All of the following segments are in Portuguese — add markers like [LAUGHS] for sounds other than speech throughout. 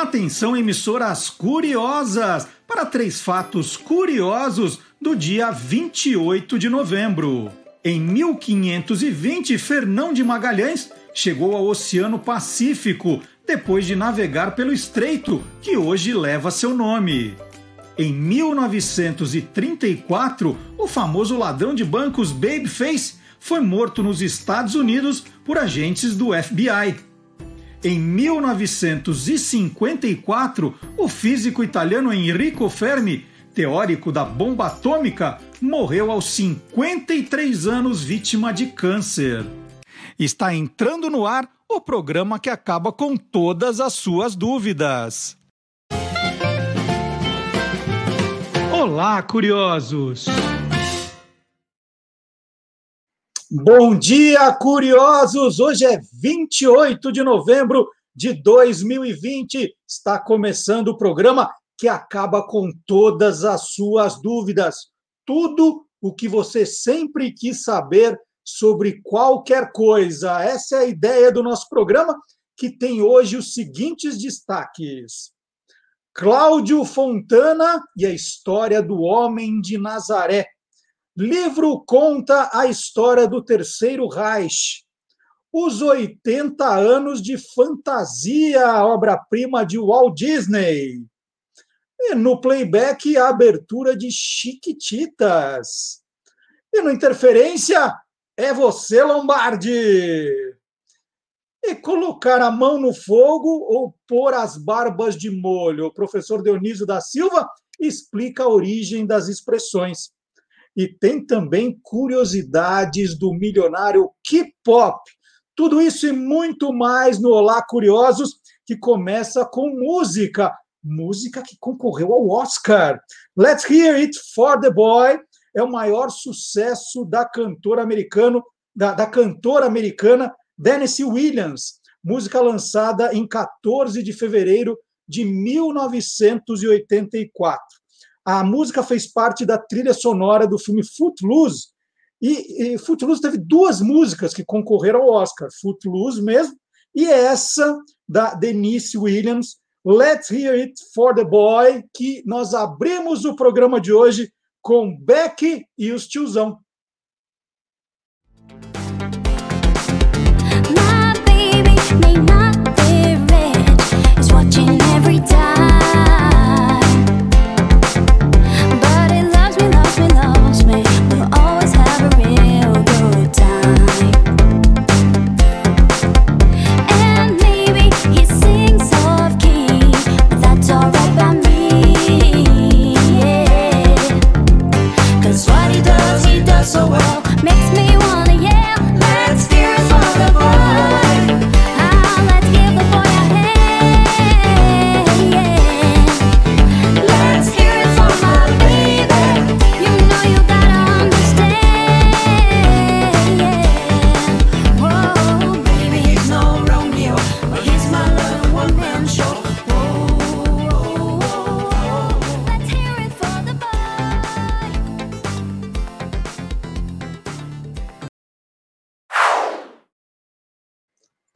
Atenção, emissoras curiosas, para três fatos curiosos do dia 28 de novembro. Em 1520, Fernão de Magalhães chegou ao Oceano Pacífico depois de navegar pelo estreito que hoje leva seu nome. Em 1934, o famoso ladrão de bancos Babyface foi morto nos Estados Unidos por agentes do FBI. Em 1954, o físico italiano Enrico Fermi, teórico da bomba atômica, morreu aos 53 anos vítima de câncer. Está entrando no ar o programa que acaba com todas as suas dúvidas. Olá, curiosos! Bom dia, curiosos! Hoje é 28 de novembro de 2020. Está começando o programa que acaba com todas as suas dúvidas. Tudo o que você sempre quis saber sobre qualquer coisa. Essa é a ideia do nosso programa, que tem hoje os seguintes destaques. Cláudio Fontana e a história do homem de Nazaré. Livro conta a história do Terceiro Reich. Os 80 anos de fantasia, obra-prima de Walt Disney. E no playback, a abertura de Chiquititas. E no Interferência, é você, Lombardi! E colocar a mão no fogo ou pôr as barbas de molho? O professor Dionísio da Silva explica a origem das expressões e tem também curiosidades do milionário K-pop. Tudo isso e muito mais no Olá Curiosos, que começa com música, música que concorreu ao Oscar. Let's Hear It for the Boy é o maior sucesso da cantora americano, da, da cantora americana Tennessee Williams, música lançada em 14 de fevereiro de 1984. A música fez parte da trilha sonora do filme Footloose. E, e Footloose teve duas músicas que concorreram ao Oscar: Footloose mesmo, e essa da Denise Williams, Let's Hear It for the Boy, que nós abrimos o programa de hoje com Beck e os tiozão.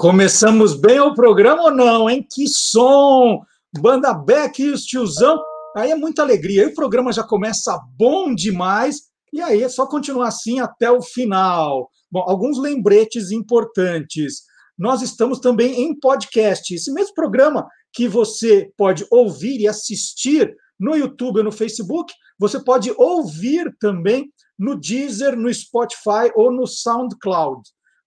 Começamos bem o programa ou não, hein? Que som! Banda Beck e os tiozão. Aí é muita alegria. Aí o programa já começa bom demais. E aí é só continuar assim até o final. Bom, alguns lembretes importantes. Nós estamos também em podcast. Esse mesmo programa que você pode ouvir e assistir no YouTube ou no Facebook, você pode ouvir também no Deezer, no Spotify ou no SoundCloud.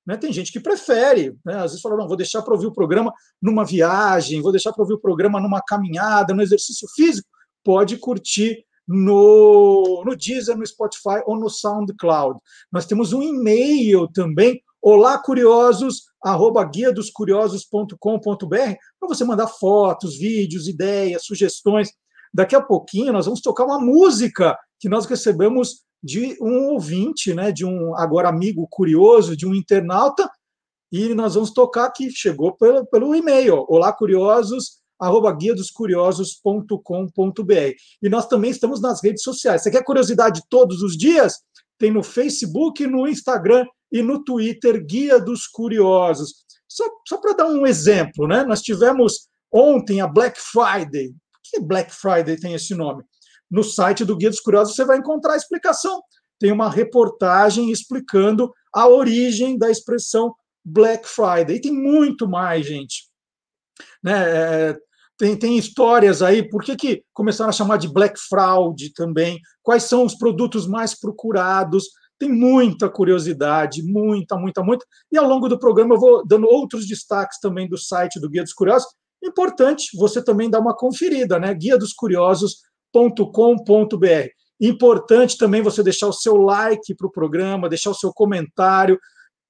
Né? Tem gente que prefere, né? às vezes fala, não, vou deixar para ouvir o programa numa viagem, vou deixar para ouvir o programa numa caminhada, no exercício físico, pode curtir no, no Deezer, no Spotify ou no SoundCloud. Nós temos um e-mail também, olá curiosos, arroba guia dos curiosos.com.br, para você mandar fotos, vídeos, ideias, sugestões. Daqui a pouquinho nós vamos tocar uma música que nós recebemos de um ouvinte, né, de um agora amigo curioso, de um internauta, e nós vamos tocar que chegou pelo, pelo e-mail, olá curiosos, arroba guia dos curiosos.com.br. E nós também estamos nas redes sociais. Você quer curiosidade todos os dias? Tem no Facebook, no Instagram e no Twitter, Guia dos Curiosos. Só, só para dar um exemplo, né? Nós tivemos ontem a Black Friday. Por que Black Friday tem esse nome? No site do Guia dos Curiosos você vai encontrar a explicação. Tem uma reportagem explicando a origem da expressão Black Friday. E tem muito mais, gente. Né? É, tem, tem histórias aí, por que, que começaram a chamar de Black Fraud também? Quais são os produtos mais procurados? Tem muita curiosidade, muita, muita, muita. E ao longo do programa eu vou dando outros destaques também do site do Guia dos Curiosos. Importante você também dar uma conferida, né? guia dos curiosos.com.br. Importante também você deixar o seu like para o programa, deixar o seu comentário,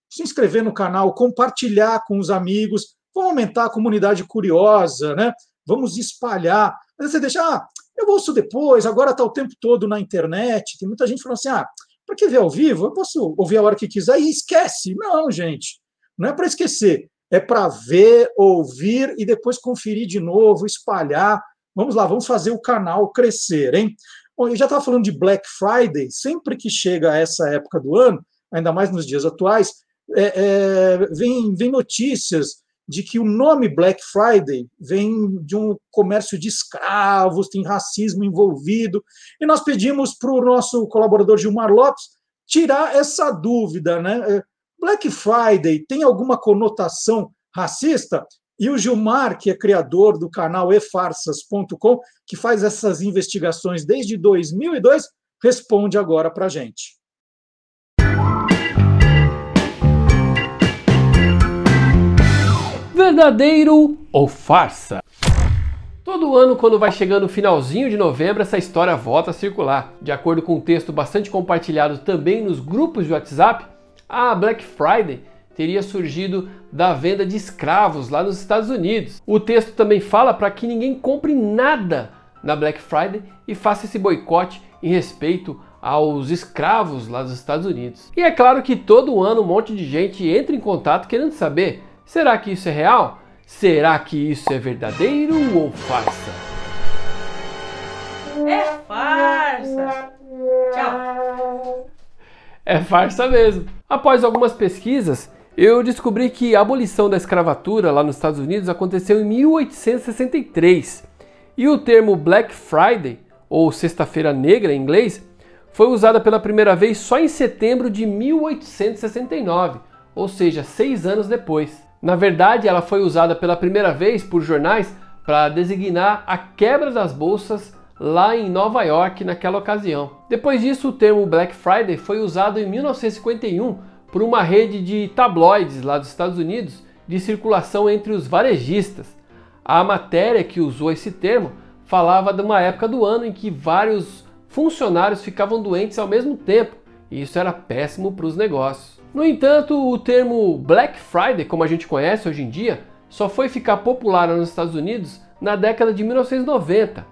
se inscrever no canal, compartilhar com os amigos. Vamos aumentar a comunidade curiosa, né? Vamos espalhar. Mas você deixa, ah, eu ouço depois, agora está o tempo todo na internet. Tem muita gente falando assim, ah, para que ver ao vivo? Eu posso ouvir a hora que quiser e esquece. Não, gente, não é para esquecer. É para ver, ouvir e depois conferir de novo, espalhar. Vamos lá, vamos fazer o canal crescer, hein? Bom, eu já estava falando de Black Friday. Sempre que chega essa época do ano, ainda mais nos dias atuais, é, é, vem, vem notícias de que o nome Black Friday vem de um comércio de escravos, tem racismo envolvido, e nós pedimos para o nosso colaborador Gilmar Lopes tirar essa dúvida, né? É, Black Friday tem alguma conotação racista? E o Gilmar, que é criador do canal efarsas.com, que faz essas investigações desde 2002, responde agora para a gente. verdadeiro ou farsa? Todo ano, quando vai chegando o finalzinho de novembro, essa história volta a circular. De acordo com um texto bastante compartilhado também nos grupos de WhatsApp, a Black Friday teria surgido da venda de escravos lá nos Estados Unidos. O texto também fala para que ninguém compre nada na Black Friday e faça esse boicote em respeito aos escravos lá dos Estados Unidos. E é claro que todo ano um monte de gente entra em contato querendo saber Será que isso é real? Será que isso é verdadeiro ou farsa? É farsa! Tchau! É farsa mesmo. Após algumas pesquisas, eu descobri que a abolição da escravatura lá nos Estados Unidos aconteceu em 1863 e o termo Black Friday, ou Sexta-feira Negra em inglês, foi usada pela primeira vez só em setembro de 1869, ou seja, seis anos depois. Na verdade, ela foi usada pela primeira vez por jornais para designar a quebra das bolsas lá em Nova York naquela ocasião. Depois disso, o termo Black Friday foi usado em 1951 por uma rede de tabloides lá dos Estados Unidos de circulação entre os varejistas. A matéria que usou esse termo falava de uma época do ano em que vários funcionários ficavam doentes ao mesmo tempo, e isso era péssimo para os negócios. No entanto, o termo Black Friday, como a gente conhece hoje em dia, só foi ficar popular nos Estados Unidos na década de 1990,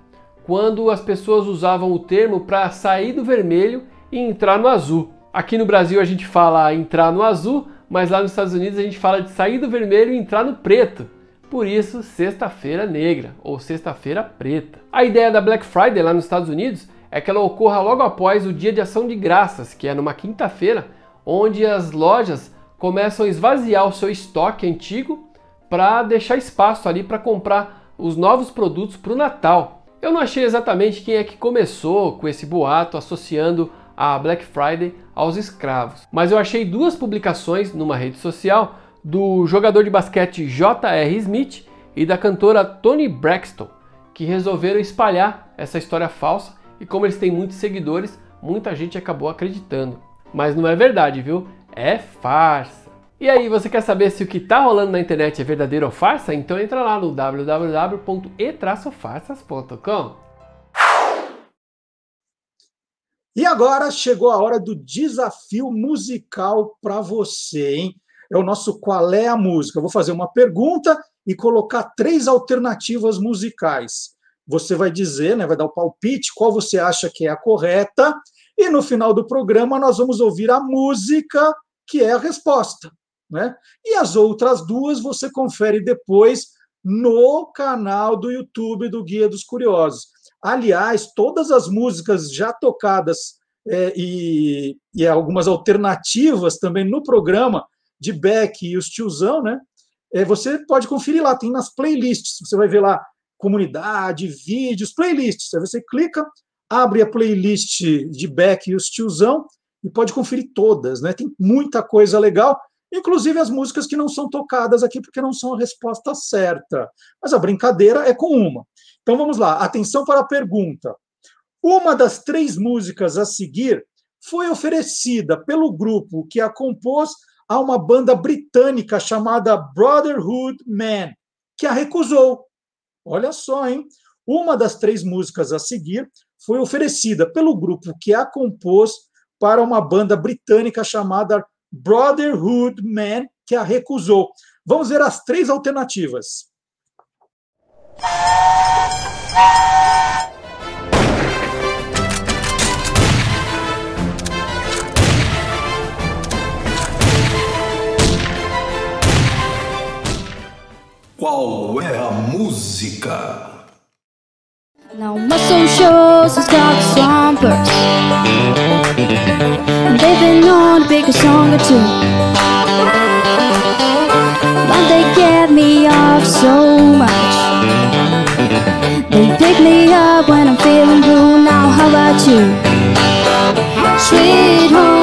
quando as pessoas usavam o termo para sair do vermelho e entrar no azul. Aqui no Brasil a gente fala entrar no azul, mas lá nos Estados Unidos a gente fala de sair do vermelho e entrar no preto. Por isso, Sexta-feira Negra ou Sexta-feira Preta. A ideia da Black Friday lá nos Estados Unidos é que ela ocorra logo após o Dia de Ação de Graças, que é numa quinta-feira, onde as lojas começam a esvaziar o seu estoque antigo para deixar espaço ali para comprar os novos produtos para o Natal. Eu não achei exatamente quem é que começou com esse boato associando a Black Friday aos escravos, mas eu achei duas publicações numa rede social do jogador de basquete J.R. Smith e da cantora Toni Braxton, que resolveram espalhar essa história falsa e como eles têm muitos seguidores, muita gente acabou acreditando. Mas não é verdade, viu? É farsa. E aí, você quer saber se o que está rolando na internet é verdadeiro ou farsa? Então entra lá no www.e-farsas.com. E agora chegou a hora do desafio musical para você, hein? É o nosso Qual é a Música. Eu vou fazer uma pergunta e colocar três alternativas musicais. Você vai dizer, né, vai dar o palpite, qual você acha que é a correta, e no final do programa, nós vamos ouvir a música, que é a resposta. Né? E as outras duas você confere depois no canal do YouTube do Guia dos Curiosos. Aliás, todas as músicas já tocadas é, e, e, algumas alternativas também no programa de Beck e os tiozão, né? é, você pode conferir lá, tem nas playlists. Você vai ver lá comunidade, vídeos, playlists. Aí você clica, abre a playlist de Beck e os tiozão e pode conferir todas, né? Tem muita coisa legal, inclusive as músicas que não são tocadas aqui porque não são a resposta certa. Mas a brincadeira é com uma. Então vamos lá, atenção para a pergunta. Uma das três músicas a seguir foi oferecida pelo grupo que a compôs a uma banda britânica chamada Brotherhood Man, que a recusou. Olha só, hein? Uma das três músicas a seguir foi oferecida pelo grupo que a compôs para uma banda britânica chamada Brotherhood Man, que a recusou. Vamos ver as três alternativas. Qual é a música? Now muscle shows has got slumpers They've been on a song or two. But they get me off so much. They pick me up when I'm feeling blue. Now how about you? Sweet home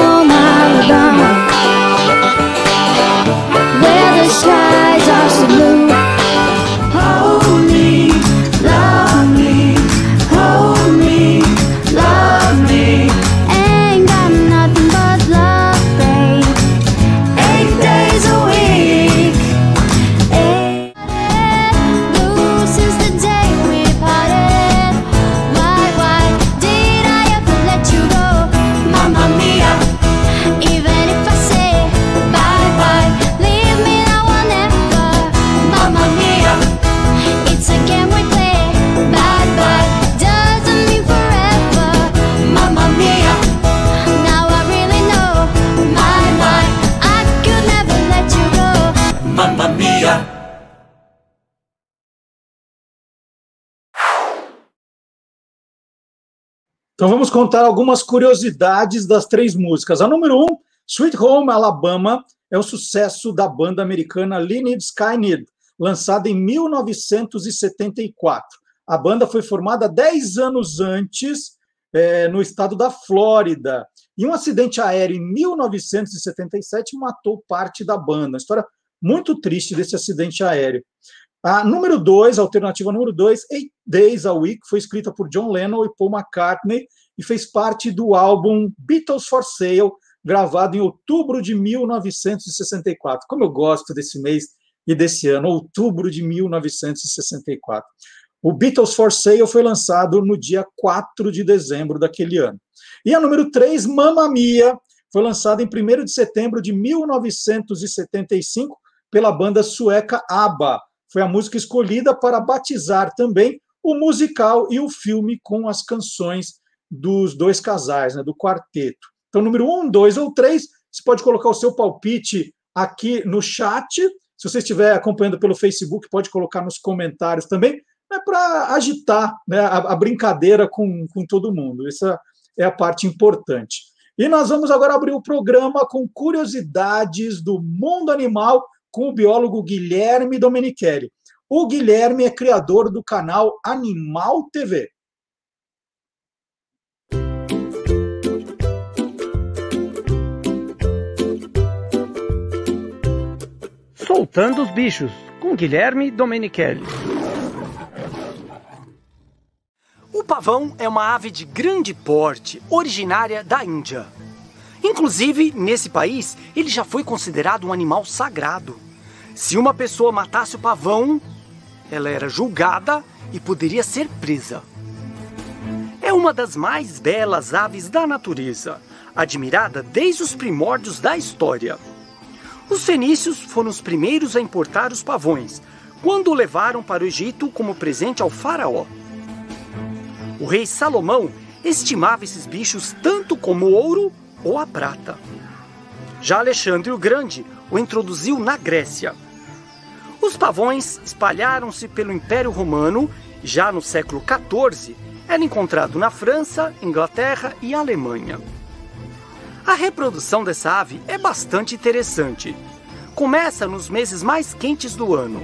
Então vamos contar algumas curiosidades das três músicas. A número um, Sweet Home Alabama, é o sucesso da banda americana Leonard Skynet, lançada em 1974. A banda foi formada 10 anos antes eh, no estado da Flórida. E um acidente aéreo em 1977 matou parte da banda. Uma história muito triste desse acidente aéreo. A número 2, alternativa número 2, Eight Days a Week, foi escrita por John Lennon e Paul McCartney e fez parte do álbum Beatles for Sale, gravado em outubro de 1964. Como eu gosto desse mês e desse ano, outubro de 1964. O Beatles for Sale foi lançado no dia 4 de dezembro daquele ano. E a número 3, Mamma Mia, foi lançada em 1 de setembro de 1975 pela banda sueca ABBA. Foi a música escolhida para batizar também o musical e o filme com as canções dos dois casais, né, do quarteto. Então, número um, dois ou três, você pode colocar o seu palpite aqui no chat. Se você estiver acompanhando pelo Facebook, pode colocar nos comentários também, né, para agitar né, a, a, brincadeira com, com todo mundo. Essa é a parte importante. E nós vamos agora abrir o programa com curiosidades do mundo animal com o biólogo Guilherme Domenichelli. O Guilherme é criador do canal Animal TV. Soltando os bichos, com Guilherme Domenichelli. O pavão é uma ave de grande porte, originária da Índia. Inclusive, nesse país, ele já foi considerado um animal sagrado. Se uma pessoa matasse o pavão, ela era julgada e poderia ser presa. É uma das mais belas aves da natureza, admirada desde os primórdios da história. Os fenícios foram os primeiros a importar os pavões, quando o levaram para o Egito como presente ao faraó. O rei Salomão estimava esses bichos tanto como o ouro ou a prata. Já Alexandre o Grande o introduziu na Grécia. Os pavões espalharam-se pelo Império Romano já no século XIV era encontrado na França, Inglaterra e Alemanha. A reprodução dessa ave é bastante interessante. começa nos meses mais quentes do ano.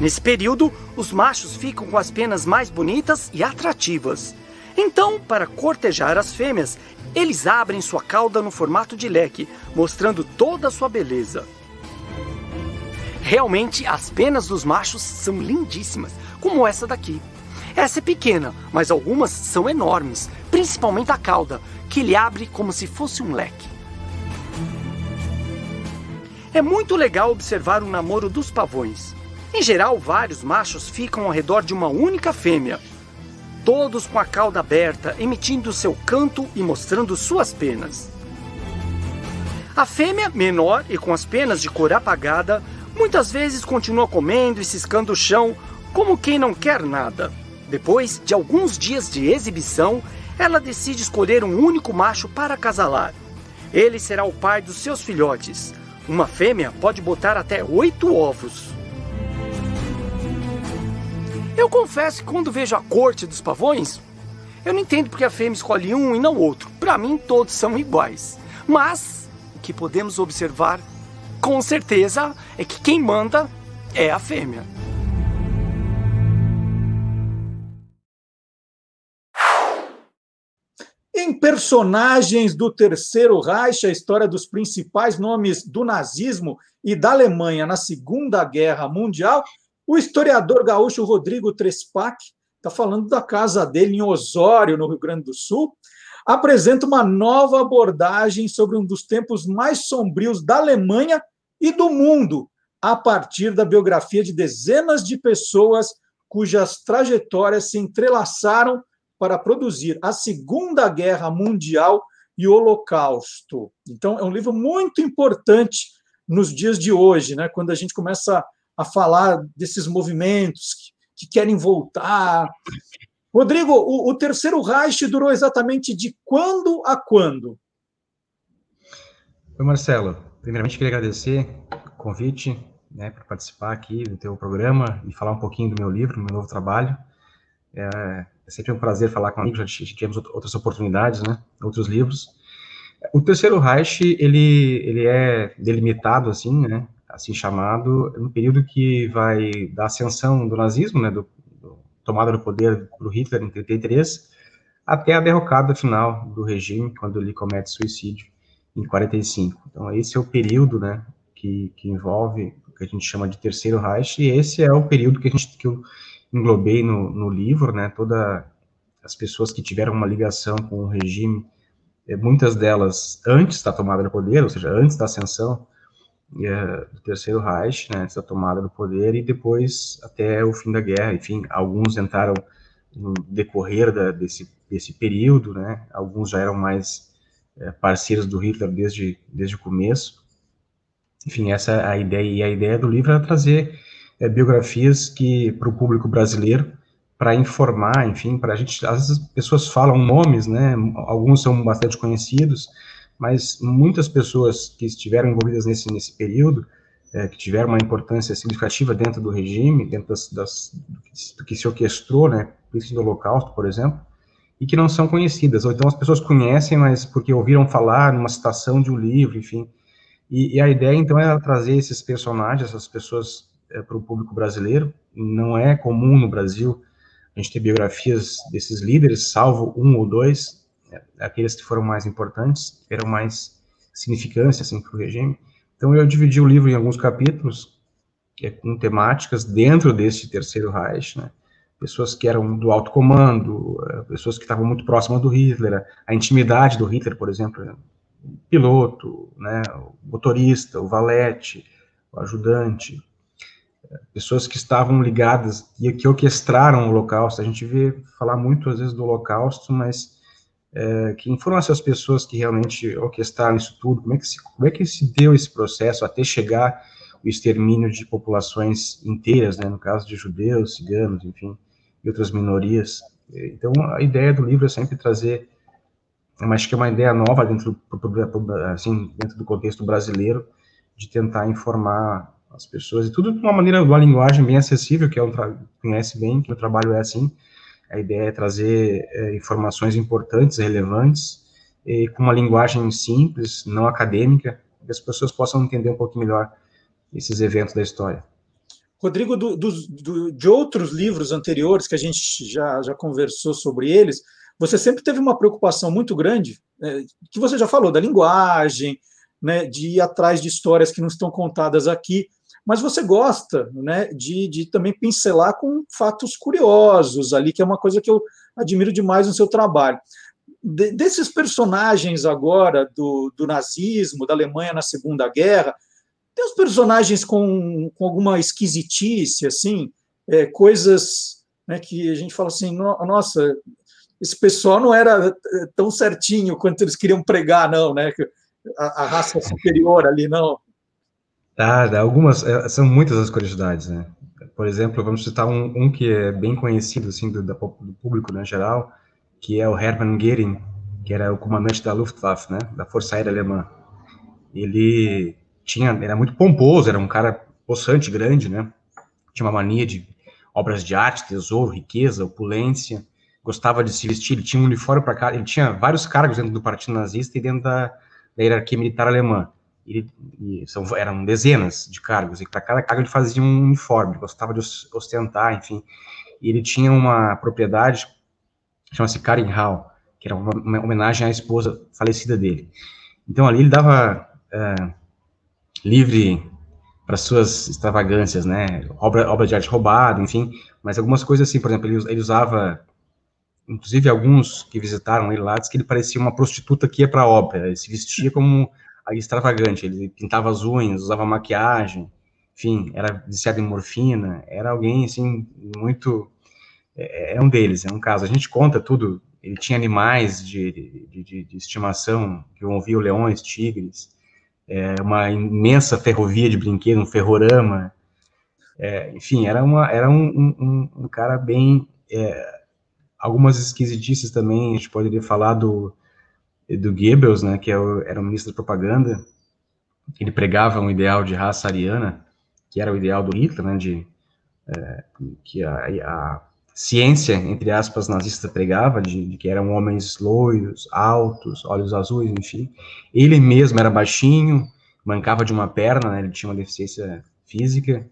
Nesse período, os machos ficam com as penas mais bonitas e atrativas. Então, para cortejar as fêmeas, eles abrem sua cauda no formato de leque, mostrando toda a sua beleza. Realmente, as penas dos machos são lindíssimas, como essa daqui. Essa é pequena, mas algumas são enormes, principalmente a cauda, que ele abre como se fosse um leque. É muito legal observar o namoro dos pavões. Em geral, vários machos ficam ao redor de uma única fêmea, todos com a cauda aberta, emitindo seu canto e mostrando suas penas. A fêmea, menor e com as penas de cor apagada, muitas vezes continua comendo e ciscando o chão como quem não quer nada. Depois de alguns dias de exibição, ela decide escolher um único macho para acasalar. Ele será o pai dos seus filhotes. Uma fêmea pode botar até oito ovos. Eu confesso que quando vejo a corte dos pavões, eu não entendo porque a fêmea escolhe um e não outro. Para mim, todos são iguais. Mas o que podemos observar, com certeza, é que quem manda é a fêmea. Em personagens do Terceiro Reich, a história dos principais nomes do nazismo e da Alemanha na Segunda Guerra Mundial, o historiador gaúcho Rodrigo Trespac, está falando da casa dele em Osório, no Rio Grande do Sul, apresenta uma nova abordagem sobre um dos tempos mais sombrios da Alemanha e do mundo, a partir da biografia de dezenas de pessoas cujas trajetórias se entrelaçaram para produzir a Segunda Guerra Mundial e o Holocausto. Então, é um livro muito importante nos dias de hoje, né, quando a gente começa a falar desses movimentos que, que querem voltar. Rodrigo, o, o, terceiro Reich durou exatamente de quando a quando? Oi, Marcelo. Primeiramente, queria agradecer o convite né, para participar aqui do teu programa e falar um pouquinho do meu livro, do meu novo trabalho. É, é sempre um prazer falar com amigos, já tivemos outras oportunidades, né, outros livros. O terceiro Reich, ele, ele é delimitado, assim, né, assim chamado, no período que vai da ascensão do nazismo, né, do, do tomada do poder do Hitler em 33, até a derrocada final do regime, quando ele comete suicídio em 45. Então, esse é o período, né, que, que envolve o que a gente chama de Terceiro Reich, e esse é o período que, a gente, que eu englobei no, no livro, né, todas as pessoas que tiveram uma ligação com o regime, eh, muitas delas antes da tomada do poder, ou seja, antes da ascensão, é, do Terceiro Reich, né, essa tomada do poder, e depois até o fim da guerra. Enfim, alguns entraram no decorrer da, desse, desse período, né, alguns já eram mais é, parceiros do Hitler desde, desde o começo. Enfim, essa é a ideia, e a ideia do livro é trazer é, biografias que para o público brasileiro, para informar, enfim, para a gente, as pessoas falam nomes, né, alguns são bastante conhecidos, mas muitas pessoas que estiveram envolvidas nesse, nesse período, é, que tiveram uma importância significativa dentro do regime, dentro das, das, do que se orquestrou, né, do Holocausto, por exemplo, e que não são conhecidas, ou então as pessoas conhecem, mas porque ouviram falar numa citação de um livro, enfim, e, e a ideia, então, é trazer esses personagens, essas pessoas é, para o público brasileiro, não é comum no Brasil a gente ter biografias desses líderes, salvo um ou dois, aqueles que foram mais importantes, eram mais significância assim, para o regime. Então eu dividi o livro em alguns capítulos, é, com temáticas dentro desse terceiro Reich, né? pessoas que eram do alto comando, é, pessoas que estavam muito próximas do Hitler, a intimidade do Hitler, por exemplo, né? o piloto, né, o motorista, o valete, o ajudante, é, pessoas que estavam ligadas e que orquestraram o Holocausto. A gente vê falar muito às vezes do Holocausto, mas é, que foram essas pessoas que realmente orquestraram isso tudo, como é, que se, como é que se deu esse processo até chegar o extermínio de populações inteiras, né, no caso de judeus, ciganos, enfim, e outras minorias. Então, a ideia do livro é sempre trazer, mas que é uma ideia nova dentro do, assim, dentro do contexto brasileiro, de tentar informar as pessoas, e tudo de uma maneira, de uma linguagem bem acessível, que é um conhece bem, que o trabalho é assim, a ideia é trazer é, informações importantes, relevantes, e com uma linguagem simples, não acadêmica, que as pessoas possam entender um pouco melhor esses eventos da história. Rodrigo, do, do, de outros livros anteriores que a gente já, já conversou sobre eles, você sempre teve uma preocupação muito grande, é, que você já falou, da linguagem, né, de ir atrás de histórias que não estão contadas aqui, mas você gosta né, de, de também pincelar com fatos curiosos ali, que é uma coisa que eu admiro demais no seu trabalho. De, desses personagens agora do, do nazismo, da Alemanha na Segunda Guerra, tem os personagens com, com alguma esquisitice, assim, é, coisas né, que a gente fala assim, nossa, esse pessoal não era é, tão certinho quanto eles queriam pregar, não, né? A, a raça superior ali, não. Ah, algumas, é, são muitas as curiosidades, né? Por exemplo, vamos citar um, um que é bem conhecido, assim, do, do público, né, geral, que é o Hermann Goering, que era o comandante da Luftwaffe, né, da Força Aérea Alemã. Ele tinha, era muito pomposo, era um cara possante, grande, né? Tinha uma mania de obras de arte, tesouro, riqueza, opulência, gostava de se vestir, ele tinha um uniforme para cá, ele tinha vários cargos dentro do partido nazista e dentro da, da hierarquia militar alemã. Ele, são, eram dezenas de cargos, e para cada cargo ele fazia um uniforme, gostava de ostentar, enfim. E ele tinha uma propriedade, chama-se Karinhal, que era uma, uma, homenagem à esposa falecida dele. Então ali ele dava uh, livre para suas extravagâncias, né? Obra, obra de arte roubada, enfim. Mas algumas coisas assim, por exemplo, ele, ele usava, inclusive alguns que visitaram ele lá, diz que ele parecia uma prostituta que ia para a ópera. Ele se vestia como extravagante. Ele pintava as unhas, usava maquiagem, enfim, era viciado em morfina. Era alguém assim muito é, é um deles, é um caso. A gente conta tudo. Ele tinha animais de, de, de, de estimação que ouviam leões, tigres é, uma imensa ferrovia de brinquedo, um ferrorama, é, enfim, era, uma, era um, um, um cara bem, é, algumas esquisitices também, a gente poderia falar do, do Goebbels, né, que é era o ministro da propaganda, ele pregava um ideal de raça ariana, que era o ideal do Hitler, né, de, é, que a, a ciência, entre aspas, nazista pregava, de, de, que eram homens loiros, altos, olhos azuis, enfim. Ele mesmo era baixinho, mancava de uma perna, né, ele tinha uma deficiência física,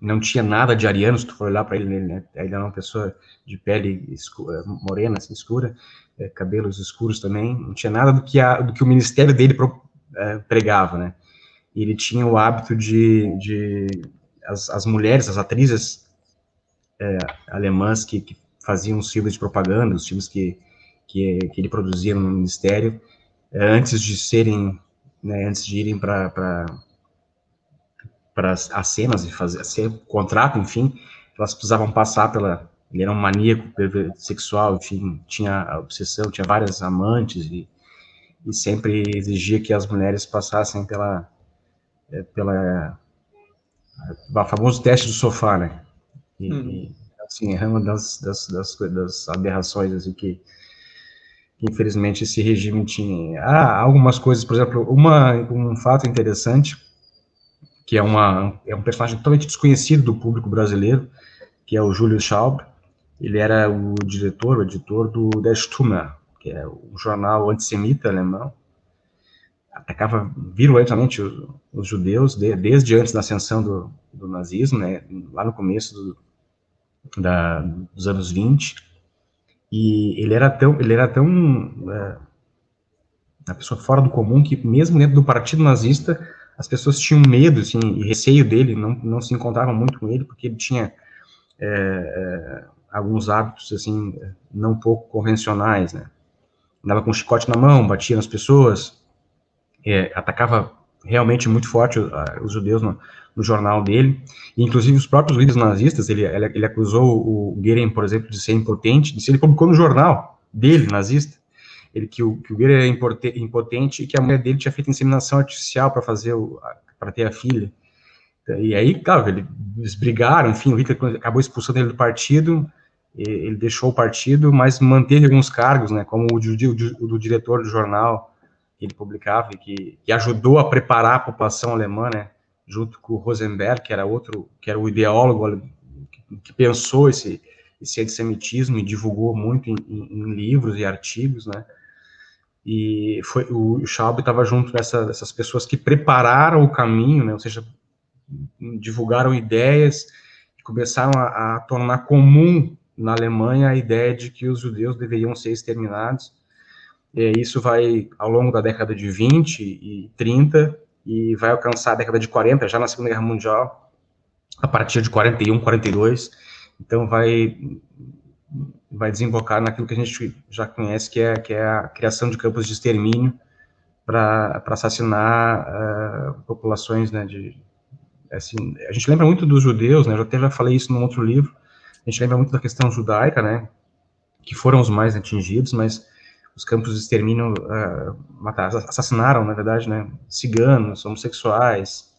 não tinha nada de ariano, se tu for olhar para ele, né, ele era uma pessoa de pele escura, morena, assim, escura, é, cabelos escuros também, não tinha nada do que, a, do que o ministério dele pro, é, pregava, né. E ele tinha o hábito de, de as, as mulheres, as atrizes, é, alemãs que, que, faziam os filmes de propaganda, os filmes que, que, que ele produzia no ministério, é, antes de serem, né, antes de irem para para as cenas e fazer ser contrato, enfim, elas precisavam passar pela ele era um maníaco sexual, enfim, tinha obsessão, tinha várias amantes e, e sempre exigia que as mulheres passassem pela é, pela o famoso teste do sofá, né? E, hum. assim, é uma das, das, das, das aberrações assim, que, que, infelizmente, esse regime tinha. Há algumas coisas, por exemplo, uma, um fato interessante, que é, uma, é um personagem totalmente desconhecido do público brasileiro, que é o Júlio Schaub. Ele era o diretor, o editor do Der Stummer, que é um jornal antissemita alemão, atacava virulentamente os, os judeus de, desde antes da ascensão do, do nazismo, né, lá no começo do, da, dos anos 20, e ele era tão, ele era tão é, uma pessoa fora do comum que mesmo dentro do partido nazista as pessoas tinham medo assim, e receio dele, não, não se encontravam muito com ele porque ele tinha é, é, alguns hábitos assim não pouco convencionais, né? Andava com um chicote na mão, batia nas pessoas, é, atacava realmente muito forte os judeus no, no jornal dele, e, inclusive os próprios líderes nazistas, ele, ele, ele, acusou o Goering, por exemplo, de ser impotente, de ser, ele publicou no jornal dele, nazista, ele, que, o, que o Goering era impotente e que a mulher dele tinha feito inseminação artificial para fazer para ter a filha. E aí, claro, eles brigaram, enfim, o Hitler acabou expulsando ele do partido, ele deixou o partido, mas manteve alguns cargos, né, como o, o, o do diretor do jornal que ele publicava e que, que ajudou a preparar a população alemã, né, junto com o Rosenberg, que era outro, que era o ideólogo que, que pensou esse, esse antissemitismo e divulgou muito em, em, livros e artigos, né? E foi o Schaub estava junto dessa, dessas pessoas que prepararam o caminho, né? Ou seja, divulgaram ideias, começaram a, a tornar comum na Alemanha a ideia de que os judeus deveriam ser exterminados. E isso vai ao longo da década de 20 e 30 e vai alcançar a década de 40, já na Segunda Guerra Mundial, a partir de 41, 42. Então vai vai desembocar naquilo que a gente já conhece, que é, que é a criação de campos de extermínio para assassinar uh, populações, né, de, assim, a gente lembra muito dos judeus, né, eu até já falei isso num outro livro, a gente lembra muito da questão judaica, né, que foram os mais atingidos, mas os campos de extermínio uh, mataram, assassinaram, na verdade, né, ciganos, homossexuais,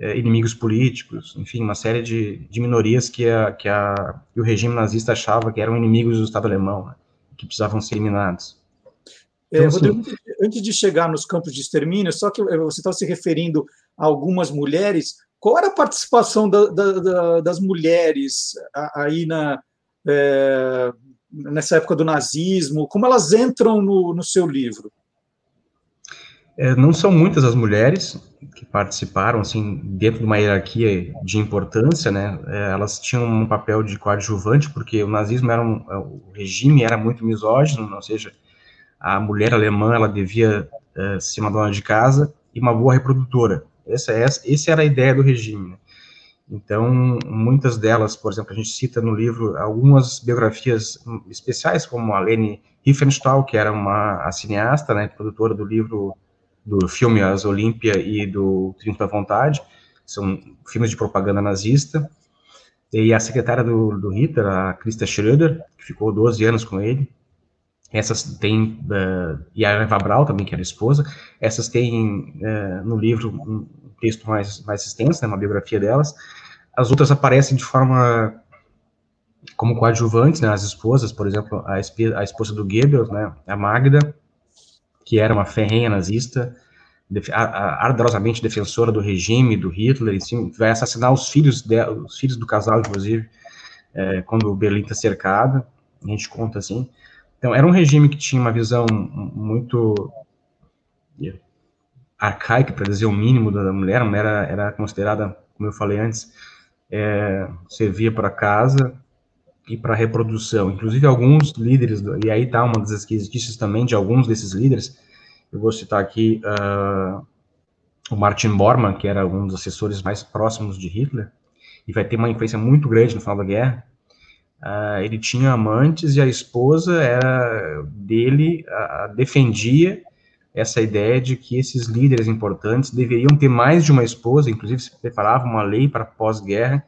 uh, inimigos políticos, enfim, uma série de, de minorias que, a, que, a, que o regime nazista achava que eram inimigos do Estado alemão, né, que precisavam ser eliminados. É, então, assim, Rodrigo, antes de chegar nos campos de extermínio, só que você estava se referindo a algumas mulheres, qual era a participação da, da, da, das mulheres aí na, é, nessa época do nazismo? Como elas entram no, no seu livro? É, não são muitas as mulheres que participaram, assim, dentro de uma hierarquia de importância, né? É, elas tinham um papel de coadjuvante, porque o nazismo era um, o regime era muito misógino, ou seja, a mulher alemã ela devia é, ser uma dona de casa e uma boa reprodutora. Essa, essa, essa era a ideia do regime. Né? Então, muitas delas, por exemplo, a gente cita no livro algumas biografias especiais, como a Leni Riefenstahl, que era uma cineasta, né, produtora do livro, do filme As Olímpia e do Triunfo da Vontade, são filmes de propaganda nazista, e a secretária do, do Hitler, a Christa Schröder, que ficou 12 anos com ele, essas têm, uh, e a Eva Brau também, que era esposa, essas têm uh, no livro texto mais, mais extenso, né, uma biografia delas, as outras aparecem de forma como coadjuvantes, né, as esposas, por exemplo, a, a esposa do Goebbels, né, a Magda, que era uma ferrenha nazista, def ardorosamente defensora do regime, do Hitler, e vai assassinar os filhos, os filhos do casal, inclusive, é, quando Berlim está cercado, a gente conta assim. Então, era um regime que tinha uma visão muito arcaica, para dizer o mínimo, da mulher, a era, era considerada, como eu falei antes, é, servia para casa e para reprodução. Inclusive, alguns líderes, e aí está uma das esquisitícias também de alguns desses líderes, eu vou citar aqui uh, o Martin Bormann, que era um dos assessores mais próximos de Hitler, e vai ter uma influência muito grande no final da guerra. Uh, ele tinha amantes e a esposa era dele, uh, defendia essa ideia de que esses líderes importantes deveriam ter mais de uma esposa, inclusive se preparava uma lei para pós-guerra,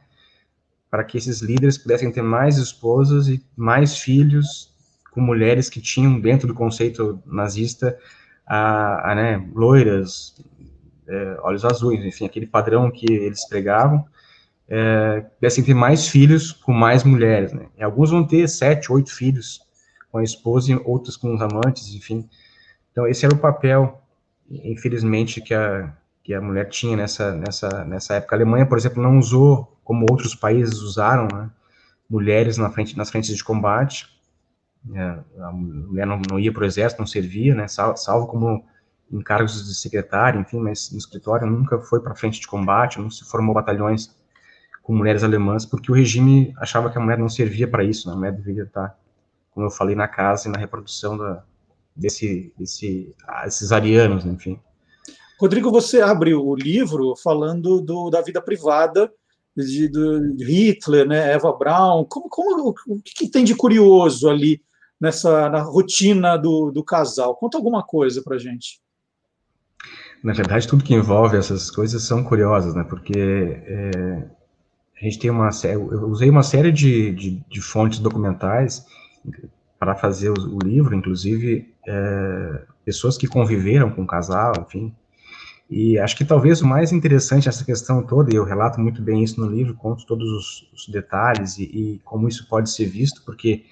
para que esses líderes pudessem ter mais esposas e mais filhos com mulheres que tinham, dentro do conceito nazista, a, a né, loiras, é, olhos azuis, enfim, aquele padrão que eles pregavam, é, pudessem ter mais filhos com mais mulheres. Né? E alguns vão ter sete, oito filhos com a esposa e outros com os amantes, enfim. Então, esse era o papel, infelizmente, que a, que a mulher tinha nessa, nessa, nessa época. A Alemanha, por exemplo, não usou, como outros países usaram, né, mulheres na frente, nas frentes de combate. É, a mulher não, não ia para o exército, não servia, né, salvo, como encargos de secretário, enfim, mas no escritório nunca foi para frente de combate, não se formou batalhões com mulheres alemãs, porque o regime achava que a mulher não servia para isso, né, a mulher deveria estar, como eu falei, na casa e na reprodução da, desse, desse, ah, esses arianos, enfim. Rodrigo, você abre o livro falando do, da vida privada de, de Hitler, né, Eva Braun. Como, como, o que, que, tem de curioso ali nessa na rotina do, do casal? Conta alguma coisa para gente. Na verdade, tudo que envolve essas coisas são curiosas, né? Porque é, a gente tem uma série, eu usei uma série de, de, de fontes documentais para fazer o, livro, inclusive é, pessoas que conviveram com o casal, enfim. E acho que talvez o mais interessante essa questão toda, e eu relato muito bem isso no livro, conto todos os, os detalhes e, e, como isso pode ser visto, porque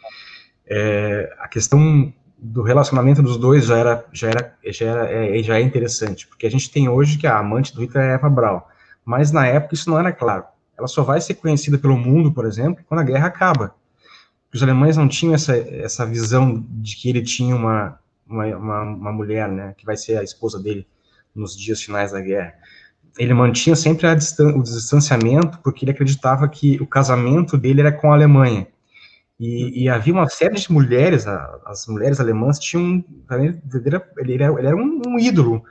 é, a questão do relacionamento dos dois já era já era já era, é, já é interessante, porque a gente tem hoje que a amante do Hitler é Eva Braun, mas na época isso não era claro. Ela só vai ser conhecida pelo mundo, por exemplo, quando a guerra acaba os alemães não tinham essa, essa visão de que ele tinha uma, uma, uma, uma, mulher, né, que vai ser a esposa dele nos dias finais da guerra. ele mantinha sempre distan o distanciamento, porque ele acreditava que o casamento dele era com a Alemanha. E, e havia uma série de mulheres, as mulheres alemãs tinham, ele era, ele era um, um ídolo,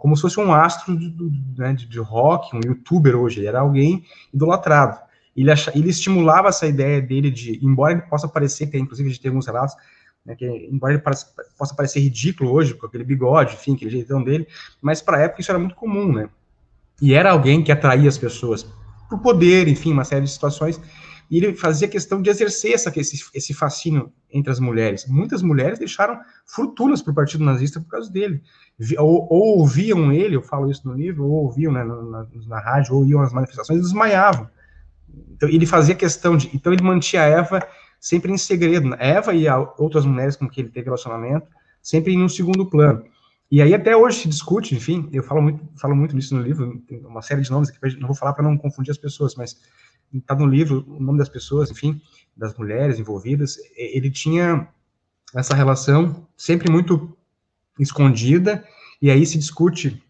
como se fosse um astro né, de, rock, um youtuber hoje, ele era alguém idolatrado. Ele, ele estimulava essa ideia dele de, embora ele possa parecer, que inclusive a gente tem alguns relatos, né, que embora ele possa parecer ridículo hoje, com aquele bigode, enfim, aquele jeitão dele, mas para a época isso era muito comum, né? E era alguém que atraía as pessoas por poder, enfim, uma série de situações, e ele fazia questão de exercer essa, esse, esse fascínio entre as mulheres. Muitas mulheres deixaram fortunas para o Partido Nazista por causa dele. Ou, ou, ouviam ele, eu falo isso no livro, ou ouviam né, na, na, na rádio, ou iam às manifestações e desmaiavam. Então, ele fazia questão de. Então, ele mantinha a Eva sempre em segredo. Eva e outras mulheres com quem ele teve relacionamento, sempre em um segundo plano. E aí até hoje se discute, enfim, eu falo muito, falo muito nisso no livro, tem uma série de nomes aqui, não vou falar para não confundir as pessoas, mas está no livro o nome das pessoas, enfim, das mulheres envolvidas, ele tinha essa relação sempre muito escondida, e aí se discute,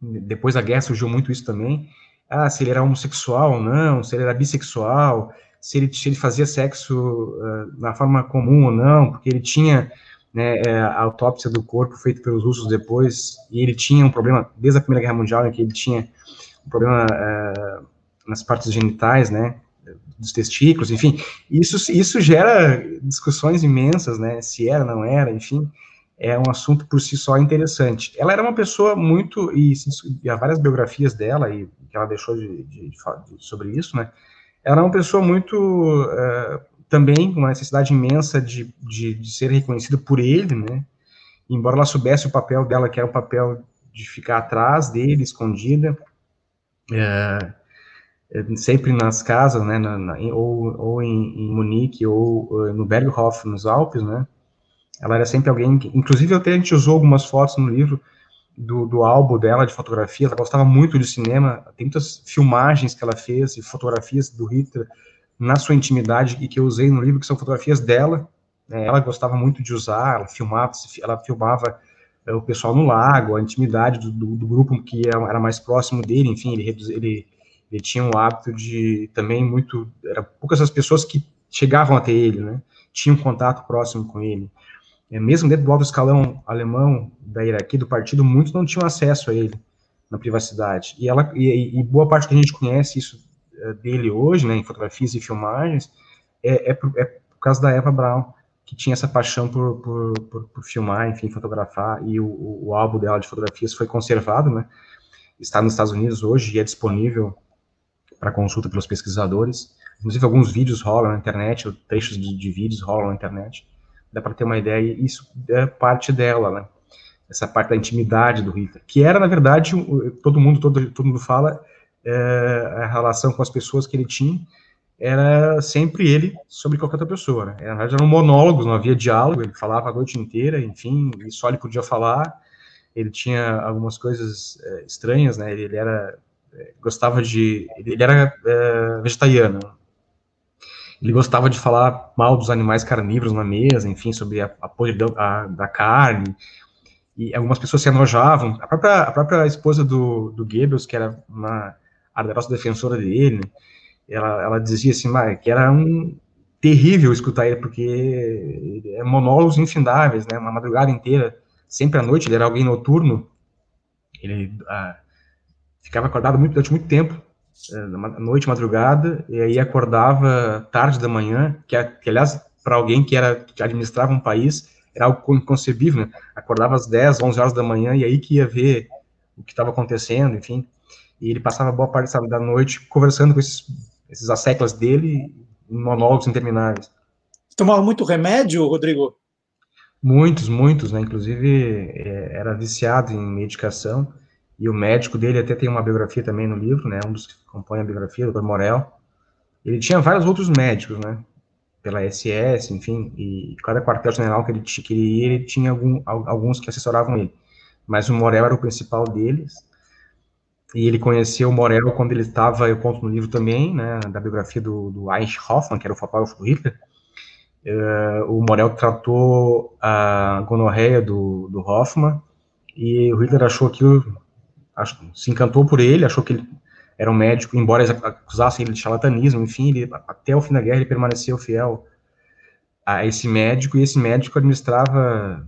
depois da guerra surgiu muito isso também, ah, se ele era homossexual ou não, se ele era bissexual, se ele, se ele fazia sexo uh, na forma comum ou não, porque ele tinha né, é, a autópsia do corpo feita pelos russos depois, e ele tinha um problema, desde a Primeira Guerra Mundial, em que ele tinha um problema uh, nas partes genitais, né, dos testículos, enfim, isso, isso gera discussões imensas, né, se era, não era, enfim, é um assunto por si só interessante. Ela era uma pessoa muito, e, e há várias biografias dela, e que ela deixou de, de, de, sobre isso, né, ela era uma pessoa muito, uh, também com uma necessidade imensa de, de, de ser reconhecida por ele, né, embora ela soubesse o papel dela, que era o papel de ficar atrás dele, escondida, uh, sempre nas casas, né, na, na, ou, ou em, em, Munique, ou uh, no Berghof, nos Alpes, né, ela era sempre alguém, que, inclusive até a gente usou algumas fotos no livro do, do álbum dela de fotografia, ela gostava muito de cinema, tem muitas filmagens que ela fez e fotografias do Hitler na sua intimidade e que eu usei no livro, que são fotografias dela, né, ela gostava muito de usar, ela filmava, ela filmava é, o pessoal no lago, a intimidade do, do, do grupo que era mais próximo dele, enfim, ele, ele ele tinha um hábito de também muito, era poucas as pessoas que chegavam até ele, né? Tinham contato próximo com ele. É, mesmo dentro do alto escalão alemão da hierarquia do partido, muitos não tinham acesso a ele na privacidade. E ela e, e boa parte que a gente conhece isso é, dele hoje, né, em fotografias e filmagens, é, é, por, é por causa da Eva Braun, que tinha essa paixão por, por, por, por filmar, enfim, fotografar, e o, o, álbum dela de fotografias foi conservado, né, está nos Estados Unidos hoje e é disponível para consulta pelos pesquisadores. Inclusive, alguns vídeos rolam na internet, trechos de, de vídeos rolam na internet. Dá para ter uma ideia, isso é parte dela, né? Essa parte da intimidade do Hitler, que era, na verdade, todo mundo, todo, todo mundo fala, é, a relação com as pessoas que ele tinha, era sempre ele sobre qualquer outra pessoa, né? Verdade, eram monólogos, não havia diálogo, ele falava a noite inteira, enfim, e só ele podia falar. Ele tinha algumas coisas é, estranhas, né? Ele, ele era gostava de. Ele era é, vegetariano. Ele gostava de falar mal dos animais carnívoros na mesa, enfim, sobre a, a podridão da, da carne. E algumas pessoas se enojavam. A própria, a própria esposa do, do Goebbels, que era uma ardorosa defensora dele, ela, ela dizia assim, que era um terrível escutar ele, porque é monólogos infindáveis, né, uma madrugada inteira, sempre à noite, ele era alguém noturno, ele, ah, ficava acordado muito, durante muito tempo, noite, madrugada, e aí acordava tarde da manhã, que, que aliás, para alguém que era que administrava um país, era algo inconcebível, né? Acordava às 10, 11 horas da manhã, e aí que ia ver o que estava acontecendo, enfim. E ele passava boa parte da noite conversando com esses, esses asseclas dele, em monólogos intermináveis. Tomava muito remédio, Rodrigo? Muitos, muitos, né? Inclusive, é, era viciado em medicação. E o médico dele até tem uma biografia também no livro, né? Um dos que compõe a biografia, o Dr. Morel. Ele tinha vários outros médicos, né? Pela SS, enfim, e cada quartel-general que ele, ia, ele tinha algum, alguns que assessoravam ele. Mas o Morel era o principal deles. E ele conheceu o Morel quando ele estava, eu conto no livro também, né, da biografia do, do Hoffmann, que era o fotógrafo do Hitler. Uh, o Morel tratou a gonorreia do, do e o Hitler achou aquilo se encantou por ele, achou que ele era um médico, embora eles acusassem ele de charlatanismo, enfim, ele, até o fim da guerra ele permaneceu fiel a esse médico, e esse médico administrava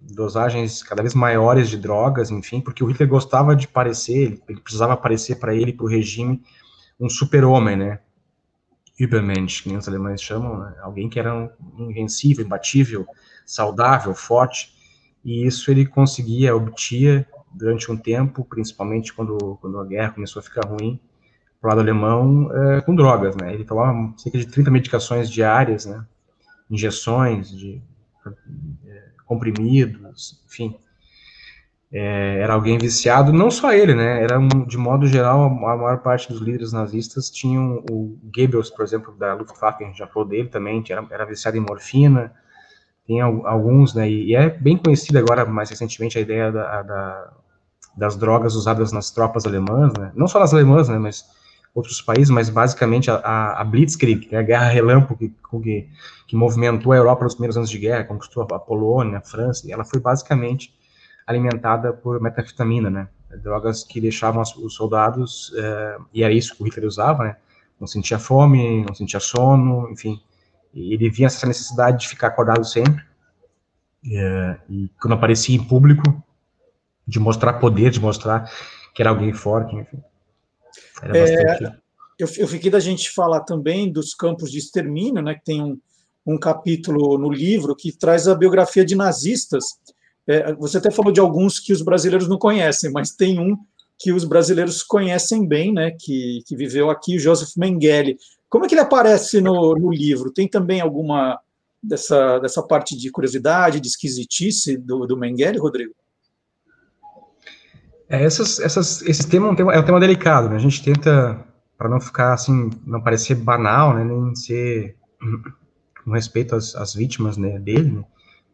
dosagens cada vez maiores de drogas, enfim, porque o Hitler gostava de parecer, ele precisava parecer para ele, para o regime, um super-homem, né? Übermensch, que nem os alemães chamam, né? alguém que era invencível, imbatível, saudável, forte, e isso ele conseguia, obtia durante um tempo, principalmente quando, quando a guerra começou a ficar ruim, pro lado alemão, é, com drogas, né? Ele tomava cerca de 30 medicações diárias, né? Injeções de é, comprimidos, enfim. É, era alguém viciado, não só ele, né? Era, um, de modo geral, a maior parte dos líderes nazistas tinham o Goebbels, por exemplo, da Luftwaffe, a gente já falou dele também, era, era viciado em morfina, tem alguns, né? E é bem conhecida agora, mais recentemente, a ideia da, da, das drogas usadas nas tropas alemãs, né? Não só nas alemãs, né? Mas outros países, mas basicamente a, a Blitzkrieg, é a guerra [LAUGHS] relâmpago que, que, que, movimentou a Europa nos primeiros anos de guerra, conquistou a Polônia, a França, ela foi basicamente alimentada por metanfetamina, né? Drogas que deixavam os soldados, é, e era isso que o Hitler usava, né? Não sentia fome, não sentia sono, enfim. Ele via essa necessidade de ficar acordado sempre. É, e quando aparecia em público, de mostrar poder, de mostrar que era alguém forte, enfim. Era bastante... É, eu, eu fiquei da gente falar também dos campos de extermínio, né, que tem um, um capítulo no livro que traz a biografia de nazistas. É, você até falou de alguns que os brasileiros não conhecem, mas tem um que os brasileiros conhecem bem, né, que, que viveu aqui, Joseph Mengele. Como é que ele aparece no, no livro? Tem também alguma dessa, dessa parte de curiosidade, de esquisitice do, do Mengele, Rodrigo? É, essas, essas, esse tema é um tema, é um tema delicado, né? A gente tenta, para não ficar assim, não parecer banal, né? Nem ser [CLEARS THROAT] com respeito às, às vítimas né, dele, né?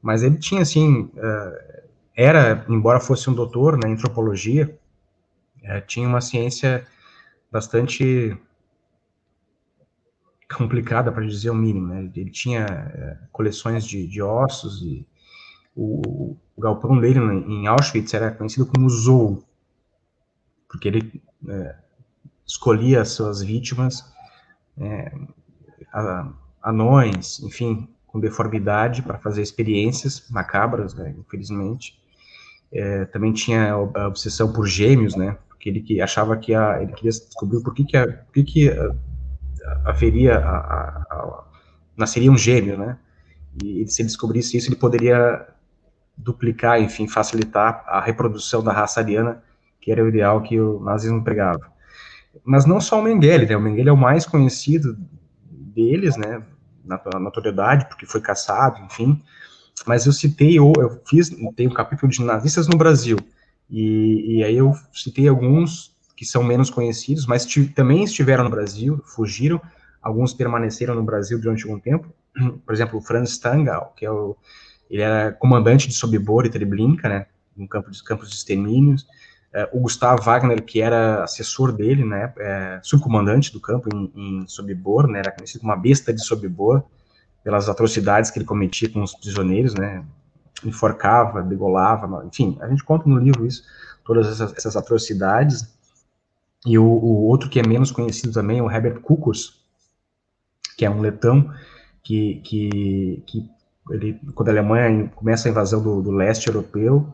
mas ele tinha, assim, uh, era, embora fosse um doutor na né, antropologia, uh, tinha uma ciência bastante complicada, para dizer o mínimo, né? Ele tinha uh, coleções de, de ossos e o, o galpão dele em Auschwitz era conhecido como Zou, porque ele é, escolhia as suas vítimas, é, anões, enfim, com deformidade para fazer experiências macabras, né, infelizmente. É, também tinha a obsessão por gêmeos, né, porque ele que achava que a, ele queria descobrir por que que, a, por que, que a, haveria a, a, nasceria um gêmeo, né, e se ele descobrisse isso, ele poderia duplicar, enfim, facilitar a reprodução da raça ariana, que era o ideal que o nazismo pregava. Mas não só o Mengele, né? O Mengele é o mais conhecido deles, né? Na notoriedade, porque foi caçado, enfim. Mas eu citei, eu, eu fiz, tem um capítulo de nazistas no Brasil, e, e aí eu citei alguns que são menos conhecidos, mas também estiveram no Brasil, fugiram, alguns permaneceram no Brasil durante algum tempo, [CLEARS THROAT] por exemplo, o Franz Stangal, que é o ele era comandante de Sobibor e Treblinka, né, no campo de campos de extermínios. É, o Gustavo Wagner, que era assessor dele, né, é, subcomandante do campo em, em Sobibor, né, era conhecido como uma besta de Sobibor, pelas atrocidades que ele cometia com os prisioneiros, né, enforcava, degolava, enfim, a gente conta no livro isso, todas essas, essas atrocidades. E o, o, outro que é menos conhecido também é o Herbert Kukurs, que é um letão que, que, que ele, quando a Alemanha começa a invasão do, do leste europeu,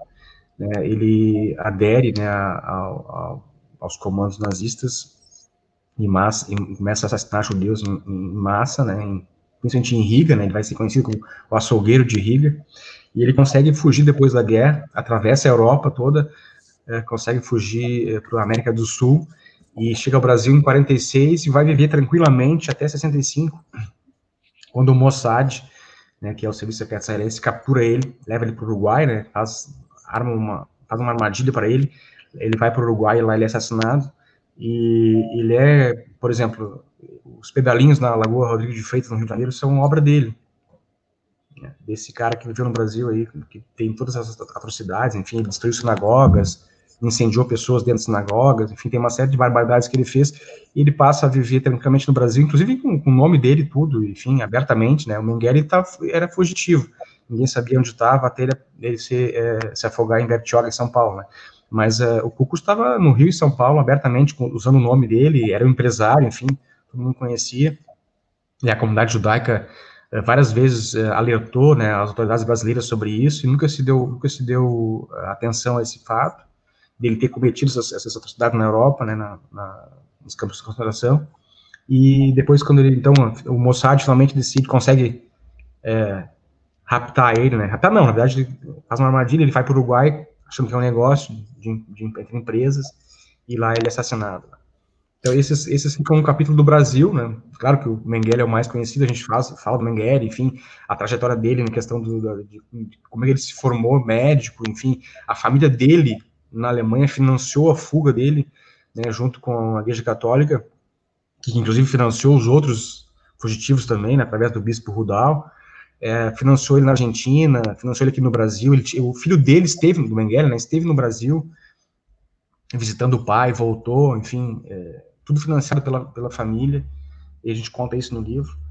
né, ele adere né, ao, aos comandos nazistas e, massa, e começa a assassinar judeus em, em massa, né, em, principalmente em Riga, né, ele vai ser conhecido como o açougueiro de Riga, e ele consegue fugir depois da guerra, atravessa a Europa toda, é, consegue fugir é, para a América do Sul, e chega ao Brasil em 46 e vai viver tranquilamente até 65, quando o Mossad né, que é o serviço secreto israelense, captura ele, leva ele para o Uruguai, né, faz, arma uma, faz uma armadilha para ele, ele vai para o Uruguai e lá ele é assassinado, e ele é, por exemplo, os pedalinhos na Lagoa Rodrigo de Freitas, no Rio de Janeiro, são obra dele, né, desse cara que viveu no Brasil aí, que tem todas essas atrocidades, enfim, ele destruiu sinagogas, incendiou pessoas dentro de sinagogas, enfim, tem uma série de barbaridades que ele fez, e ele passa a viver tranquilamente no Brasil, inclusive com, com o nome dele tudo, enfim, abertamente, né, o Mengele tá, era fugitivo, ninguém sabia onde estava, até ele, ele se, é, se afogar em Bertioga, em São Paulo, né, Mas uh, o Cuco estava no Rio e São Paulo abertamente, usando o nome dele, era um empresário, enfim, todo mundo conhecia. E a comunidade judaica uh, várias vezes uh, alertou né, as autoridades brasileiras sobre isso e nunca se deu, nunca se deu atenção a esse fato dele ter cometido essas, essas atrocidades na Europa, né, na, na, nos campos de concentração. E depois, quando ele, então, o Mossad finalmente decide, consegue é, raptar ele, né? Raptar não, na verdade, ele faz uma armadilha, ele vai para o Uruguai, achando que é um negócio de, de, entre empresas, e lá ele é assassinado. Então, esses, esses ficam um capítulo do Brasil, né? Claro que o Mengele é o mais conhecido, a gente faz, fala do Mengele, enfim, a trajetória dele na questão do, de, de como ele se formou médico, enfim, a família dele na Alemanha financiou a fuga dele, né, junto com a Igreja Católica, que inclusive financiou os outros fugitivos também, né, através do bispo Rudal, é, financiou ele na Argentina, financiou ele aqui no Brasil, ele, o filho dele esteve, do Mengele, né, esteve no Brasil, visitando o pai, voltou, enfim, é, tudo financiado pela, pela família, e a gente conta isso no livro.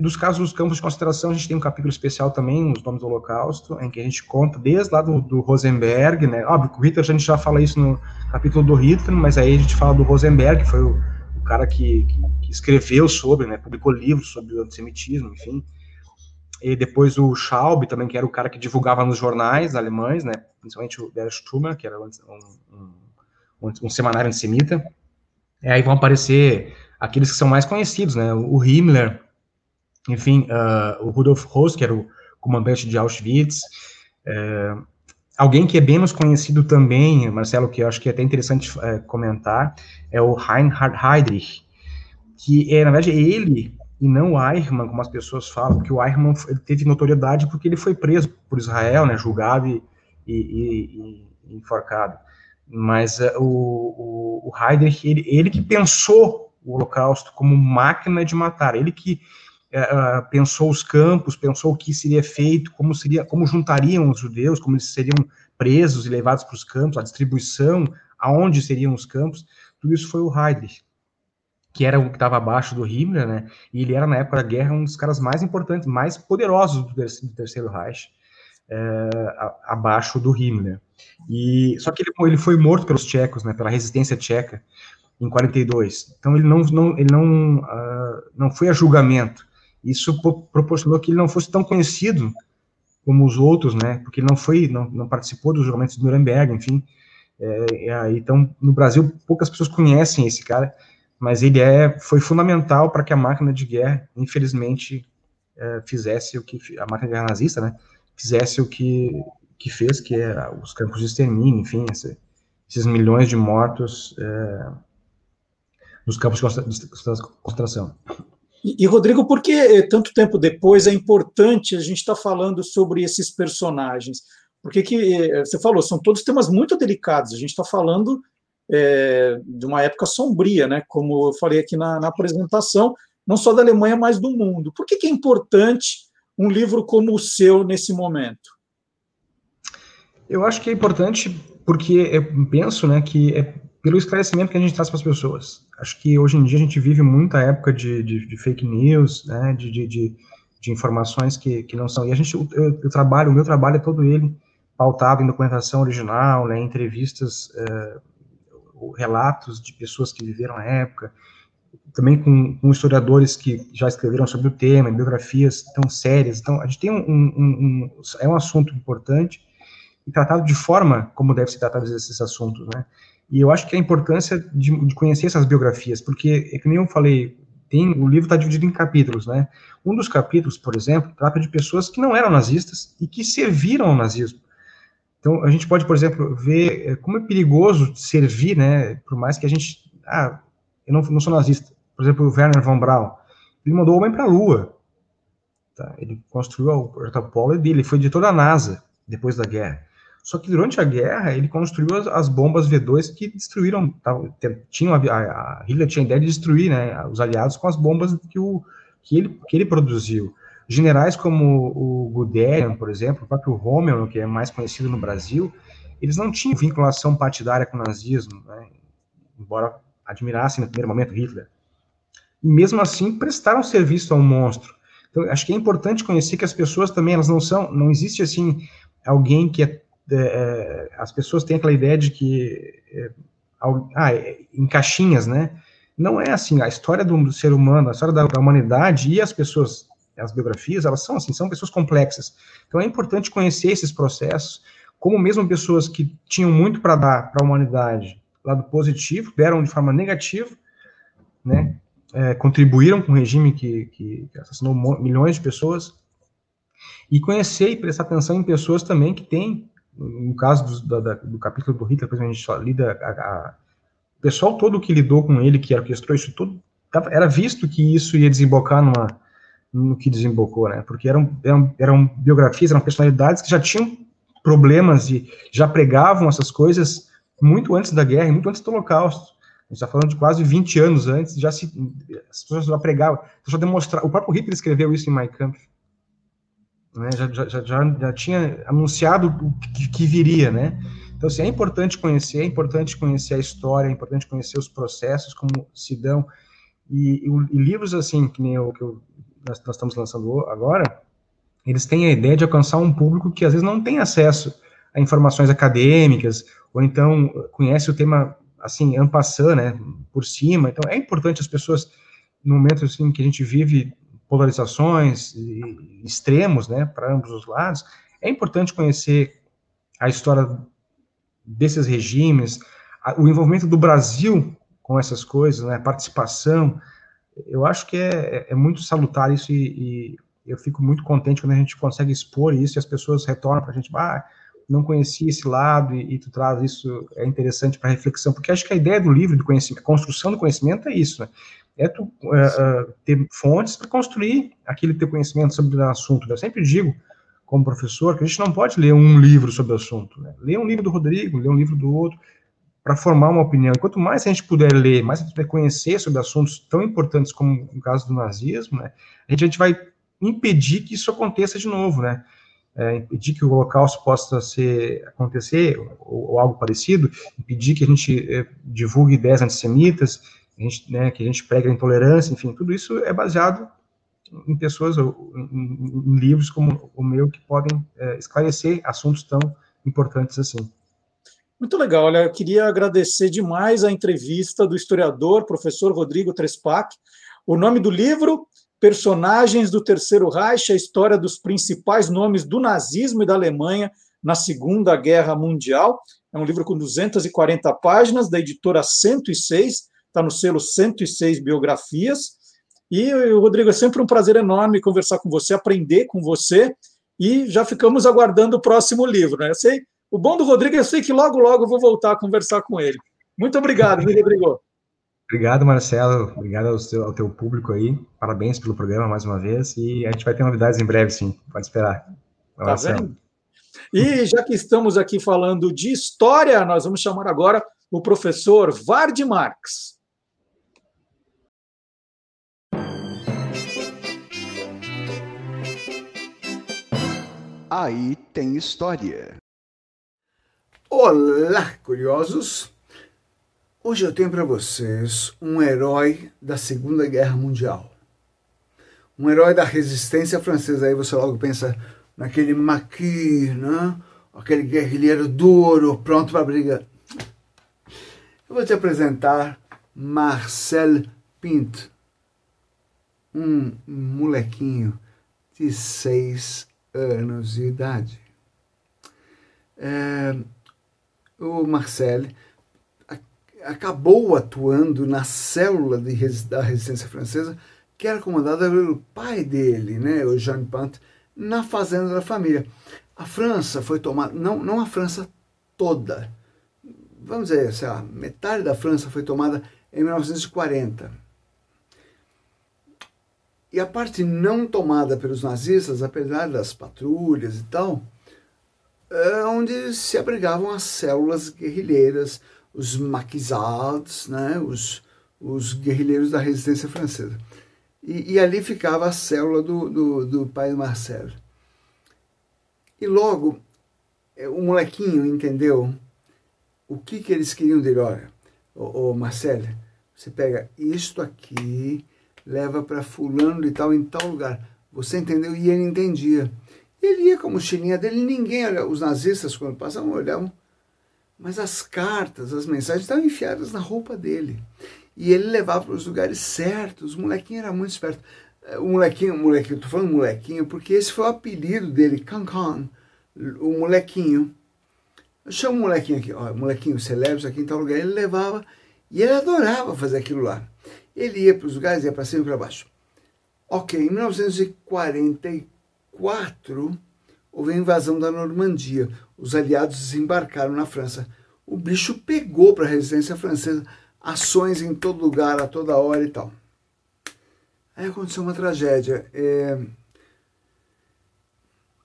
Dos casos dos campos de concentração, a gente tem um capítulo especial também, os nomes do Holocausto, em que a gente conta desde lá do, do Rosenberg, né? Óbvio, o Hitler, a gente já fala isso no capítulo do Hitler, mas aí a gente fala do Rosenberg, que foi o, o cara que, que, que, escreveu sobre, né? Publicou livros sobre o antissemitismo, enfim. E depois o Schaub também, que era o cara que divulgava nos jornais alemães, né? Principalmente o Der Sturmer, que era um, um, um, um semanário antissemita. E aí vão aparecer aqueles que são mais conhecidos, né? O Himmler, enfim, uh, o Rudolf Hoss, que era o comandante de Auschwitz, uh, alguém que é bem mais conhecido também, Marcelo, que eu acho que é até interessante uh, comentar, é o Reinhard Heydrich, que é, na verdade, ele e não o Eichmann, como as pessoas falam, porque o Eichmann teve notoriedade porque ele foi preso por Israel, né, julgado e, e, e enforcado. Mas uh, o, o, o Heydrich, ele, ele que pensou o Holocausto como máquina de matar, ele que pensou os campos, pensou o que seria feito, como seria, como juntariam os judeus, como eles seriam presos e levados para os campos, a distribuição, aonde seriam os campos, tudo isso foi o Heydrich, que era o que estava abaixo do Himmler, né? E ele era na época da guerra um dos caras mais importantes, mais poderosos do, do terceiro Reich, é, abaixo do Himmler. E só que ele, ele foi morto pelos tchecos, né? Pela resistência tcheca em 42. Então ele não não ele não uh, não foi a julgamento. Isso proporcionou que ele não fosse tão conhecido como os outros, né? Porque ele não foi, não, não participou dos julgamentos de Nuremberg, enfim. É, é, então, no Brasil, poucas pessoas conhecem esse cara, mas ele é, foi fundamental para que a máquina de guerra, infelizmente, é, fizesse o que a máquina de guerra nazista, né? Fizesse o que que fez, que é os campos de extermínio, enfim, esse, esses milhões de mortos é, nos campos de concentração. E, e, Rodrigo, por que eh, tanto tempo depois é importante a gente estar tá falando sobre esses personagens? Porque que eh, você falou, são todos temas muito delicados. A gente está falando é, de uma época sombria, né? Como eu falei aqui na, na, apresentação, não só da Alemanha, mas do mundo. Por que, que é importante um livro como o seu nesse momento? Eu acho que é importante porque eu penso, né, que é pelo esclarecimento que a gente traz para as pessoas. Acho que hoje em dia a gente vive muita época de, de, de fake news, né, de, de, de, informações que, que não são. E a gente, eu, eu, trabalho, o meu trabalho é todo ele pautado em documentação original, né, entrevistas, é, relatos de pessoas que viveram a época, também com, com, historiadores que já escreveram sobre o tema, biografias tão sérias. Então, a gente tem um, um, um, é um assunto importante e tratado de forma como deve ser tratado esses assuntos, né? E eu acho que a importância de, de conhecer essas biografias, porque, é que nem eu falei, tem, o livro está dividido em capítulos, né? Um dos capítulos, por exemplo, trata de pessoas que não eram nazistas e que serviram ao nazismo. Então, a gente pode, por exemplo, ver é, como é perigoso servir, né? Por mais que a gente. Ah, eu não, não sou nazista. Por exemplo, o Werner von Braun. Ele mandou o homem para a Lua. Tá? Ele construiu o protopolo dele, ele foi de toda a NASA depois da guerra. Só que durante a guerra, ele construiu as, as bombas V2 que destruíram, tava, tinham a, a, Hitler tinha a ideia de destruir né, os aliados com as bombas que, o, que, ele, que ele produziu. Generais como o Guderian, por exemplo, o próprio Rommel, que é mais conhecido no Brasil, eles não tinham vinculação partidária com o nazismo, né, embora admirassem no primeiro momento Hitler. E mesmo assim prestaram serviço ao monstro. Então, acho que é importante conhecer que as pessoas também, elas não são, não existe assim alguém que é é, as pessoas têm aquela ideia de que é, ah, é, em caixinhas, né? Não é assim. A história do ser humano, a história da, da humanidade e as pessoas, as biografias, elas são assim, são pessoas complexas. Então é importante conhecer esses processos, como mesmo pessoas que tinham muito para dar para a humanidade, lado positivo, deram de forma negativa, né? É, contribuíram com o regime que, que assassinou milhões de pessoas, e conhecer e prestar atenção em pessoas também que têm no caso do, do, do capítulo do Hitler, por exemplo, a gente lida a, a, o pessoal todo que lidou com ele, que orquestrou isso tudo, era visto que isso ia desembocar numa, no que desembocou, né? Porque eram, eram, eram biografias, eram personalidades que já tinham problemas e já pregavam essas coisas muito antes da guerra, muito antes do Holocausto. A gente está falando de quase 20 anos antes, já se, as pessoas já pregavam, já demonstravam. O próprio Hitler escreveu isso em Mein Kampf né, já, já, já, já tinha anunciado que, que, viria, né? Então, assim, é importante conhecer, é importante conhecer a história, é importante conhecer os processos, como se dão, e, e, e livros assim, que nem o que eu, nós, nós, estamos lançando agora, eles têm a ideia de alcançar um público que às vezes não tem acesso a informações acadêmicas, ou então conhece o tema, assim, ampassando, né, por cima, então é importante as pessoas, no momento, assim, que a gente vive polarizações extremos, né, para ambos os lados, é importante conhecer a história desses regimes, o envolvimento do Brasil com essas coisas, né, participação, eu acho que é, é muito salutar isso e, e, eu fico muito contente quando a gente consegue expor isso e as pessoas retornam para a gente, ah, não conhecia esse lado e, e tu traz isso, é interessante para reflexão, porque acho que a ideia do livro, do conhecimento, a construção do conhecimento é isso, né? É tu é, ter fontes para construir aquele teu conhecimento sobre o assunto. Eu sempre digo, como professor, que a gente não pode ler um livro sobre o assunto. Né? Ler um livro do Rodrigo, ler um livro do outro, para formar uma opinião. Quanto mais a gente puder ler, mais a gente puder conhecer sobre assuntos tão importantes como o caso do nazismo, né, a, gente, a gente vai impedir que isso aconteça de novo, né? É, impedir que o holocausto possa ser, acontecer, ou, ou algo parecido, impedir que a gente é, divulgue ideias antissemitas, a gente, né, que a gente prega a intolerância, enfim, tudo isso é baseado em pessoas, em, livros como o meu, que podem é, esclarecer assuntos tão importantes assim. Muito legal, olha, eu queria agradecer demais a entrevista do historiador, professor Rodrigo Trespac. O nome do livro, Personagens do Terceiro Reich, a história dos principais nomes do nazismo e da Alemanha na Segunda Guerra Mundial. É um livro com 240 páginas, da editora 106, está no selo 106 Biografias. E, Rodrigo, é sempre um prazer enorme conversar com você, aprender com você, e já ficamos aguardando o próximo livro. Né? Eu sei, o bom do Rodrigo, eu sei que logo, logo eu vou voltar a conversar com ele. Muito obrigado, Rodrigo. Obrigado, Marcelo. Obrigado ao teu, ao teu, público aí. Parabéns pelo programa mais uma vez. E a gente vai ter novidades em breve, sim. Pode esperar. Tá vendo? E já que estamos aqui falando de história, nós vamos chamar agora o professor Vard Marx. Aí tem história. Olá, curiosos! Hoje eu tenho para vocês um herói da Segunda Guerra Mundial. Um herói da resistência francesa. Aí você logo pensa naquele Maquis, né? aquele guerrilheiro duro, pronto para briga. Eu vou te apresentar Marcel Pint, um molequinho de seis anos de idade. É, o Marcel acabou atuando na célula de, da resistência francesa, que era comandada pelo pai dele, né, o Jean Pant, na fazenda da família. A França foi tomada, não, não a França toda, vamos dizer, sei lá, metade da França foi tomada em 1940 e a parte não tomada pelos nazistas, apesar das patrulhas e tal, é onde se abrigavam as células guerrilheiras, os maquisards, né, os, os guerrilheiros da resistência francesa. E, e ali ficava a célula do, do, do pai do Marcelo. E logo, é, o molequinho entendeu o que, que eles queriam dele. Olha, o, o Marcelo, você pega isto aqui leva para fulano de tal em tal lugar. Você entendeu? E ele entendia. E Ele ia com a mochilinha dele, ninguém olhava, os nazistas quando passavam olhavam, mas as cartas, as mensagens estavam enfiadas na roupa dele. E ele levava para os lugares certos, o molequinho era muito esperto. O molequinho, o molequinho, tô falando molequinho, porque esse foi o apelido dele, Cancan, o molequinho. Chama o molequinho aqui, ó, molequinho, leva isso aqui em tal lugar. Ele levava e ele adorava fazer aquilo lá. Ele ia para os lugares, ia para cima e para baixo. Ok, em 1944 houve a invasão da Normandia. Os aliados desembarcaram na França. O bicho pegou para a resistência francesa, ações em todo lugar, a toda hora e tal. Aí aconteceu uma tragédia. É...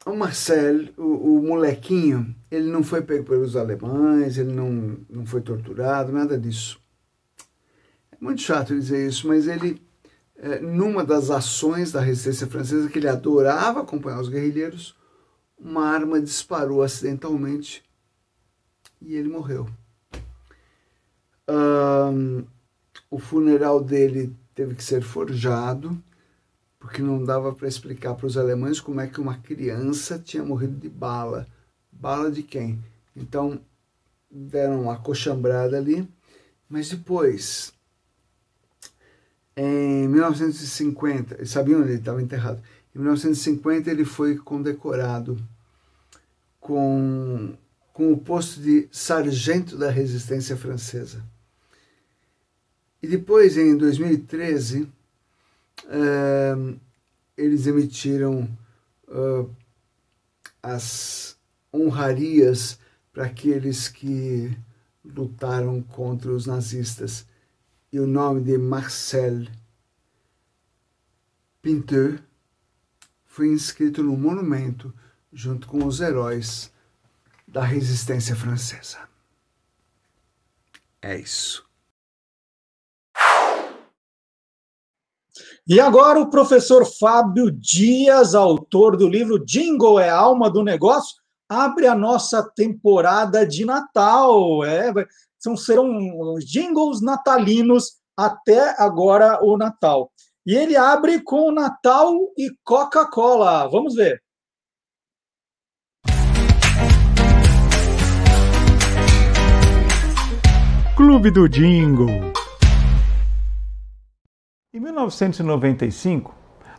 O Marcel, o, o, molequinho, ele não foi pego pelos alemães, ele não, não foi torturado, nada disso. Muito chato dizer isso, mas ele, é, numa das ações da resistência francesa, que ele adorava acompanhar os guerrilheiros, uma arma disparou acidentalmente e ele morreu. Um, o funeral dele teve que ser forjado, porque não dava para explicar para os alemães como é que uma criança tinha morrido de bala. Bala de quem? Então, deram uma cochambrada ali, mas depois, em 1950, eles sabiam onde ele estava enterrado, em 1950 ele foi condecorado com, com o posto de sargento da resistência francesa. E depois, em 2013, uh, eles emitiram uh, as honrarias para aqueles que lutaram contra os nazistas. E o nome de Marcel Pinteur foi inscrito no monumento junto com os heróis da resistência francesa. É isso. E agora o professor Fábio Dias, autor do livro Jingle é a alma do negócio, abre a nossa temporada de Natal. É, são, serão jingles natalinos até agora o Natal. E ele abre com Natal e Coca-Cola. Vamos ver. Clube do Jingle. Em 1995,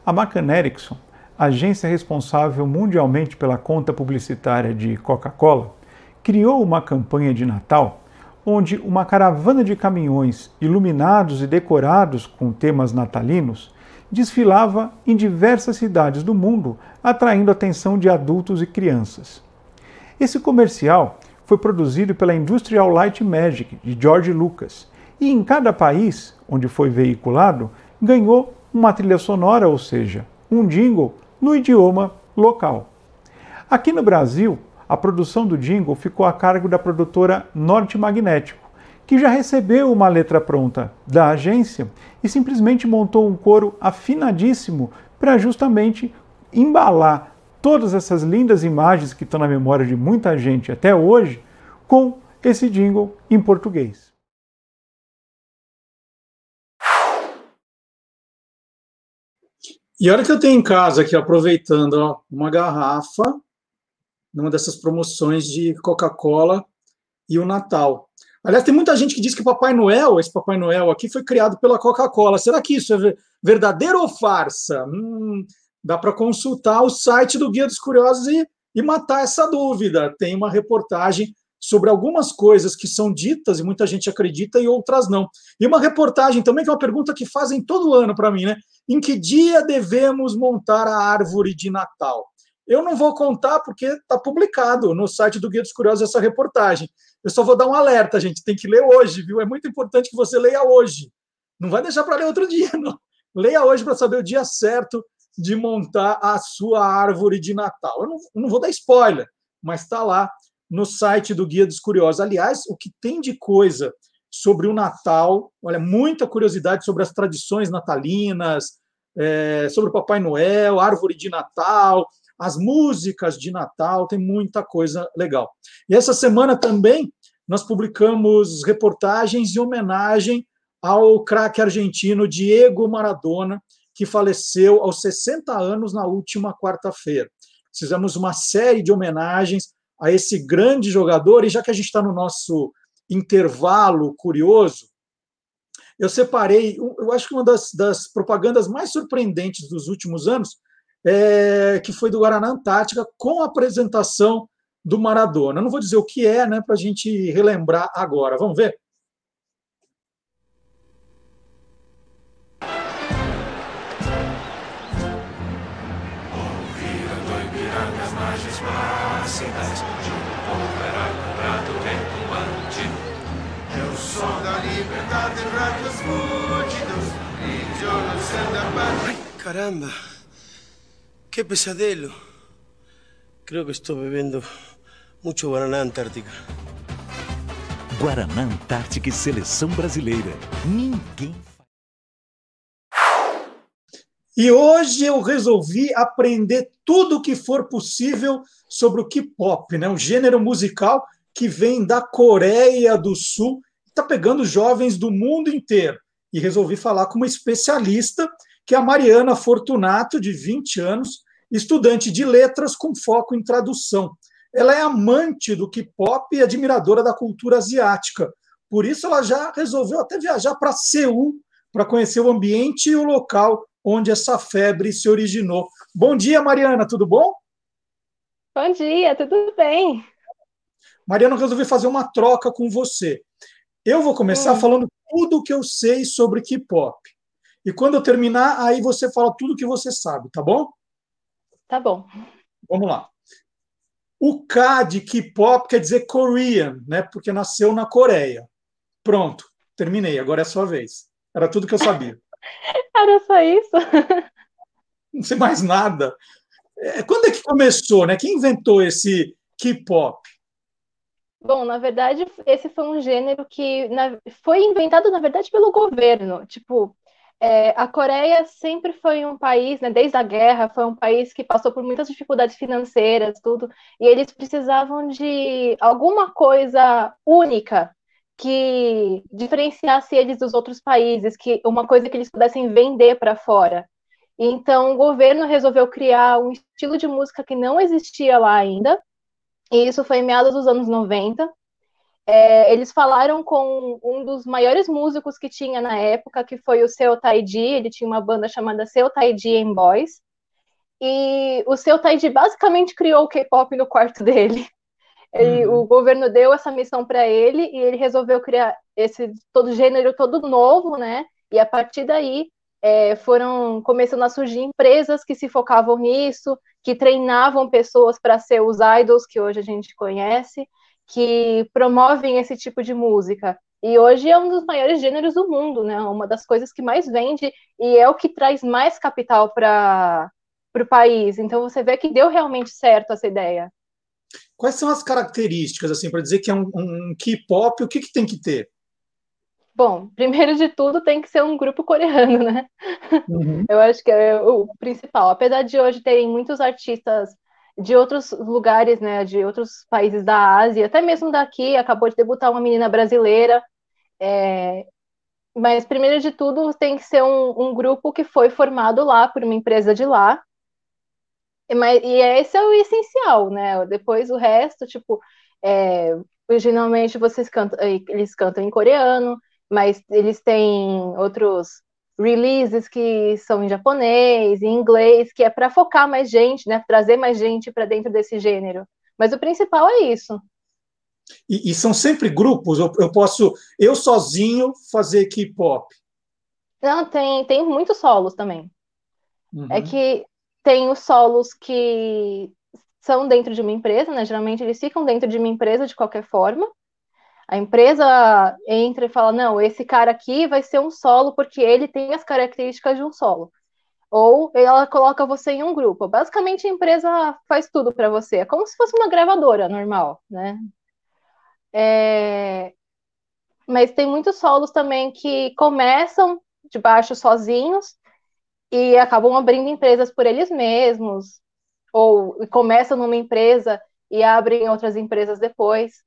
a McCann Erickson, agência responsável mundialmente pela conta publicitária de Coca-Cola, criou uma campanha de Natal onde uma caravana de caminhões iluminados e decorados com temas natalinos desfilava em diversas cidades do mundo, atraindo a atenção de adultos e crianças. Esse comercial foi produzido pela Industrial Light Magic de George Lucas e em cada país onde foi veiculado ganhou uma trilha sonora, ou seja, um jingle no idioma local. Aqui no Brasil, a produção do jingle ficou a cargo da produtora Norte Magnético, que já recebeu uma letra pronta da agência e simplesmente montou um coro afinadíssimo para justamente embalar todas essas lindas imagens que estão na memória de muita gente até hoje com esse jingle em português. E olha que eu tenho em casa aqui, aproveitando, ó, uma garrafa, numa dessas promoções de Coca-Cola e o Natal. Aliás, tem muita gente que diz que Papai Noel, esse Papai Noel aqui, foi criado pela Coca-Cola. Será que isso é verdadeiro ou farsa? Hum, dá para consultar o site do Guia dos Curiosos e, e matar essa dúvida. Tem uma reportagem sobre algumas coisas que são ditas e muita gente acredita e outras não. E uma reportagem também, que é uma pergunta que fazem todo ano para mim, né? Em que dia devemos montar a árvore de Natal? Eu não vou contar porque está publicado no site do Guia dos Curiosos essa reportagem. Eu só vou dar um alerta, gente. Tem que ler hoje, viu? É muito importante que você leia hoje. Não vai deixar para ler outro dia, [LAUGHS] não. Leia hoje para saber o dia certo de montar a sua árvore de Natal. Eu não, não vou dar spoiler, mas está lá no site do Guia dos Curiosos. Aliás, o que tem de coisa sobre o Natal, olha, muita curiosidade sobre as tradições natalinas, é, sobre o Papai Noel, árvore de Natal, as músicas de Natal, tem muita coisa legal. E essa semana também nós publicamos reportagens em homenagem ao craque argentino Diego Maradona, que faleceu aos 60 anos na última quarta-feira. fizemos uma série de homenagens a esse grande jogador, e já que a gente está no nosso intervalo curioso, eu separei, eu acho que uma das, das propagandas mais surpreendentes dos últimos anos, é, que foi do Guaraná Antártica, com a apresentação do Maradona. Eu não vou dizer o que é, né, para a gente relembrar agora. Vamos ver? Caramba. Qué pesadelo. Creo que estoy bebiendo mucho Guaraná Antártica. Guaraná Antártica e Seleção Brasileira. Ninguém E hoje eu resolvi aprender tudo o que for possível sobre o K-pop, né? um gênero musical que vem da Coreia do Sul, está pegando jovens do mundo inteiro. E resolvi falar com uma especialista, que é a Mariana Fortunato, de 20 anos, estudante de letras com foco em tradução. Ela é amante do K-pop e admiradora da cultura asiática. Por isso, ela já resolveu até viajar para Seul para conhecer o ambiente e o local onde essa febre se originou. Bom dia, Mariana, tudo bom? Bom dia, tudo bem. Mariana, eu resolvi fazer uma troca com você. Eu vou começar hum. falando tudo o que eu sei sobre K-pop. E quando eu terminar, aí você fala tudo o que você sabe, tá bom? Tá bom. Vamos lá. O K de K-pop quer dizer Korean, né? Porque nasceu na Coreia. Pronto, terminei. Agora é a sua vez. Era tudo que eu sabia. [LAUGHS] Era só isso? [LAUGHS] Não sei mais nada. É, quando é que começou, né? Quem inventou esse K-pop? Bom, na verdade, esse foi um gênero que na, foi inventado, na verdade, pelo governo. Tipo, é, a Coreia sempre foi um país, né, desde a guerra, foi um país que passou por muitas dificuldades financeiras, tudo, e eles precisavam de alguma coisa única que diferenciasse eles dos outros países, que uma coisa que eles pudessem vender para fora. Então, o governo resolveu criar um estilo de música que não existia lá ainda, e isso foi em meados dos anos 90. É, eles falaram com um dos maiores músicos que tinha na época, que foi o Seu Taiji, ele tinha uma banda chamada Seu Taiji and Boys, e o Seu Taiji basicamente criou o K-pop no quarto [LAUGHS] dele. Ele, uhum. O governo deu essa missão para ele e ele resolveu criar esse todo gênero todo novo, né? E a partir daí é, foram começando a surgir empresas que se focavam nisso, que treinavam pessoas para ser os idols que hoje a gente conhece, que promovem esse tipo de música. E hoje é um dos maiores gêneros do mundo, né? Uma das coisas que mais vende e é o que traz mais capital para o país. Então você vê que deu realmente certo essa ideia. Quais são as características, assim, para dizer que é um, um K-pop, o que, que tem que ter? Bom, primeiro de tudo tem que ser um grupo coreano, né? Uhum. Eu acho que é o principal. Apesar de hoje terem muitos artistas de outros lugares, né, de outros países da Ásia, até mesmo daqui, acabou de debutar uma menina brasileira. É... Mas primeiro de tudo tem que ser um, um grupo que foi formado lá por uma empresa de lá, mas, e esse é o essencial, né? Depois o resto, tipo, é, originalmente vocês cantam, eles cantam em coreano, mas eles têm outros releases que são em japonês, em inglês, que é para focar mais gente, né? Trazer mais gente para dentro desse gênero. Mas o principal é isso. E, e são sempre grupos? Eu, eu posso, eu sozinho, fazer K-pop? Não, tem, tem muitos solos também. Uhum. É que tem os solos que são dentro de uma empresa, né? Geralmente eles ficam dentro de uma empresa de qualquer forma. A empresa entra e fala: não, esse cara aqui vai ser um solo porque ele tem as características de um solo. Ou ela coloca você em um grupo. Basicamente, a empresa faz tudo para você. É como se fosse uma gravadora normal, né? É... Mas tem muitos solos também que começam de baixo sozinhos e acabam abrindo empresas por eles mesmos, ou começam numa empresa e abrem outras empresas depois.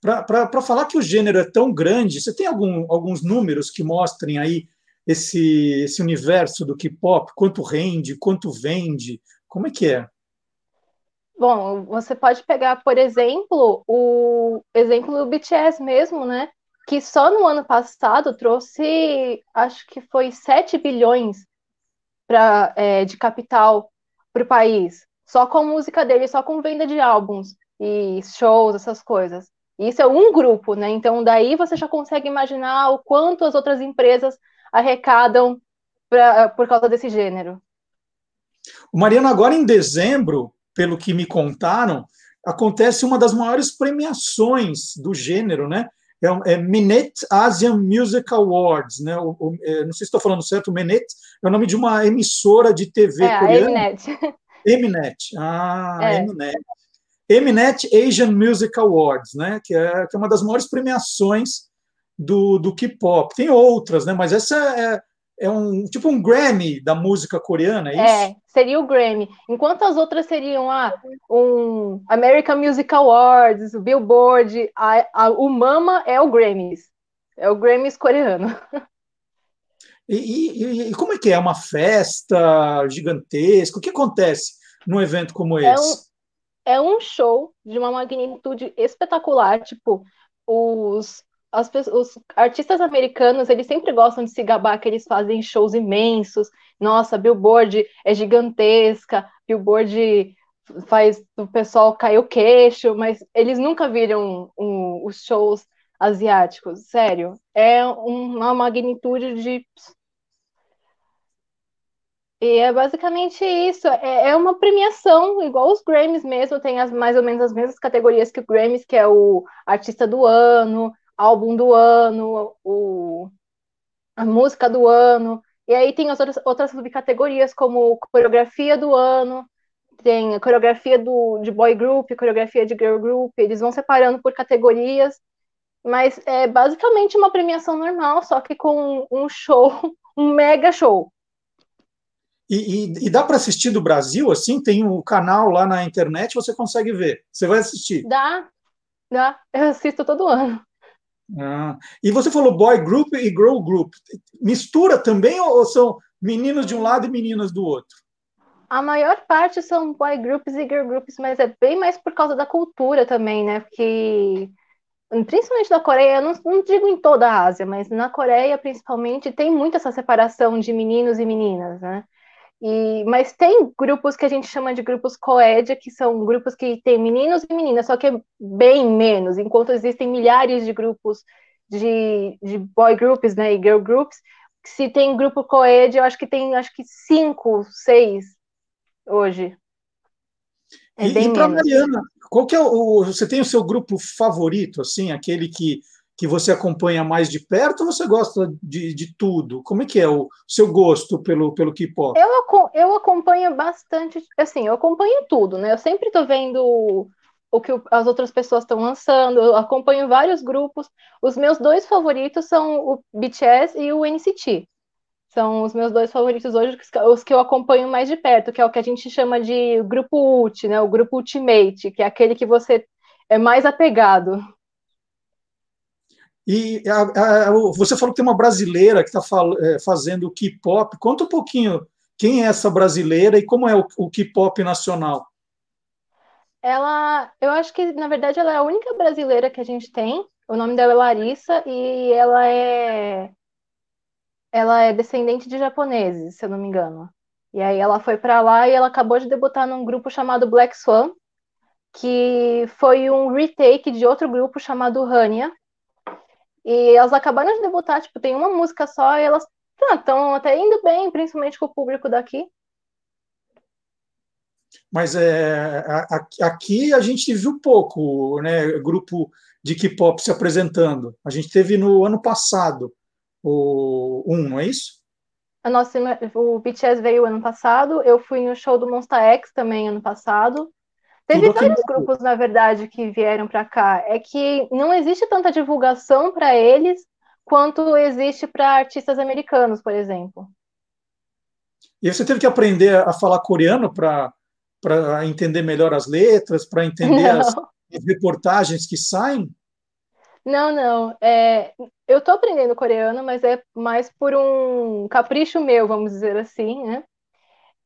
Para falar que o gênero é tão grande, você tem algum, alguns números que mostrem aí esse, esse universo do K-pop? Quanto rende, quanto vende, Como é que é? Bom, você pode pegar, por exemplo, o exemplo do BTS mesmo, né? Que só no ano passado trouxe, acho que foi 7 bilhões pra, é, de capital para o país, só com música dele, só com venda de álbuns e shows, essas coisas. Isso é um grupo, né? Então, daí você já consegue imaginar o quanto as outras empresas arrecadam pra, por causa desse gênero. O Mariano, agora em dezembro, pelo que me contaram, acontece uma das maiores premiações do gênero, né? É, é Minet Asian Music Awards, né? O, o, é, não sei se estou falando certo, o Minet é o nome de uma emissora de TV é, coreana. A Mnet. Mnet, ah, É. Mnet. Mnet Asian Music Awards, né? Que é, que é uma das maiores premiações do, do K-pop. Tem outras, né? Mas essa é, é um tipo um Grammy da música coreana, é isso? É, seria o Grammy. Enquanto as outras seriam ah, um American Music Awards, o Billboard, a, a- o Mama é o Grammys. É o Grammys coreano. E, e- e como é que é? É uma festa gigantesca? O que acontece num evento como É esse? É um show de uma magnitude espetacular. Tipo, os, as, os artistas americanos, eles sempre gostam de se gabar que eles fazem shows imensos. Nossa, Billboard é gigantesca, Billboard faz o pessoal cair o queixo, mas eles nunca viram um- os shows asiáticos, sério. É uma magnitude de e é basicamente isso. É, é uma premiação, igual os Grammys mesmo, tem as, mais ou menos as mesmas categorias que o Grammys, que é o artista do ano, álbum do ano, o, a música do ano. E aí tem as outras, outras subcategorias, como coreografia do ano, tem a coreografia do, de boy group, coreografia de girl group, eles vão separando por categorias, mas é basicamente uma premiação normal, só que com um show, [LAUGHS] um mega show. E, e- e dá para assistir do Brasil, assim? Tem um canal lá na internet, você consegue ver. Você vai assistir. Dá, dá, eu assisto todo ano. Ah, e você falou boy group e girl group. Mistura também ou ou são meninos de um lado e meninas do outro? A maior parte são boy groups e girl groups, mas é bem mais por causa da cultura também, né? Porque, principalmente na Coreia, eu não, não digo em toda a Ásia, mas na Coreia, principalmente, tem muito essa separação de meninos e meninas, né? E, mas tem grupos que a gente chama de grupos coed, que são grupos que tem meninos e meninas, só que é bem menos, enquanto existem milhares de grupos de, de boy groups, né, e girl groups, se tem grupo coed, eu acho que tem acho que cinco, seis hoje. É E, bem para menos. Mariana, qual que é o, você tem o seu grupo favorito, assim, aquele que, que você acompanha mais de perto ou você gosta de, de tudo? Como é que é o seu gosto pelo, pelo K-pop? Eu, eu acompanho bastante, assim, eu acompanho tudo, né? Eu sempre tô vendo o que as outras pessoas estão lançando, eu acompanho vários grupos. Os meus dois favoritos são o BTS e o NCT. São os meus dois favoritos hoje, os que eu acompanho mais de perto, que é o que a gente chama de grupo ult, né? O grupo Ultimate, que é aquele que você é mais apegado. E a- a- o- você falou que tem uma brasileira que está fazendo K-pop. Conta um pouquinho quem é essa brasileira e como é o, o K-pop nacional. Ela, eu acho que, na verdade, ela é a única brasileira que a gente tem. O nome dela é Larissa e ela é ela é descendente de japoneses, se eu não me engano. E aí ela foi pra lá e ela acabou de debutar num grupo chamado Black Swan, que foi um retake de outro grupo chamado Hania. E elas acabaram de debutar, tipo, tem uma música só e elas estão até indo bem, principalmente com o público daqui. Mas é, aqui a gente viu pouco, né? Grupo de K-pop se apresentando. A gente teve no ano passado o um, não é isso? A nossa, o BTS veio ano passado, eu fui no show do Monsta X também ano passado. Teve vários grupos, na verdade, que vieram para cá. É que não existe tanta divulgação para eles quanto existe para artistas americanos, por exemplo. E você teve que aprender a falar coreano para entender melhor as letras, para entender as, as reportagens que saem? Não, não. É, eu tô aprendendo coreano, mas é mais por um capricho meu, vamos dizer assim, né?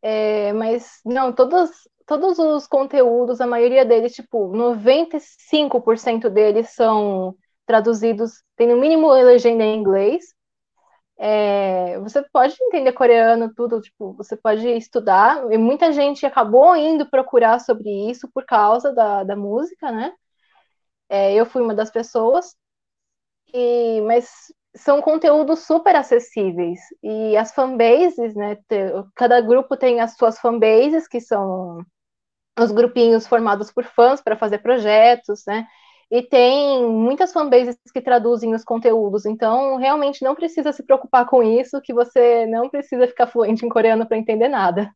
É, mas não, todos, todos os conteúdos, a maioria deles, tipo, 95% deles são traduzidos, tem no mínimo legenda em inglês. É, você pode entender coreano, tudo, tipo, você pode estudar, e muita gente acabou indo procurar sobre isso por causa da, da música, né? É, eu fui uma das pessoas, e, mas são conteúdos super acessíveis. E as fanbases, né? Cada grupo tem as suas fanbases, que são os grupinhos formados por fãs para fazer projetos, né? E tem muitas fanbases que traduzem os conteúdos, então realmente não precisa se preocupar com isso, que você não precisa ficar fluente em coreano para entender nada.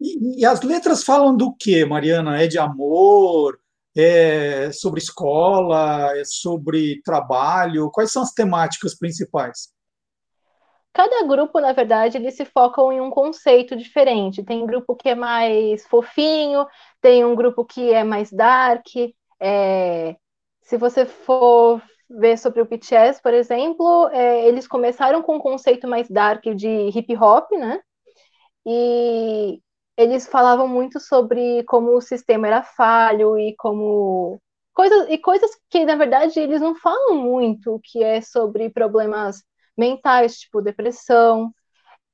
E, e, as letras falam do que, Mariana? É de amor? É sobre escola? É sobre trabalho? Quais são as temáticas principais? Cada grupo, na verdade, eles se focam em um conceito diferente. Tem grupo que é mais fofinho, tem um grupo que é mais dark. É... Se você for ver sobre o BTS, por exemplo, é, eles começaram com um conceito mais dark de hip hop, né? E eles falavam muito sobre como o sistema era falho e como coisas e coisas que na verdade eles não falam muito, que é sobre problemas mentais, tipo depressão,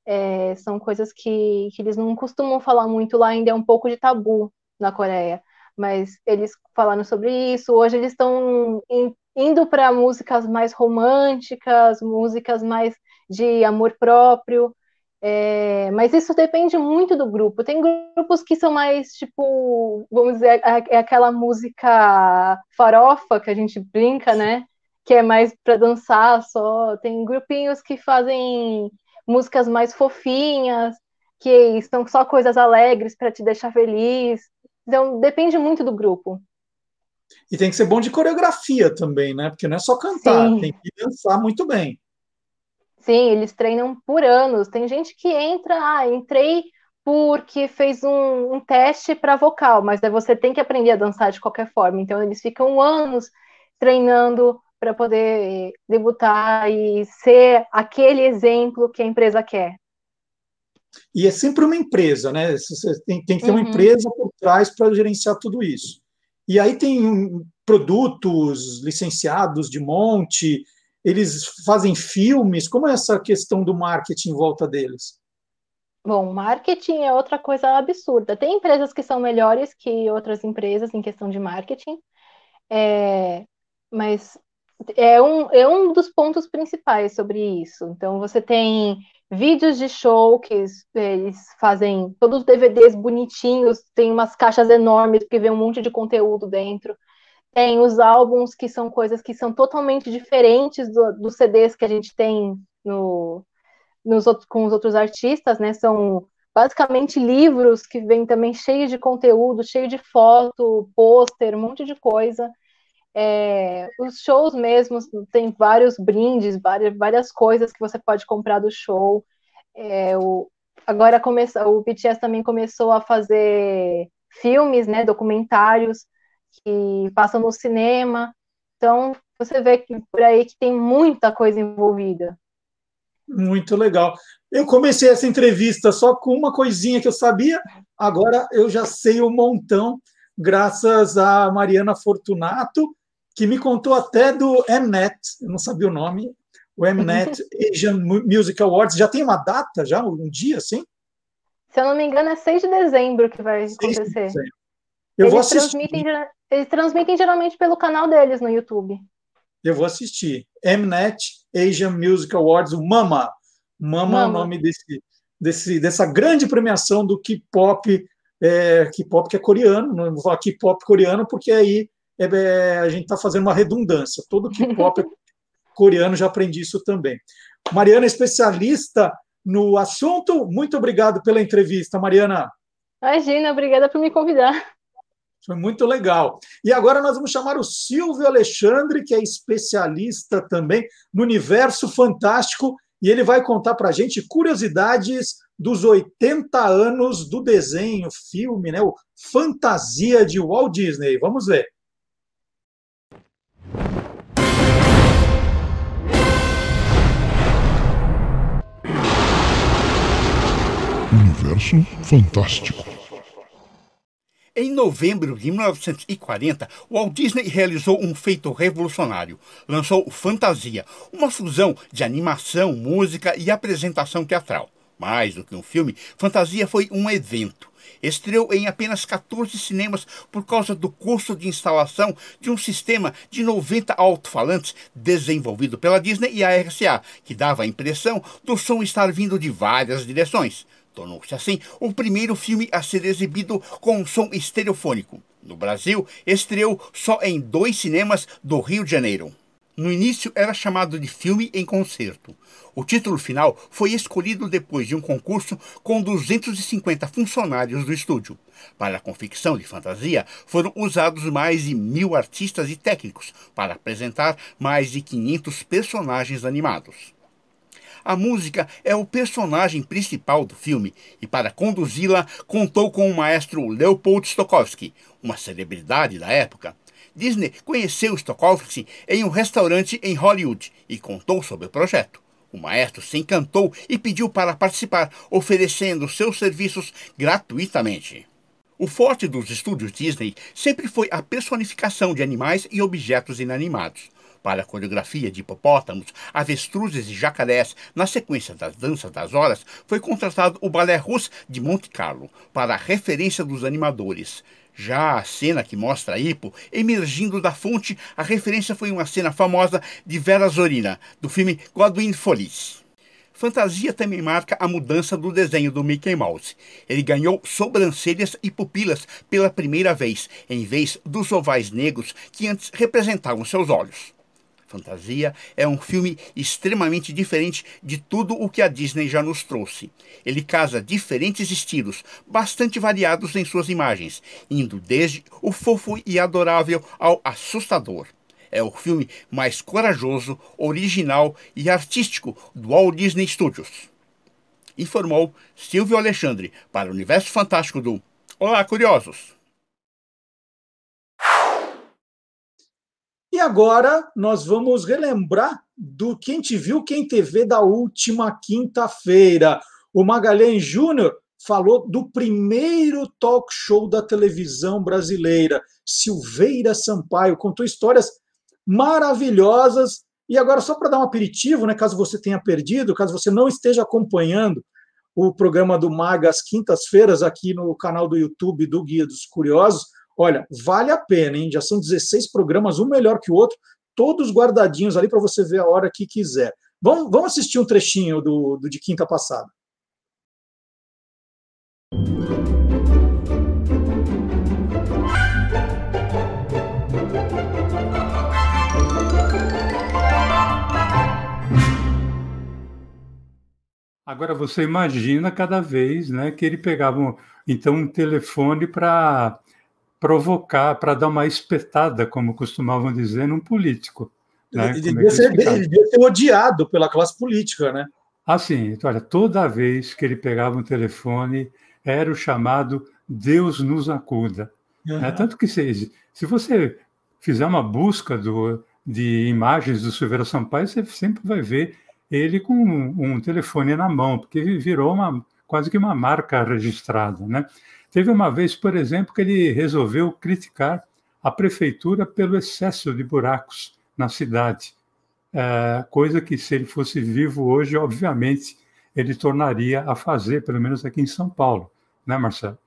é, são coisas que, que eles não costumam falar muito lá, ainda é um pouco de tabu na Coreia, mas eles falaram sobre isso. Hoje eles estão indo para músicas mais românticas, músicas mais de amor próprio. É, mas isso depende muito do grupo. Tem grupos que são mais, tipo, vamos dizer, é aquela música farofa que a gente brinca, né? Que é mais para dançar só. Tem grupinhos que fazem músicas mais fofinhas, que são só coisas alegres para te deixar feliz. Então, depende muito do grupo. E tem que ser bom de coreografia também, né? Porque não é só cantar, Sim. tem que dançar muito bem. Sim, eles treinam por anos. Tem gente que entra, ah, entrei porque fez um, um teste para vocal, mas você tem que aprender a dançar de qualquer forma. Então eles ficam anos treinando para poder debutar e ser aquele exemplo que a empresa quer. E é sempre uma empresa, né? Tem, tem que ter uhum. uma empresa por trás para gerenciar tudo isso. E aí tem produtos licenciados de monte, eles fazem filmes? Como é essa questão do marketing em volta deles? Bom, marketing é outra coisa absurda. Tem empresas que são melhores que outras empresas em questão de marketing, é, mas é um, é um dos pontos principais sobre isso. Então, você tem vídeos de show que eles fazem todos os DVDs bonitinhos, tem umas caixas enormes que vem um monte de conteúdo dentro. Tem os álbuns que são coisas que são totalmente diferentes do, dos CDs que a gente tem no, nos outros, com os outros artistas, né? São basicamente livros que vêm também cheios de conteúdo, cheio de foto, pôster, um monte de coisa. É, os shows mesmos tem vários brindes, várias, várias coisas que você pode comprar do show. É, o, agora começa, o BTS também começou a fazer filmes, né, documentários que passam no cinema. Então, você vê que por aí que tem muita coisa envolvida. Muito legal. Eu comecei essa entrevista só com uma coisinha que eu sabia, agora eu já sei um montão, graças a Mariana Fortunato, que me contou até do Mnet, eu não sabia o nome, o Mnet [LAUGHS] Asian Music Awards. Já tem uma data, já? Um dia, assim? Se eu não me engano, é 6 de dezembro que vai acontecer. Eu eles vou assistir. Transmitem, eles transmitem geralmente pelo canal deles no YouTube. Eu vou assistir. Mnet Asian Music Awards, o MAMA. MAMA, Mama. é o nome desse, desse, dessa grande premiação do K-pop, é, K-pop que é coreano, não vou falar K-pop coreano, porque aí é, é, a gente está fazendo uma redundância. Todo K-pop [LAUGHS] coreano, já aprendi isso também. Mariana, especialista no assunto, muito obrigado pela entrevista, Mariana. Imagina, obrigada por me convidar. Foi muito legal. E agora nós vamos chamar o Silvio Alexandre, que é especialista também no universo fantástico, e ele vai contar para a gente curiosidades dos 80 anos do desenho, filme, né? O Fantasia de Walt Disney. Vamos ver. Universo Fantástico. Em novembro de 1940, Walt Disney realizou um feito revolucionário. Lançou Fantasia, uma fusão de animação, música e apresentação teatral. Mais do que um filme, Fantasia foi um evento. Estreou em apenas 14 cinemas por causa do custo de instalação de um sistema de 90 alto-falantes desenvolvido pela Disney e a RCA, que dava a impressão do som estar vindo de várias direções. Tornou-se assim o primeiro filme a ser exibido com som estereofônico. No Brasil, estreou só em dois cinemas do Rio de Janeiro. No início era chamado de filme em concerto. O título final foi escolhido depois de um concurso com 250 funcionários do estúdio. Para a confecção de fantasia, foram usados mais de mil artistas e técnicos para apresentar mais de 500 personagens animados. A música é o personagem principal do filme e, para conduzi-la, contou com o maestro Leopold Stokowski, uma celebridade da época. Disney conheceu Stokowski em um restaurante em Hollywood e contou sobre o projeto. O maestro se encantou e pediu para participar, oferecendo seus serviços gratuitamente. O forte dos estúdios Disney sempre foi a personificação de animais e objetos inanimados. Para a coreografia de hipopótamos, avestruzes e jacarés, na sequência das danças das horas, foi contratado o Balé Russo de Monte Carlo, para a referência dos animadores. Já a cena que mostra a Hippo emergindo da fonte, a referência foi uma cena famosa de Vera Zorina, do filme Godwin Folies. Fantasia também marca a mudança do desenho do Mickey Mouse. Ele ganhou sobrancelhas e pupilas pela primeira vez, em vez dos ovais negros que antes representavam seus olhos. Fantasia é um filme extremamente diferente de tudo o que a Disney já nos trouxe. Ele casa diferentes estilos, bastante variados em suas imagens, indo desde o fofo e adorável ao assustador. É o filme mais corajoso, original e artístico do Walt Disney Studios. Informou Silvio Alexandre para o Universo Fantástico do Olá, Curiosos! E agora nós vamos relembrar do Quem Te Viu, Quem TV da última quinta-feira. O Magalhães Júnior falou do primeiro talk show da televisão brasileira. Silveira Sampaio contou histórias maravilhosas. E agora, só para dar um aperitivo, né, caso você tenha perdido, caso você não esteja acompanhando o programa do Maga às quintas-feiras aqui no canal do YouTube do Guia dos Curiosos, Olha, vale a pena, hein? Já são 16 programas, um melhor que o outro, todos guardadinhos ali para você ver a hora que quiser. Vamos, vamos assistir um trechinho do, do de quinta passada. Agora você imagina cada vez, né, que ele pegava um, então um telefone para provocar, para dar uma espetada, como costumavam dizer, num político. Né? Ele, é devia ser, ele devia ser odiado pela classe política, né? Sim. Então, olha, toda vez que ele pegava um telefone, era o chamado Deus nos acuda. Uhum. Né? Tanto que se, se você fizer uma busca do, de imagens do Silveira Sampaio, você sempre vai ver ele com um, um telefone na mão, porque virou uma, quase que uma marca registrada, né? Teve uma vez, por exemplo, que ele resolveu criticar a prefeitura pelo excesso de buracos na cidade, é, coisa que, se ele fosse vivo hoje, obviamente, ele tornaria a fazer, pelo menos aqui em São Paulo, né, Marcelo?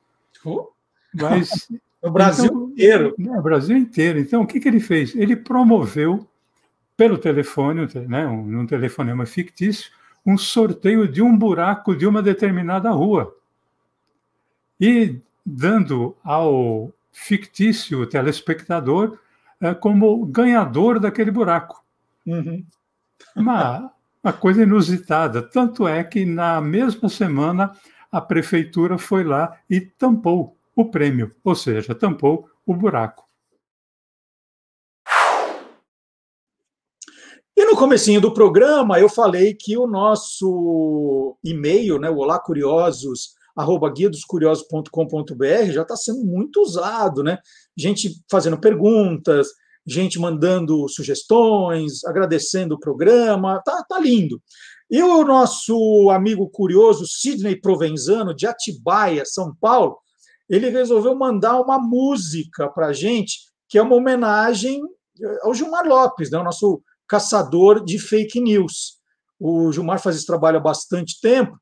Mas [LAUGHS] no Brasil então, inteiro. No Brasil inteiro. Então, o que, que ele fez? Ele promoveu pelo telefone, né, um, um telefonema fictício, um sorteio de um buraco de uma determinada rua e dando ao fictício telespectador é, como ganhador daquele buraco. Uhum. Uma, uma coisa inusitada. Tanto é que na mesma semana a prefeitura foi lá e tampou o prêmio, ou seja, tampou o buraco. E no comecinho do programa eu falei que o nosso e-mail, né, o Olá Curiosos, arroba guiadoscuriosos.com.br já está sendo muito usado, né? Gente fazendo perguntas, gente mandando sugestões, agradecendo o programa, tá, tá lindo. E o nosso amigo curioso, Sidney Provenzano, de Atibaia, São Paulo, ele resolveu mandar uma música para gente, que é uma homenagem ao Gilmar Lopes, né, o nosso caçador de fake news. O Gilmar faz esse trabalho há bastante tempo,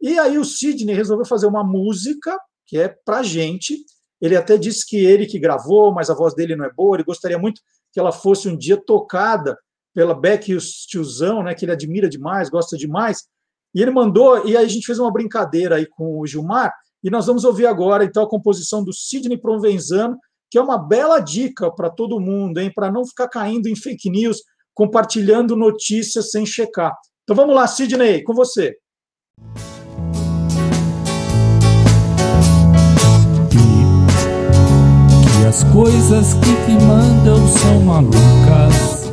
e aí o Sidney resolveu fazer uma música que é para gente. Ele até disse que ele que gravou, mas a voz dele não é boa, ele gostaria muito que ela fosse um dia tocada pela Beck e o tiozão, né, que ele admira demais, gosta demais. E ele mandou, e aí a gente fez uma brincadeira aí com o Gilmar, e nós vamos ouvir agora então a composição do Sidney Provenzano, que é uma bela dica para todo mundo, hein, para não ficar caindo em fake news, compartilhando notícias sem checar. Então vamos lá, Sidney, com você. Que as coisas que te mandam são malucas.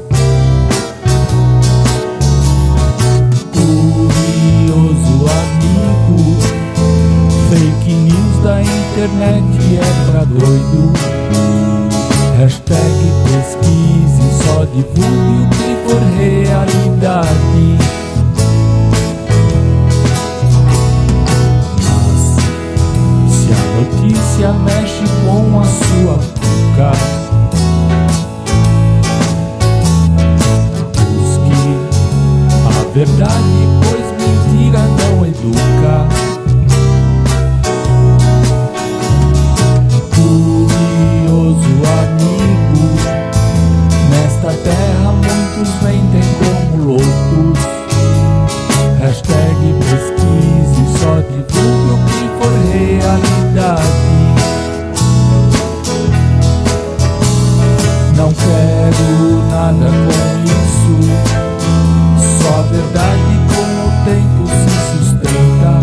Curioso amigo, fake news da internet é pra doido. Hashtag pesquise, só divulgue o que for realidade. Mas se a notícia mexe com a sua boca, busque a verdade, pois mentira não educa. Quero nada com isso, só a verdade com o tempo se sustenta.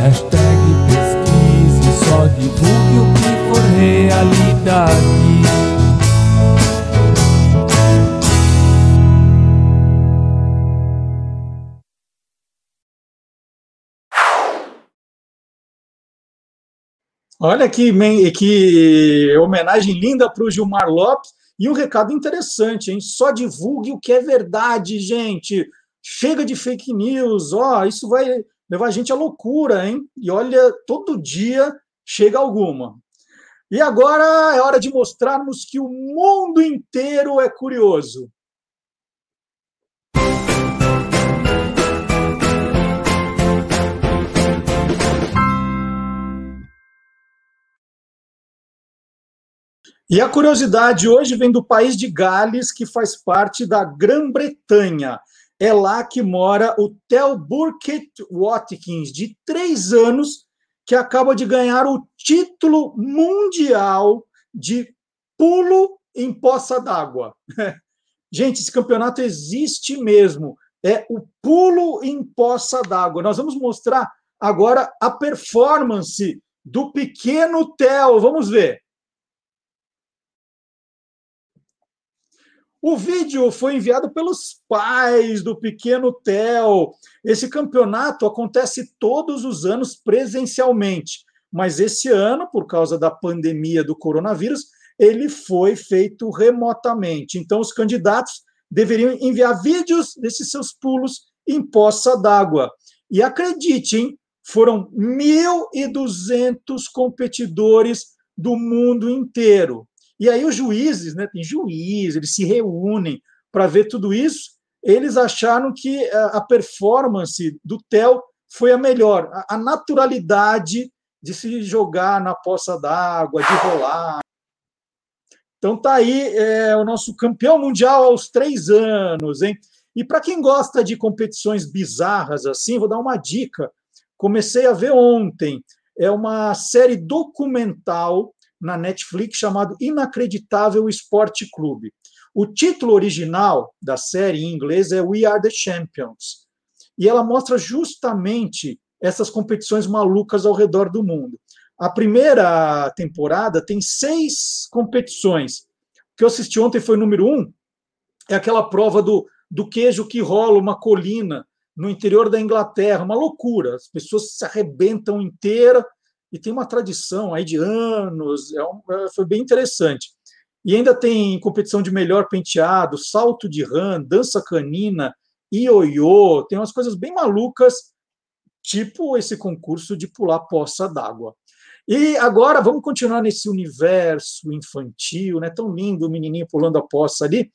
Hashtag pesquise, só divulgue o que for realidade. Olha que, que homenagem linda para o Gilmar Lopes e um recado interessante, hein? Só divulgue o que é verdade, gente. Chega de fake news, ó, isso vai levar a gente à loucura, hein? E olha, todo dia chega alguma. E agora é hora de mostrarmos que o mundo inteiro é curioso. E a curiosidade hoje vem do país de Gales, que faz parte da Grã-Bretanha. É lá que mora o Theo Burkett Watkins, de três anos, que acaba de ganhar o título mundial de pulo em poça d'água. [LAUGHS] Gente, esse campeonato existe mesmo. É o pulo em poça d'água. Nós vamos mostrar agora a performance do pequeno Theo. Vamos ver. O vídeo foi enviado pelos pais do pequeno Theo. Esse campeonato acontece todos os anos presencialmente, mas esse ano, por causa da pandemia do coronavírus, ele foi feito remotamente. Então, os candidatos deveriam enviar vídeos desses seus pulos em poça d'água. E acredite, hein, foram 1.200 competidores do mundo inteiro. E aí os juízes, né, tem juízes, eles se reúnem para ver tudo isso. Eles acharam que eh, a performance do Theo foi a melhor, a naturalidade de se jogar na poça d'água, de rolar. Então tá aí é, o nosso campeão mundial aos três anos, hein? E para quem gosta de competições bizarras assim, vou dar uma dica. Comecei a ver ontem. É uma série documental na Netflix chamado Inacreditável Esporte Clube. O título original da série em inglês é We Are the Champions. E ela mostra justamente essas competições malucas ao redor do mundo. A primeira temporada tem seis competições. O que eu assisti ontem foi número um, é aquela prova do, do queijo que rola uma colina no interior da Inglaterra, uma loucura. As pessoas se arrebentam inteira e tem uma tradição aí de anos, é um, foi bem interessante. E ainda tem competição de melhor penteado, salto de rã, dança canina, ioiô, tem umas coisas bem malucas, tipo esse concurso de pular poça d'água. E agora vamos continuar nesse universo infantil, né? Tão lindo o menininho pulando a poça ali.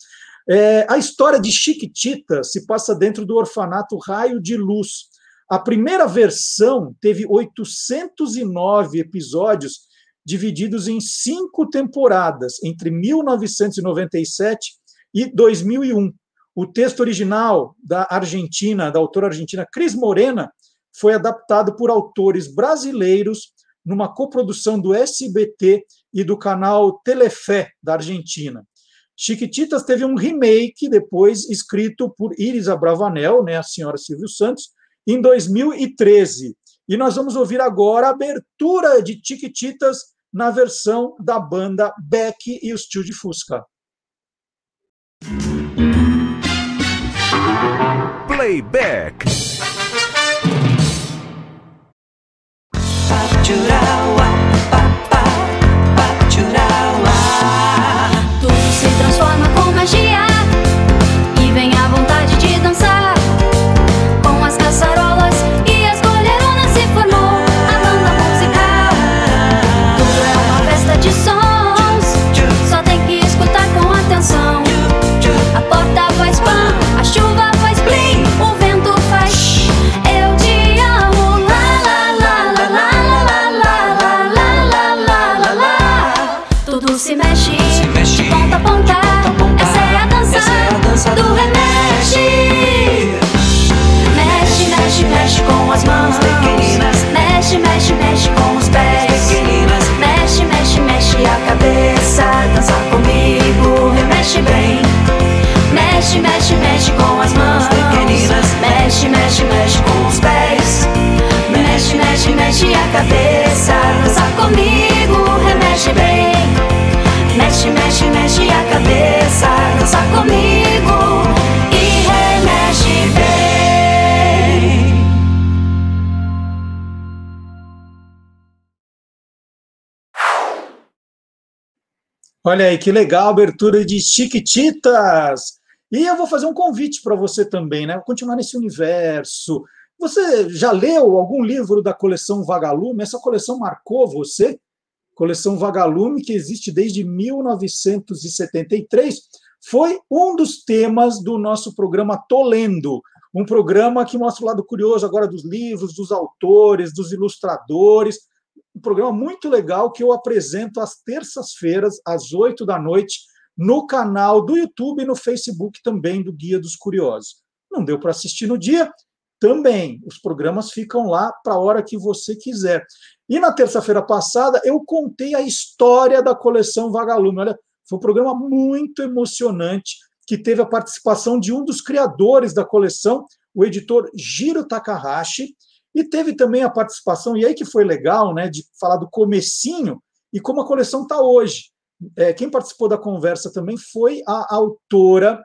É, a história de Chiquitita se passa dentro do orfanato Raio de Luz. A primeira versão teve 809 episódios divididos em cinco temporadas, entre 1997 e 2001. O texto original da Argentina, da autora argentina Cris Morena, foi adaptado por autores brasileiros numa coprodução do SBT e do canal Telefé da Argentina. Chiquititas teve um remake depois escrito por Iris Abravanel, né, a senhora Silvio Santos, em 2013. E nós vamos ouvir agora a abertura de Chiquititas na versão da banda Beck e os Tio de Fusca. Playback. Cabeça. Dança comigo, remexe bem. Mexe, mexe, mexe a cabeça. Dança comigo e remexe bem. Olha aí que legal, abertura de Chiquititas. E eu vou fazer um convite para você também, né? Vou continuar nesse universo. Você já leu algum livro da coleção Vagalume? Essa coleção marcou você? Coleção Vagalume, que existe desde 1973, foi um dos temas do nosso programa Tolendo, um programa que mostra o lado curioso agora dos livros, dos autores, dos ilustradores. Um programa muito legal que eu apresento às terças-feiras, às oito da noite, no canal do YouTube e no Facebook também do Guia dos Curiosos. Não deu para assistir no dia? Também. Os programas ficam lá para a hora que você quiser. E na terça-feira passada, eu contei a história da coleção Vagalume. Olha, foi um programa muito emocionante que teve a participação de um dos criadores da coleção, o editor Jiro Takahashi, e teve também a participação, e aí que foi legal, né, de falar do comecinho e como a coleção está hoje. É, quem participou da conversa também foi a autora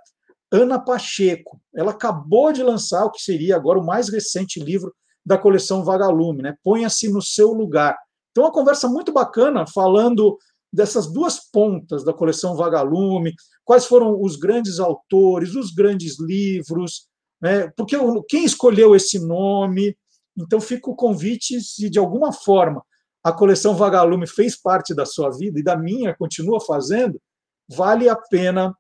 Ana Pacheco. Ela acabou de lançar o que seria agora o mais recente livro da coleção Vagalume, né? Ponha-se no seu lugar. Então, uma conversa muito bacana falando dessas duas pontas da coleção Vagalume, quais foram os grandes autores, os grandes livros, né? porque quem escolheu esse nome. Então, fica o convite, se de alguma forma a coleção Vagalume fez parte da sua vida e da minha continua fazendo, vale a pena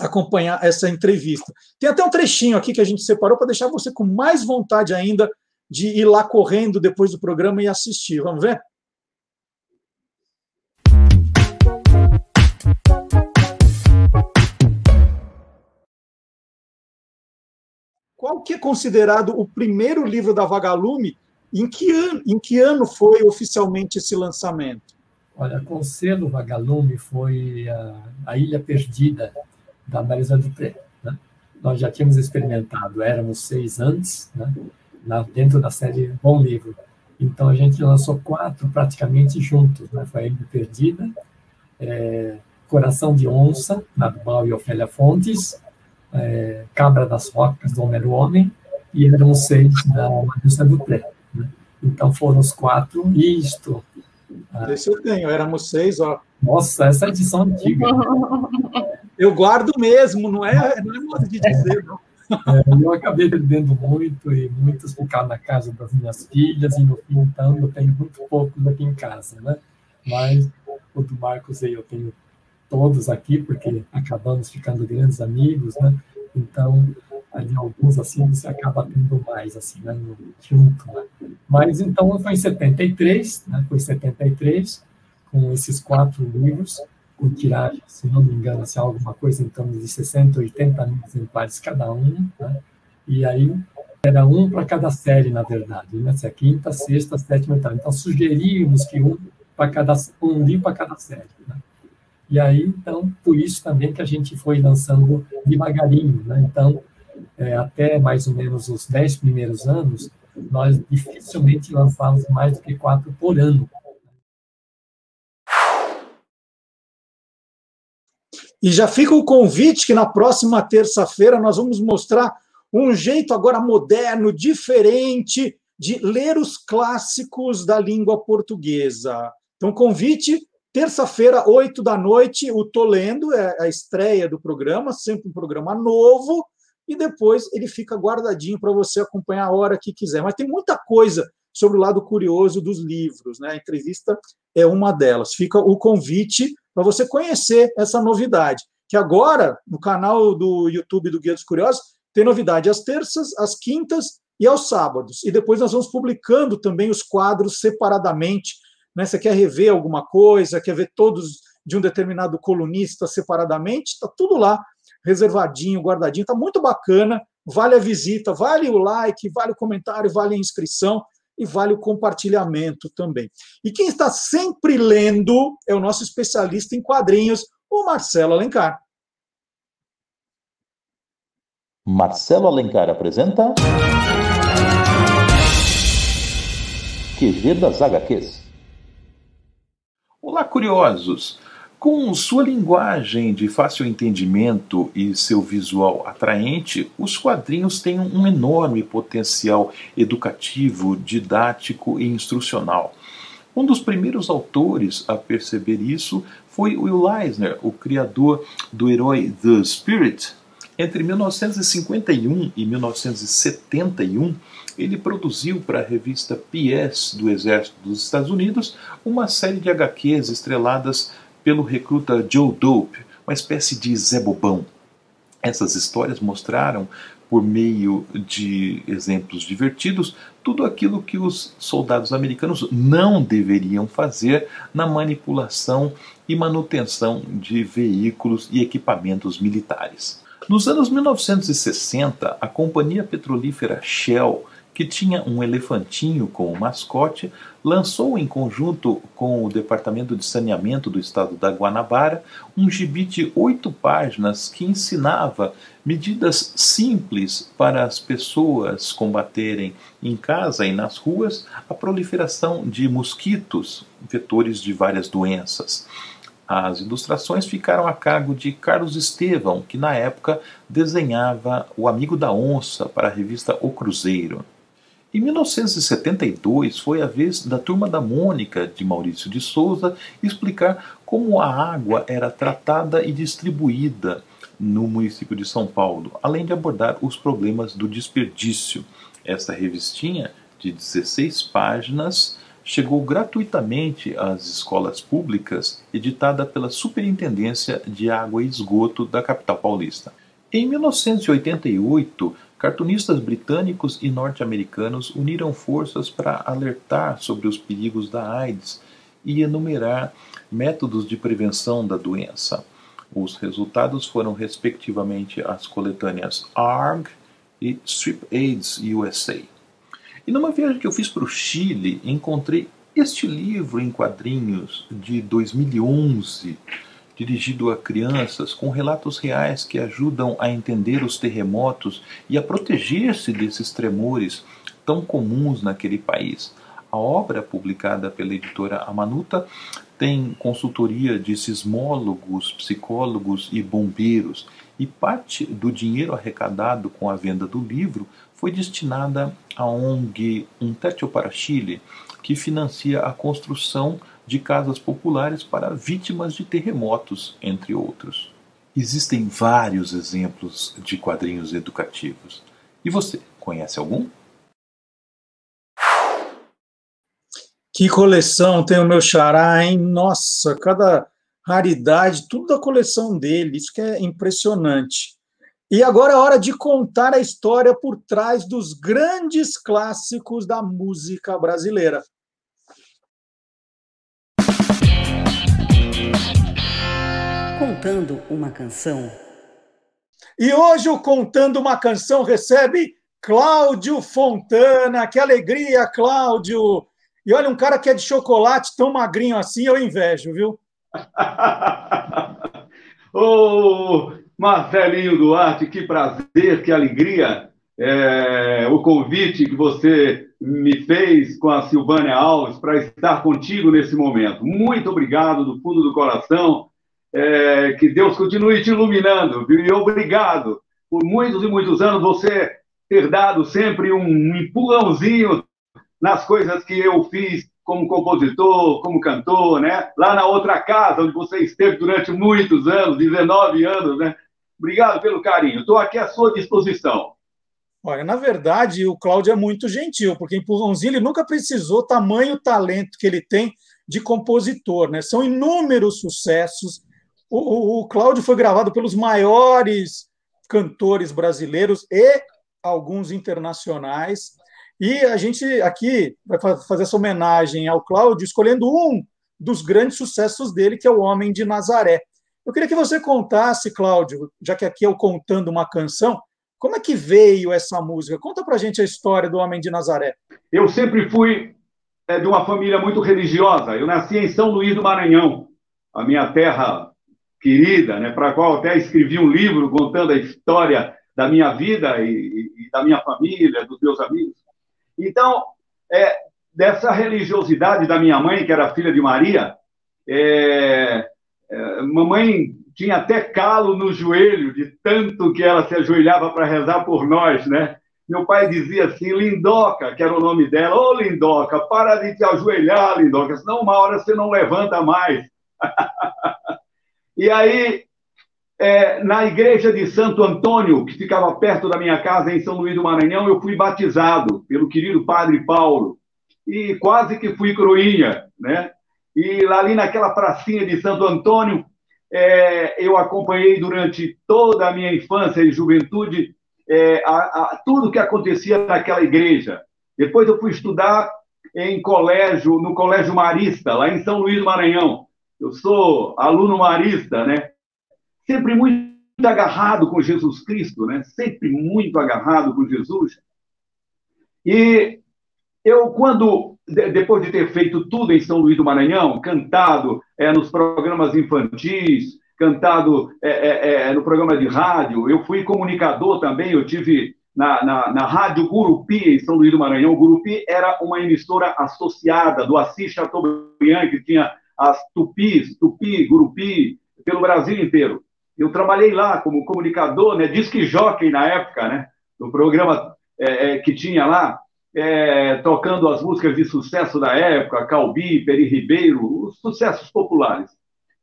acompanhar essa entrevista. Tem até um trechinho aqui que a gente separou para deixar você com mais vontade ainda de ir lá correndo depois do programa e assistir. Vamos ver? Qual que é considerado o primeiro livro da Vagalume? Em que ano, em que ano foi oficialmente esse lançamento? Olha, com o selo Vagalume foi a, a Ilha Perdida, da Marisa Dupré. Né? Nós já tínhamos experimentado, éramos seis antes, né? Na, dentro da série Bom Livro. Então a gente lançou quatro praticamente juntos. Né? Foi a Perdida, é, Coração de Onça, Nabal e Ofélia Fontes, é, Cabra das Rocas, do Homero Homem, e eram seis da Marisa Dupré. Né? Então foram os quatro, e isto. Esse eu tenho, éramos seis, ó. Nossa, essa é edição antiga. [LAUGHS] Eu guardo mesmo, não é, não é modo de dizer, não. É, eu acabei bebendo muito e muitos ficaram na casa das minhas filhas e no fim, então, eu tenho muito poucos aqui em casa, né? Mas o do Marcos aí eu tenho todos aqui, porque acabamos ficando grandes amigos, né? Então, ali alguns assim você acaba tendo mais assim, né? Junto, né? Mas então foi em 73, né? Foi 73 com esses quatro livros com tiragem, se não me engano, assim, alguma coisa em torno de 60, 80 mil exemplares cada um, né? E aí era um para cada série, na verdade, né? Se é quinta, sexta, sétima, oitava. Então sugeríamos que um para cada um livro para cada série, né? E aí, então, por isso também que a gente foi lançando devagarinho, né? Então, é, até mais ou menos os dez primeiros anos, nós dificilmente lançávamos mais do que quatro por ano. E já fica o convite que na próxima terça-feira nós vamos mostrar um jeito agora moderno, diferente de ler os clássicos da língua portuguesa. Então, convite, terça-feira, oito da noite, o Tô Lendo, é a estreia do programa, sempre um programa novo, e depois ele fica guardadinho para você acompanhar a hora que quiser. Mas tem muita coisa sobre o lado curioso dos livros, né? A entrevista é uma delas. Fica o convite para você conhecer essa novidade, que agora, no canal do YouTube do Guia dos Curiosos, tem novidade às terças, às quintas e aos sábados. E depois nós vamos publicando também os quadros separadamente. Né? Você quer rever alguma coisa, quer ver todos de um determinado colunista separadamente, está tudo lá reservadinho, guardadinho, está muito bacana, vale a visita, vale o like, vale o comentário, vale a inscrição e vale o compartilhamento também. E quem está sempre lendo é o nosso especialista em quadrinhos, o Marcelo Alencar. Marcelo Alencar apresenta. QG das HQs. Olá, curiosos! Com sua linguagem de fácil entendimento e seu visual atraente, os quadrinhos têm um enorme potencial educativo, didático e instrucional. Um dos primeiros autores a perceber isso foi Will Eisner, o criador do herói The Spirit. Entre 1951 e 1971, ele produziu para a revista PS do Exército dos Estados Unidos uma série de HQs estreladas pelo recruta Joe Dope, uma espécie de Zé Bobão. Essas histórias mostraram, por meio de exemplos divertidos, tudo aquilo que os soldados americanos não deveriam fazer na manipulação e manutenção de veículos e equipamentos militares. Nos anos 1960, a companhia petrolífera Shell que tinha um elefantinho como mascote, lançou em conjunto com o Departamento de Saneamento do Estado da Guanabara um gibi de oito páginas que ensinava medidas simples para as pessoas combaterem em casa e nas ruas a proliferação de mosquitos, vetores de várias doenças. As ilustrações ficaram a cargo de Carlos Estevão, que na época desenhava O Amigo da Onça para a revista O Cruzeiro. Em 1972 foi a vez da Turma da Mônica, de Maurício de Souza, explicar como a água era tratada e distribuída no município de São Paulo, além de abordar os problemas do desperdício. Esta revistinha, de 16 páginas, chegou gratuitamente às escolas públicas, editada pela Superintendência de Água e Esgoto da capital paulista. Em 1988, Cartunistas britânicos e norte-americanos uniram forças para alertar sobre os perigos da AIDS e enumerar métodos de prevenção da doença. Os resultados foram, respectivamente, as coletâneas ARG e Strip AIDS USA. E numa viagem que eu fiz para o Chile, encontrei este livro em quadrinhos de 2011 dirigido a crianças, com relatos reais que ajudam a entender os terremotos e a proteger-se desses tremores tão comuns naquele país. A obra, publicada pela editora Amanuta, tem consultoria de sismólogos, psicólogos e bombeiros, e parte do dinheiro arrecadado com a venda do livro foi destinada à ONG Um Techo para Chile, que financia a construção de casas populares para vítimas de terremotos, entre outros. existem vários exemplos de quadrinhos educativos. E você, conhece algum? Que coleção tem o meu xará, hein? Nossa, cada raridade, tudo da coleção dele, isso que é impressionante. E agora é hora de contar a história por trás dos grandes clássicos da música brasileira. Contando uma canção. E hoje o Contando uma Canção recebe Cláudio Fontana. Que alegria, Cláudio! E olha, um cara que é de chocolate tão magrinho assim, eu invejo, viu? [LAUGHS] Ô, Marcelinho Duarte, que prazer, que alegria. É, o convite que você me fez com a Silvânia Alves para estar contigo nesse momento. Muito obrigado do fundo do coração. É, que Deus continue te iluminando. Viu? E obrigado por muitos e muitos anos você ter dado sempre um empurrãozinho nas coisas que eu fiz como compositor, como cantor, né? Lá na outra casa, onde você esteve durante muitos anos, 19 anos, né? Obrigado pelo carinho. Estou aqui à sua disposição. Olha, na verdade, o Cláudio é muito gentil, porque empurrãozinho ele nunca precisou tamanho talento que ele tem de compositor, né? São inúmeros sucessos. O, o, Cláudio foi gravado pelos maiores cantores brasileiros e alguns internacionais. E a gente aqui vai fazer essa homenagem ao Cláudio, escolhendo um dos grandes sucessos dele, que é o Homem de Nazaré. Eu queria que você contasse, Cláudio, já que aqui eu contando uma canção, como é que veio essa música? Conta pra gente a história do Homem de Nazaré. Eu sempre fui é, de uma família muito religiosa. Eu nasci em São Luís do Maranhão, a minha terra querida, né, para a qual até escrevi um livro contando a história da minha vida e, e, da minha família, dos meus amigos. Então, é, dessa religiosidade da minha mãe, que era filha de Maria, é, é, mamãe tinha até calo no joelho, de tanto que ela se ajoelhava para rezar por nós, né? Meu pai dizia assim, Lindoca, que era o nome dela, ô oh, Lindoca, para de te ajoelhar, Lindoca, senão uma hora você não levanta mais. [LAUGHS] e aí, é, na igreja de Santo Antônio, que ficava perto da minha casa em São Luís do Maranhão, eu fui batizado pelo querido Padre Paulo. E quase que fui cruinha, né? E lá ali naquela pracinha de Santo Antônio, é, eu acompanhei durante toda a minha infância e juventude é, a, a, tudo que acontecia naquela igreja. Depois eu fui estudar em colégio, no Colégio Marista, lá em São Luís do Maranhão. Eu sou aluno marista, né? sempre muito agarrado com Jesus Cristo, né? Sempre muito agarrado com Jesus. E eu, quando, depois de ter feito tudo em São Luís do Maranhão, cantado é, nos programas infantis, cantado é, é, no programa de rádio, eu fui comunicador também, eu tive na, na, na Rádio Gurupi, em São Luís do Maranhão. O Gurupi era uma emissora associada do Assis Chateaubriand, que tinha as Tupis, Tupi, Gurupi, pelo Brasil inteiro. Eu trabalhei lá como comunicador, né, disque jockey na época, né, do programa é, é, que tinha lá, é, tocando as músicas de sucesso da época, Calbi, Peri Ribeiro, os sucessos populares,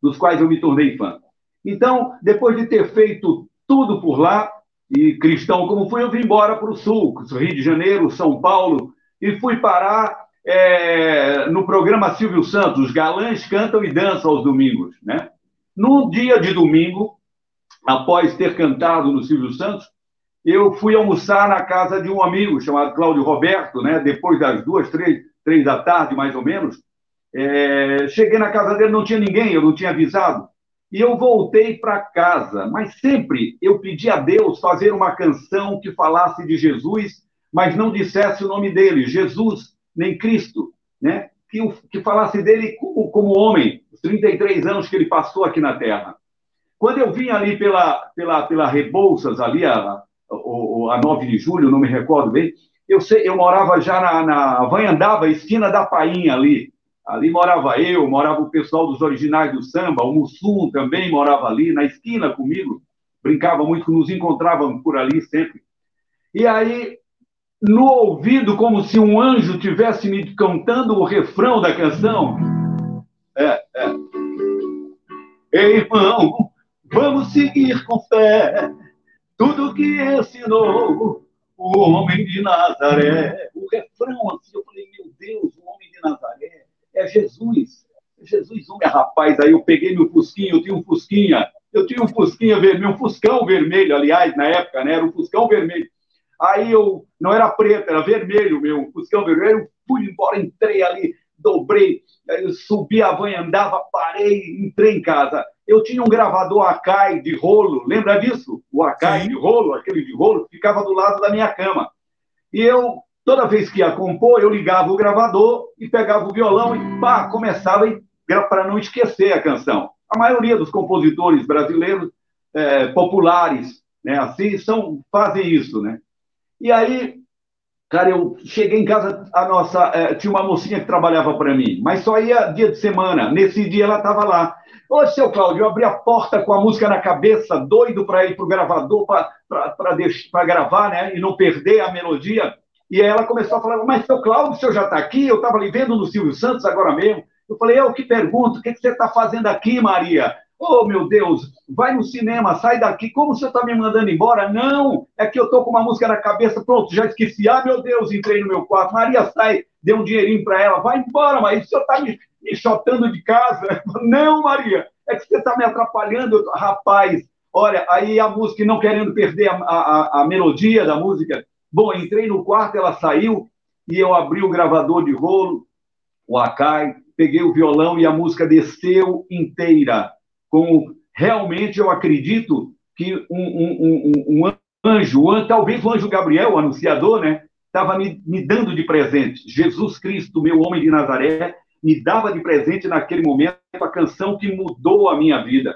dos quais eu me tornei fã. Então, depois de ter feito tudo por lá, e cristão como fui, eu vim embora para o Sul, Rio de Janeiro, São Paulo, e fui parar é, no programa Silvio Santos, os galãs cantam e dançam aos domingos. Né? No dia de domingo, após ter cantado no Silvio Santos, eu fui almoçar na casa de um amigo chamado Cláudio Roberto, né? depois das duas, três, três da tarde, mais ou menos. É... cheguei na casa dele, não tinha ninguém, eu não tinha avisado. E eu voltei para casa, mas sempre eu pedi a Deus fazer uma canção que falasse de Jesus, mas não dissesse o nome dele, Jesus, nem Cristo, né? que, que falasse dele como, como homem, os 33 anos que ele passou aqui na Terra. Quando eu vim ali pela, pela, pela Rebouças, ali a, a, a 9 de julho, não me recordo bem, eu, sei, eu morava já na, na Vanhandaba, esquina da Painha ali. Ali morava eu, morava o pessoal dos originais do samba, o Mussum também morava ali, na esquina comigo. Brincava muito, nos encontrávamos por ali sempre. E aí, no ouvido, como se um anjo tivesse me cantando o refrão da canção. É, é. Ei, irmão, vamos seguir com fé tudo que ensinou o homem de Nazaré. O refrão, assim, eu falei, meu Deus, o homem de Nazaré é Jesus. É Jesus, homem, rapaz, aí eu peguei meu fusquinha, eu tinha um fusquinha, eu tinha um fusquinha vermelho, um fuscão vermelho, aliás, na época, né, era um fuscão vermelho. Aí eu, não era preto, era vermelho meu, fuscão vermelho, eu fui embora, entrei ali, dobrei, subi a van, andava, parei, entrei em casa. Eu tinha um gravador Akai de rolo, lembra disso? O Akai Sim. de rolo, aquele de rolo, ficava do lado da minha cama. E eu, toda vez que ia compor, eu ligava o gravador e pegava o violão e pá, começava para não esquecer a canção. A maioria dos compositores brasileiros é, populares, né, assim, são, fazem isso, né? E aí Cara, eu cheguei em casa, a nossa é, tinha uma mocinha que trabalhava para mim, mas só ia dia de semana. Nesse dia ela estava lá. Ô, seu Cláudio, eu abri a porta com a música na cabeça, doido para ir para o gravador para gravar, né? E não perder a melodia. E aí ela começou a falar: Mas, seu Cláudio, o senhor já está aqui? Eu estava ali vendo no Silvio Santos agora mesmo. Eu falei: Eu que pergunto, o que, que você está fazendo aqui, Maria? Oh, meu Deus, vai no cinema, sai daqui. Como você está me mandando embora? Não, é que eu estou com uma música na cabeça. Pronto, já esqueci. Ah, meu Deus, entrei no meu quarto. Maria, sai, dê um dinheirinho para ela. Vai embora, mas o senhor está me, me chotando de casa. [LAUGHS] Não, Maria, é que você está me atrapalhando. Rapaz, olha, aí a música, não querendo perder a, a, a melodia da música. Bom, entrei no quarto, ela saiu e eu abri o gravador de rolo, o Akai, peguei o violão e a música desceu inteira como realmente eu acredito que um, um, um, um anjo, talvez o anjo Gabriel, o anunciador, né, estava me, me dando de presente. Jesus Cristo, meu homem de Nazaré, me dava de presente naquele momento a canção que mudou a minha vida,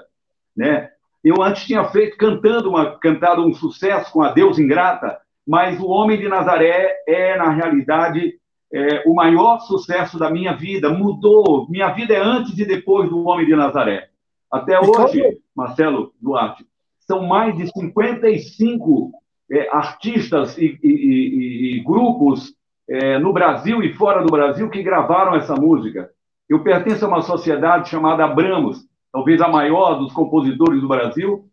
né? Eu antes tinha feito cantando uma cantado um sucesso com a Deus ingrata, mas o homem de Nazaré é na realidade é, o maior sucesso da minha vida. Mudou minha vida é antes e depois do homem de Nazaré. Até hoje, Marcelo Duarte, são mais de 55 é, artistas e, e, e, e grupos é, no Brasil e fora do Brasil que gravaram essa música. Eu pertenço a uma sociedade chamada Abramos, talvez a maior dos compositores do Brasil.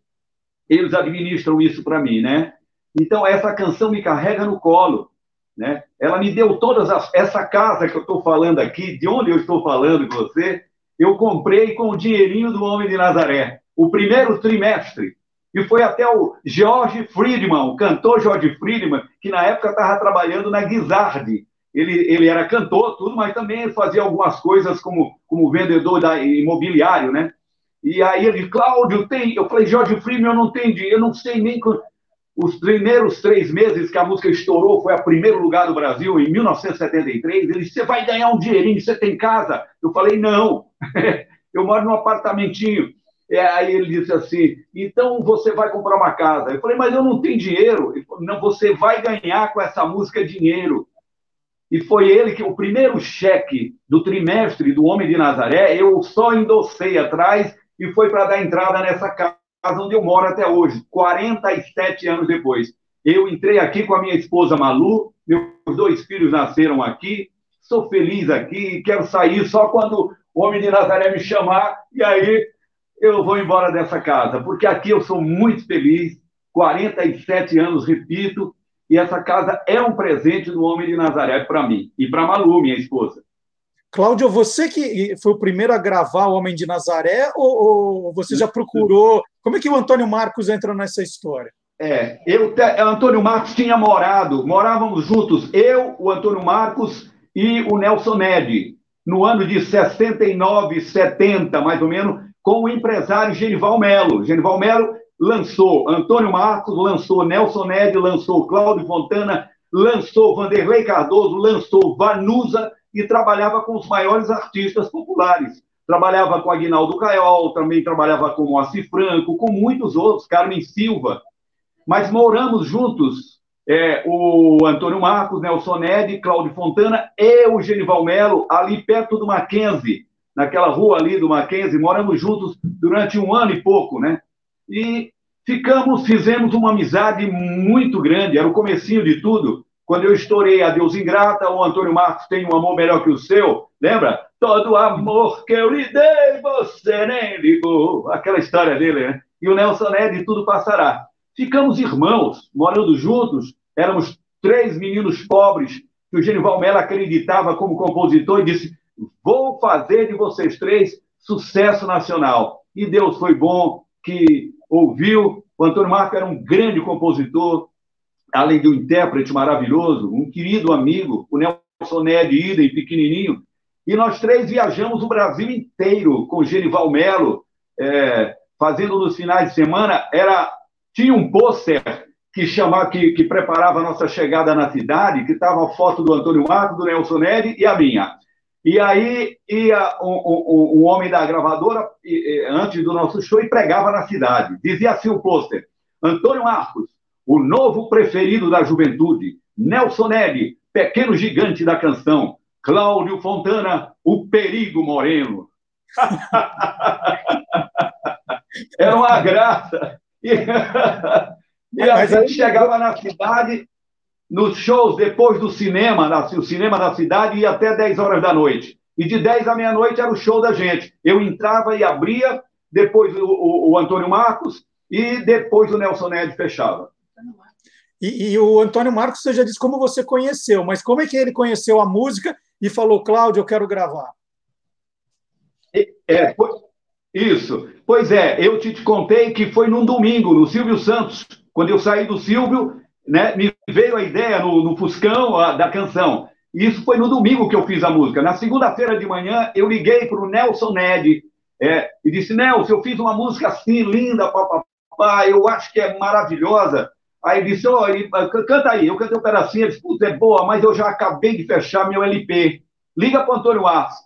Eles administram isso para mim, né? Então, essa canção me carrega no colo. Né? Ela me deu todas as. Essa casa que eu estou falando aqui, de onde eu estou falando com você, eu comprei com o dinheirinho do Homem de Nazaré, o primeiro trimestre. E foi até o George Friedman, o cantor George Friedman, que na época estava trabalhando na Guizardi. Ele, ele era cantor, tudo, mas também fazia algumas coisas como, como vendedor da, imobiliário, né? E aí ele, Cláudio, tem. Eu falei, George Friedman, eu não tenho dinheiro, eu não sei nem. Os primeiros três meses que a música estourou, foi a primeiro lugar do Brasil, em 1973. Ele disse: Você vai ganhar um dinheirinho, você tem casa? Eu falei: Não, [LAUGHS] eu moro num apartamentinho. É, aí ele disse assim: Então você vai comprar uma casa. Eu falei: Mas eu não tenho dinheiro. Ele falou: Não, você vai ganhar com essa música dinheiro. E foi ele que, o primeiro cheque do trimestre do Homem de Nazaré, eu só endossei atrás e foi para dar entrada nessa casa casa onde eu moro até hoje, 47 anos depois. Eu entrei aqui com a minha esposa Malu, meus dois filhos nasceram aqui, sou feliz aqui, quero sair só quando o homem de Nazaré me chamar, e aí eu vou embora dessa casa, porque aqui eu sou muito feliz, 47 anos, repito, e essa casa é um presente do homem de Nazaré para mim e para Malu, minha esposa. Cláudio, você que foi o primeiro a gravar O Homem de Nazaré ou, ou você já procurou? Como é que o Antônio Marcos entra nessa história? É, eu, o Antônio Marcos tinha morado, morávamos juntos, eu, o Antônio Marcos e o Nelson Ned, no ano de 69, 70, mais ou menos, com o empresário Genival Melo. Genival Melo lançou Antônio Marcos, lançou Nelson Ned, lançou Cláudio Fontana, lançou Vanderlei Cardoso, lançou Vanusa, e trabalhava com os maiores artistas populares. Trabalhava com Aguinaldo Caiol, também trabalhava com Moacir Franco, com muitos outros, Carmen Silva. Mas moramos juntos, é, o Antônio Marcos, Nelson Ned, Cláudio Fontana e o Genival Melo, ali perto do Mackenzie, naquela rua ali do Mackenzie, moramos juntos durante um ano e pouco, né? E ficamos, fizemos uma amizade muito grande, era o comecinho de tudo. Quando eu estourei a Deus Ingrata, o Antônio Marcos tem um amor melhor que o seu, lembra? Todo amor que eu lhe dei, você nem ligou. Aquela história dele, né? e o Nelson Ned Tudo Passará. Ficamos irmãos, morando juntos, éramos três meninos pobres que o Genival Mello acreditava como compositor e disse: Vou fazer de vocês três sucesso nacional. E Deus foi bom que ouviu. O Antônio Marco era um grande compositor, além de um intérprete maravilhoso, um querido amigo, o Nelson Ned idem, pequenininho. E nós três viajamos o Brasil inteiro com o Genival Mello, é, fazendo nos finais de semana. Era tinha um pôster que chamava, que, que, preparava a nossa chegada na cidade, que estava a foto do Antônio Marco, do Nelson Ned e a minha. E aí ia um, um homem da gravadora, antes do nosso show, e pregava na cidade. Dizia assim o pôster: Antônio Marcos, o novo preferido da juventude. Nelson Ned, pequeno gigante da canção. Cláudio Fontana, o perigo moreno. Era [LAUGHS] uma graça. E, [LAUGHS] e a gente chegava na cidade, nos shows depois do cinema, o cinema da cidade ia até 10 horas da noite. E de 10 à meia-noite era o show da gente. Eu entrava e abria, depois o, o, o Antônio Marcos e depois o Nelson Ned fechava. E, e, o Antônio Marcos, você já disse como você conheceu, mas como é que ele conheceu a música e falou, Cláudio, eu quero gravar? É, isso. Pois é, eu te, te contei que foi num domingo, no Silvio Santos, quando eu saí do Silvio, né, me veio a ideia no, no Fuscão a, da canção. Isso foi no domingo que eu fiz a música. Na segunda-feira de manhã, eu liguei para o Nelson Ned é, e disse: Nelson, eu fiz uma música assim, linda, papapá, eu acho que é maravilhosa. Aí disse: oh, canta aí. Eu cantei um pedacinho, ele disse: Puta, é boa, mas eu já acabei de fechar meu LP. Liga para Antônio Marcos.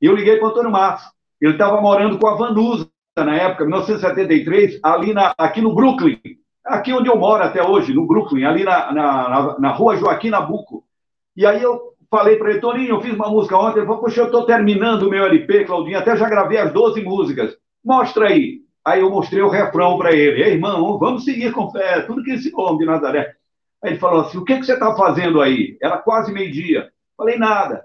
Eu liguei para Antônio Marcos. Ele estava morando com a Vanusa na época, 1973, ali na, aqui no Brooklyn aqui onde eu moro até hoje, no Brooklyn, ali na, na, na rua Joaquim Nabuco. E aí eu falei para ele, Toninho, eu fiz uma música ontem, ele falou, poxa, eu estou terminando o meu LP, Claudinho, até já gravei as 12 músicas. Mostra aí. Aí eu mostrei o refrão para ele. Ei, irmão, vamos seguir com fé, tudo que esse homem de Nazaré. Aí ele falou assim, o que, que você está fazendo aí? Era quase meio-dia. Falei, nada.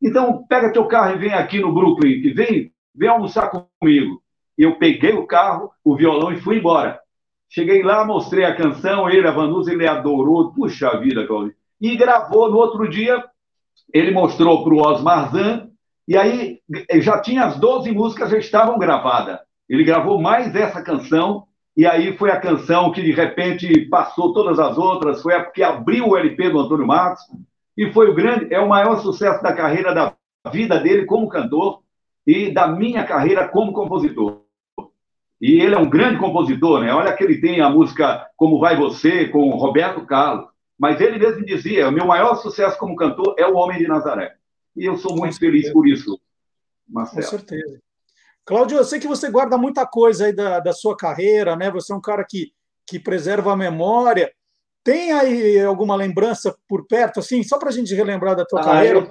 Então, pega teu carro e vem aqui no Brooklyn, vem, vem almoçar comigo. E eu peguei o carro, o violão e fui embora. Cheguei lá, mostrei a canção, ele, a Vanusa, ele adorou. Puxa vida, Claudio. E gravou no outro dia, ele mostrou para o Osmar Zan, e aí já tinha as 12 músicas, já estavam gravadas. Ele gravou mais essa canção, e aí foi a canção que de repente passou todas as outras, foi a que abriu o LP do Antônio Marcos, e foi o grande, é o maior sucesso da carreira da vida dele como cantor e da minha carreira como compositor. E ele é um grande compositor, né? Olha que ele tem a música Como Vai Você, com Roberto Carlos. Mas ele mesmo dizia: o meu maior sucesso como cantor é o Homem de Nazaré. E eu sou muito feliz por isso, Marcelo. Com certeza. Cláudio, eu sei que você guarda muita coisa aí da, da sua carreira, né? Você é um cara que, que preserva a memória. Tem aí alguma lembrança por perto, assim, só para a gente relembrar da tua ah, carreira? Eu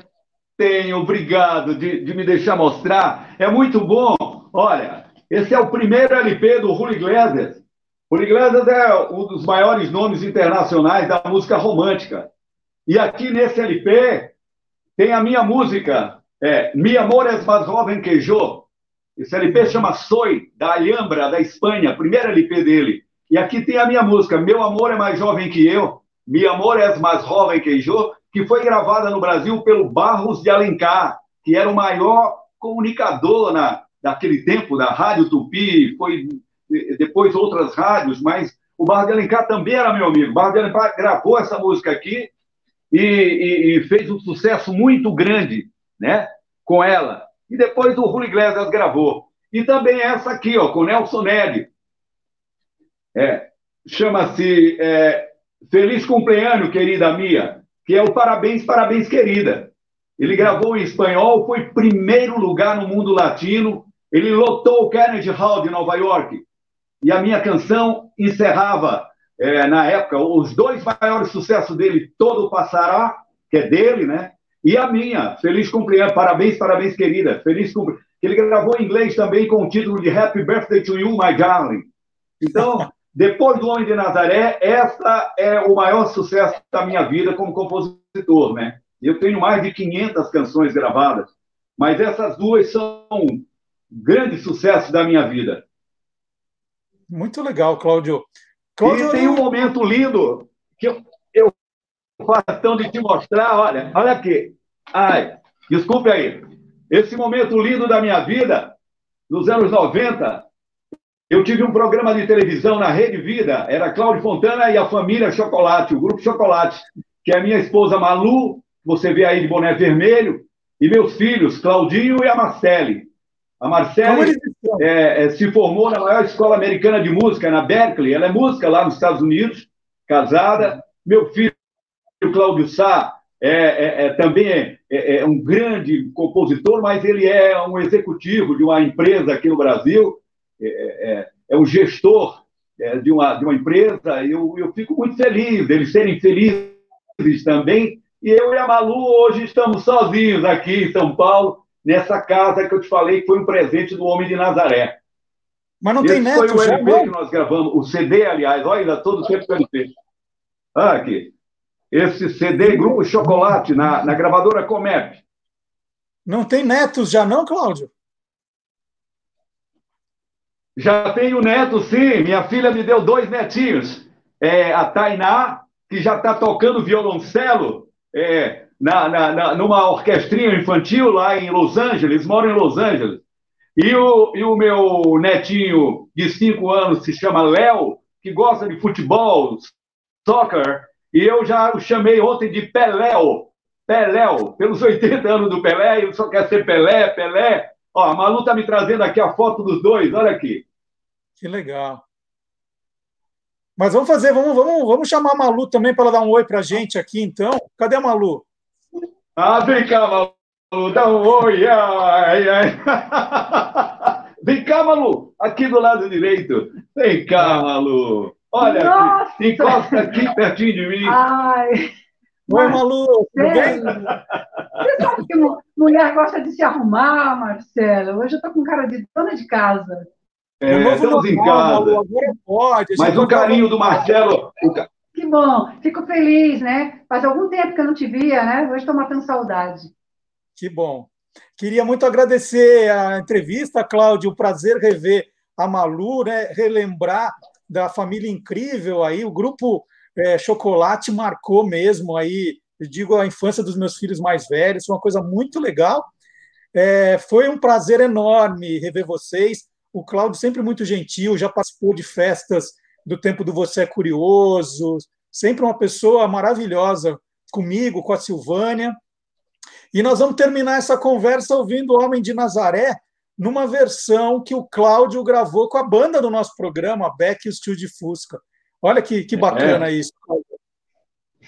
tenho, obrigado de, de me deixar mostrar. É muito bom. Olha, esse é o primeiro LP do Julio Iglesias. Julio Iglesias é um dos maiores nomes internacionais da música romântica. E aqui nesse LP tem a minha música, é, Mi Amor es más joven que yo. Esse LP chama Soy, da Alhambra, da Espanha, primeiro LP dele. E aqui tem a minha música, Meu Amor é Mais Jovem Que Eu, Mi Amor es Mais Jovem Que yo, que foi gravada no Brasil pelo Barros de Alencar, que era o maior comunicador na, daquele tempo, da Rádio Tupi, foi depois outras rádios, mas o Barra de Alencar também era meu amigo. O Barra de Alencar gravou essa música aqui e, e, e, fez um sucesso muito grande né, com ela. E depois o Julio Iglesias gravou. E também essa aqui, ó, com Nelson Neri. É, Chama-se é, Feliz Cumpleano, querida Mia, que é o Parabéns, Parabéns, querida. Ele gravou em espanhol, foi primeiro lugar no mundo latino ele lotou o Kennedy Hall de Nova York. E a minha canção encerrava, é, na época, os dois maiores sucessos dele, Todo Passará, que é dele, né? E a minha, Feliz Cumprimento, Parabéns, Parabéns, Querida, Feliz Cumprimento. Ele gravou em inglês também com o título de Happy Birthday to You, My Darling. Então, [LAUGHS] depois do Homem de Nazaré, essa é o maior sucesso da minha vida como compositor, né? Eu tenho mais de 500 canções gravadas, mas essas duas são grande sucesso da minha vida. Muito legal, Cláudio. Cláudio... E tem um momento lindo que eu, questão de te mostrar. Olha, olha aqui. Ai, desculpe aí. Esse momento lindo da minha vida, nos anos 90, eu tive um programa de televisão na Rede Vida, era Cláudio Fontana e a família Chocolate, o Grupo Chocolate, que é a minha esposa Malu, você vê aí de boné vermelho, e meus filhos, Claudinho e a Marcele. A Marcele é, é, se formou na maior escola americana de música, na Berkeley, ela é música lá nos Estados Unidos, casada. Meu filho, Cláudio Sá, é, é, é também é, é, é, um grande compositor, mas ele é um executivo de uma empresa aqui no Brasil, é, é um gestor de, uma, de uma empresa. Eu, eu fico muito feliz deles serem felizes também. E eu e a Malu hoje estamos sozinhos aqui em São Paulo, nessa casa que eu te falei que foi um presente do Homem de Nazaré. Mas não Esse tem neto, foi o LP que nós gravamos, o CD, aliás, olha, ainda todo o eu LP. Ah, aqui esse CD Grupo Chocolate na, na gravadora Comep. Não tem netos já não, Cláudio? Já tenho neto, sim. Minha filha me deu dois netinhos. É, a Tainá, que já está tocando violoncelo é, na, na, na, numa orquestrinha infantil lá em Los Angeles, moro em Los Angeles. E o, e o meu netinho de cinco anos se chama Léo, que gosta de futebol, soccer, e eu já o chamei ontem de Peléo. Peléo, pelos 80 anos do Pelé, ele só quer ser Pelé, Pelé. Ó, a Malu tá me trazendo aqui a foto dos dois, olha aqui. Que legal. Mas vamos fazer, vamos, vamos, vamos chamar a Malu também para ela dar um oi para a gente aqui, então. Cadê a Malu? Ah, vem cá, Malu, dá um oi. Ai, ai. [LAUGHS] Vem cá, Malu, aqui do lado direito. Vem cá, Malu. Olha, Nossa. encosta aqui pertinho de mim. Ai. Oi, Malu, tudo bem? Você sabe que mulher gosta de se arrumar, Marcelo. Hoje eu tô com cara de dona de casa. É, estamos em casa. Malu, agora pode. Mas o carinho do Marcelo... Que bom, fico feliz, né? Faz algum tempo que eu não te via, né? Hoje estou matando saudade. Que bom. Queria muito agradecer a entrevista, Cláudio. Um prazer rever a Malu, né? relembrar da família incrível aí, o grupo é, Chocolate marcou mesmo aí, eu digo, a infância dos meus filhos mais velhos, foi uma coisa muito legal. É, foi um prazer enorme rever vocês. O Cláudio sempre muito gentil, já participou de festas do tempo do Você é Curioso, sempre uma pessoa maravilhosa comigo, com a Silvânia. E nós vamos terminar essa conversa ouvindo o Homem de Nazaré, numa versão que o Cláudio gravou com a banda do nosso programa, Beck e o Steel de Fusca. Olha que, que bacana é. isso.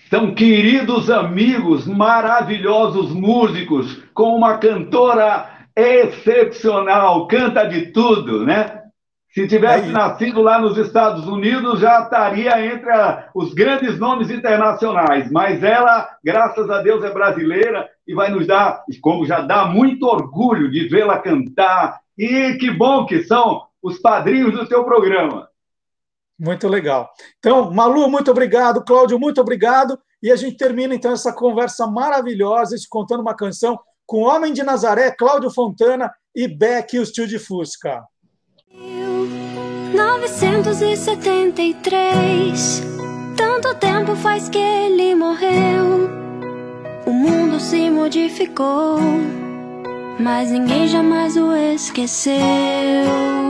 São queridos amigos, maravilhosos músicos, com uma cantora excepcional, canta de tudo, né? Se tivesse é nascido lá nos Estados Unidos, já estaria entre a, os grandes nomes internacionais. Mas ela, graças a Deus, é brasileira e vai nos dar, como já dá muito orgulho de vê-la cantar. E que bom que são os padrinhos do seu programa. Muito legal. Então, Malu, muito obrigado. Cláudio, muito obrigado. E a gente termina então essa conversa maravilhosa, contando uma canção com Homem de Nazaré, Cláudio Fontana e Beck e o Steel de Fusca. 973 Tanto tempo faz que ele morreu O mundo se modificou Mas ninguém jamais o esqueceu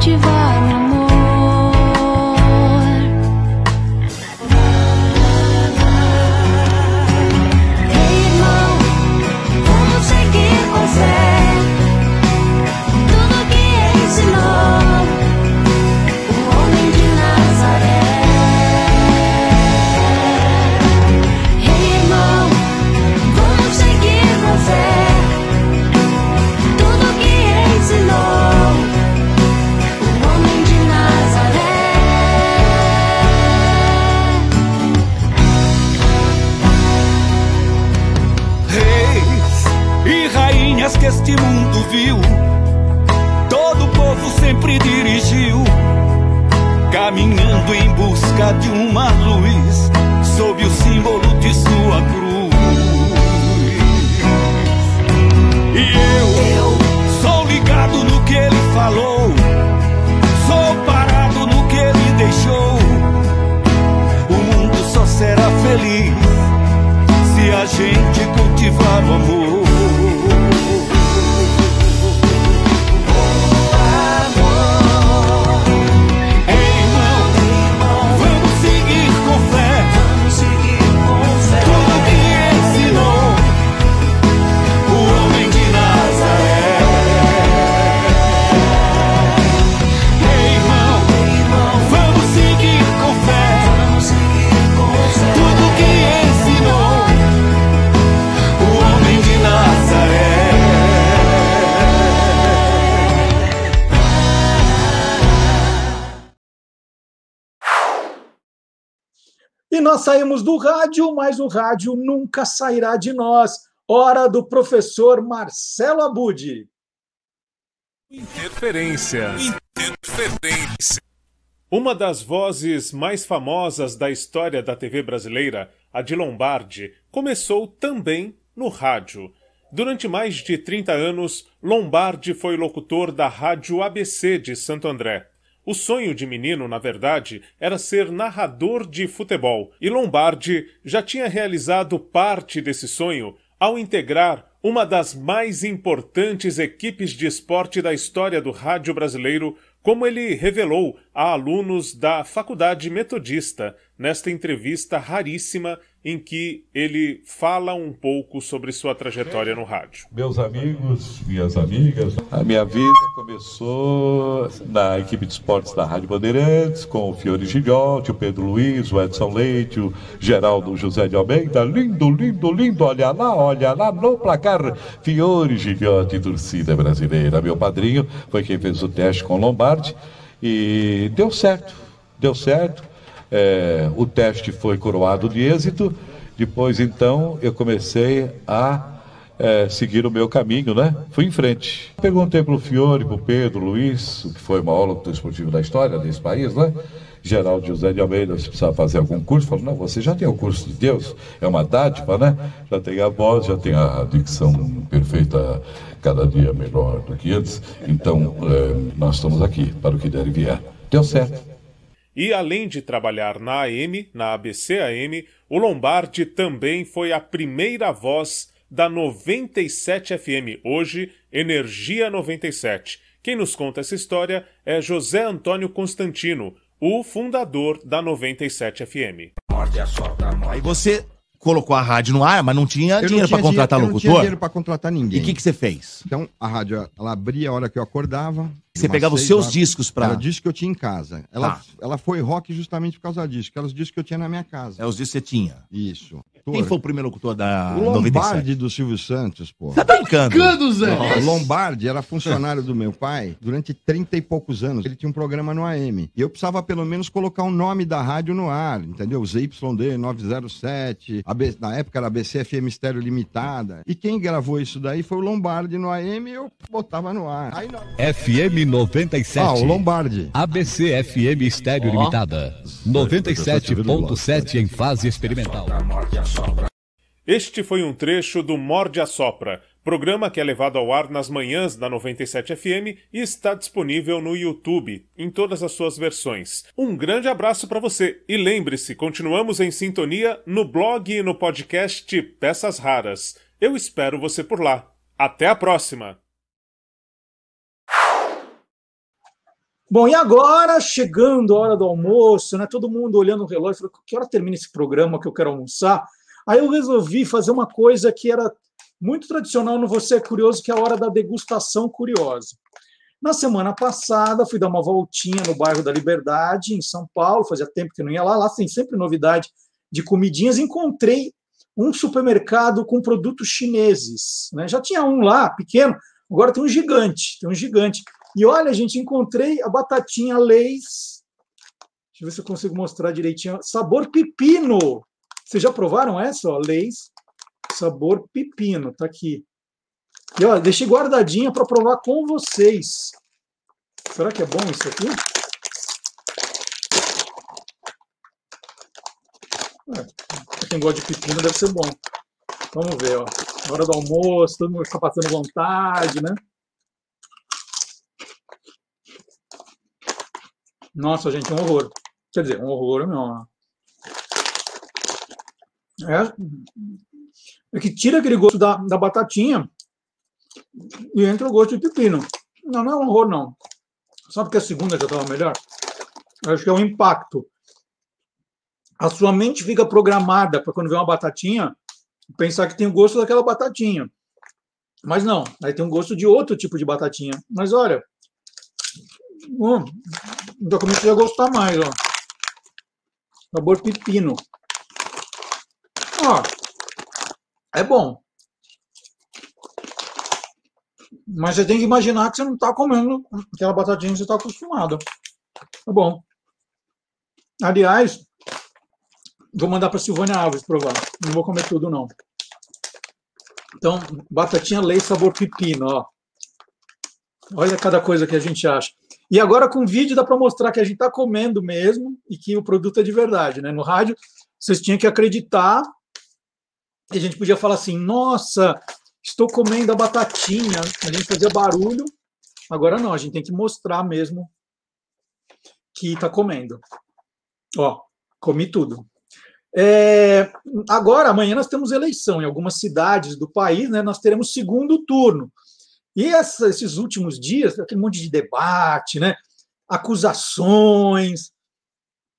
cultivar o amor. Este mundo viu, todo povo sempre dirigiu caminhando em busca de uma luz, sob o símbolo de sua cruz. E eu, sou ligado no que ele falou, sou parado no que ele deixou. O mundo só será feliz se a gente cultivar o amor. Nós saímos do rádio, mas o rádio nunca sairá de nós. Hora do professor Marcelo Abud. Interferência. Interferência. Uma das vozes mais famosas da história da TV brasileira, a de Lombardi, começou também no rádio. Durante mais de 30 anos, Lombardi foi locutor da Rádio ABC de Santo André. O sonho de menino, na verdade, era ser narrador de futebol, e Lombardi já tinha realizado parte desse sonho ao integrar uma das mais importantes equipes de esporte da história do rádio brasileiro, como ele revelou a alunos da Faculdade Metodista nesta entrevista raríssima em que ele fala um pouco sobre sua trajetória no rádio. Meus amigos, minhas amigas, a minha vida começou na equipe de esportes da Rádio Bandeirantes, com o Fiore Gilhote, o Pedro Luiz, o Edson Leite, o Geraldo José de Almeida. Lindo, lindo, lindo, olha lá, olha lá no placar. Fiore Gilhote, torcida brasileira. Meu padrinho foi quem fez o teste com Lombardi e deu certo, deu certo. É, o teste foi coroado de êxito. Depois, então, eu comecei a é, seguir o meu caminho, né? Fui em frente. Perguntei para o Fiore, para o Pedro, Luiz, o que foi o maior locutor esportivo da história desse país, né? Geraldo José de Almeida, se precisava fazer algum curso, falou, não, você já tem o curso de Deus, é uma dádiva, né? Já tem a voz, já tem a dicção perfeita, cada dia melhor do que antes. Então, é, nós estamos aqui para o que der e vier. Deu certo. E além de trabalhar na AM, na ABC AM, o Lombardi também foi a primeira voz da 97 FM, hoje Energia 97. Quem nos conta essa história é José Antônio Constantino, o fundador da 97 FM. Aí você colocou a rádio no ar, mas não tinha Eu dinheiro para contratar dinheiro- eu não locutor? tinha dinheiro para contratar ninguém. E o que, que você fez? Então, a rádio, ela abria a hora que eu acordava. Você pegava os seus horas. discos pra- Era disco que eu tinha em casa. Ela, Tá. ela foi rock justamente por causa disso, que eram os discos que eu tinha na minha casa. É os discos que você tinha. Isso. Quem foi o primeiro locutor da O 97? Lombardi do Silvio Santos, pô. Tá brincando? Brincando, Zé? O Lombardi era funcionário do meu pai durante 30 e poucos anos. Ele tinha um programa no AM. E eu precisava pelo menos colocar o nome da rádio no ar, entendeu? ZYD 907, AB na época era ABC FM Estéreo Limitada. E quem gravou isso daí foi o Lombardi no AM e eu botava no ar. Aí, não- FM 97. Ah, o Lombardi. ABC FM Estéreo Ó. Limitada. 97.7 em fase experimental. Este foi um trecho do Morde a Sopra, programa que é levado ao ar nas manhãs da 97 FM e está disponível no YouTube, em todas as suas versões. Um grande abraço para você e lembre-se, continuamos em sintonia no blog e no podcast Peças Raras. Eu espero você por lá. Até a próxima! Bom, e agora, chegando a hora do almoço, né? Todo mundo olhando o relógio, falou, que hora termina esse programa que eu quero almoçar? Aí eu resolvi fazer uma coisa que era muito tradicional no Você é Curioso, que é a hora da degustação curiosa. Na semana passada, fui dar uma voltinha no bairro da Liberdade, em São Paulo, fazia tempo que não ia lá, lá tem sempre novidade de comidinhas, encontrei um supermercado com produtos chineses. Né? Já tinha um lá, pequeno, agora tem um gigante, tem um gigante. E olha, gente, encontrei a batatinha Leis. Deixa eu ver se eu consigo mostrar direitinho. Sabor pepino. Vocês já provaram essa? Ó, Leis sabor pepino, tá aqui. E ó, deixei guardadinha para provar com vocês. Será que é bom isso aqui? É, quem gosta de pepino deve ser bom. Vamos ver, ó. Hora do almoço, todo mundo está passando vontade, né? Nossa, gente, um horror. Quer dizer, um horror, não. É, é que tira aquele gosto da, da batatinha e entra o gosto de pepino. Não, não é um horror, não. Só porque a segunda já estava melhor? Eu acho que é um impacto. A sua mente fica programada para quando vê uma batatinha, pensar que tem o gosto daquela batatinha. Mas não, aí tem um gosto de outro tipo de batatinha. Mas olha, hum, já comecei a gostar mais, ó. Sabor pepino. Ó, é bom. Mas você tem que imaginar que você não está comendo aquela batatinha que você está acostumado. Tá bom. Aliás, vou mandar para Silvânia Alves provar. Não vou comer tudo, não. Então, batatinha leite sabor pepino, ó. Olha cada coisa que a gente acha. E agora com vídeo dá para mostrar que a gente está comendo mesmo e que o produto é de verdade, né? No rádio, vocês tinham que acreditar. A gente podia falar assim: nossa, estou comendo a batatinha. A gente fazia barulho. Agora não, a gente tem que mostrar mesmo que está comendo. Ó, comi tudo. É, agora, amanhã nós temos eleição em algumas cidades do país, né? Nós teremos segundo turno. E essa, esses últimos dias, aquele monte de debate, né? acusações.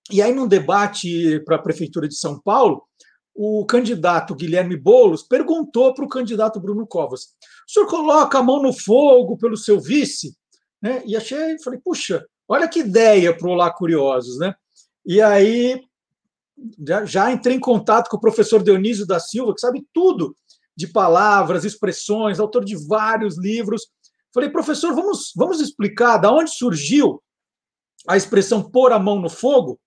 E aí, num debate para a Prefeitura de São Paulo, o candidato Guilherme Boulos perguntou para o candidato Bruno Covas: o senhor coloca a mão no fogo pelo seu vice? Né? E achei, falei, puxa, olha que ideia para o Olá Curiosos, né? E aí já, já entrei em contato com o professor Dionísio da Silva, que sabe tudo de palavras, expressões, autor de vários livros. Falei, professor, vamos, vamos explicar da onde surgiu a expressão pôr a mão no fogo?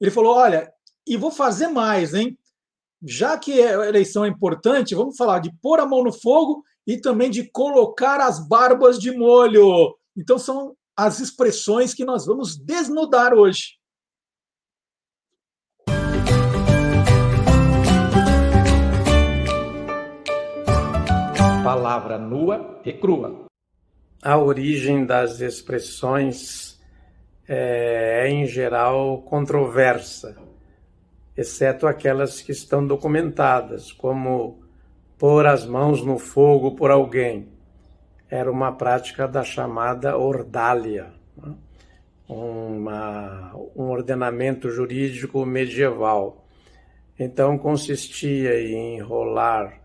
Ele falou, olha, e vou fazer mais, hein? Já que a eleição é importante, vamos falar de pôr a mão no fogo e também de colocar as barbas de molho. Então, são as expressões que nós vamos desnudar hoje. palavra nua e crua. A origem das expressões é, é, em geral, controversa, exceto aquelas que estão documentadas, como pôr as mãos no fogo por alguém. Era uma prática da chamada ordália, né? uma, um ordenamento jurídico medieval. Então, consistia em enrolar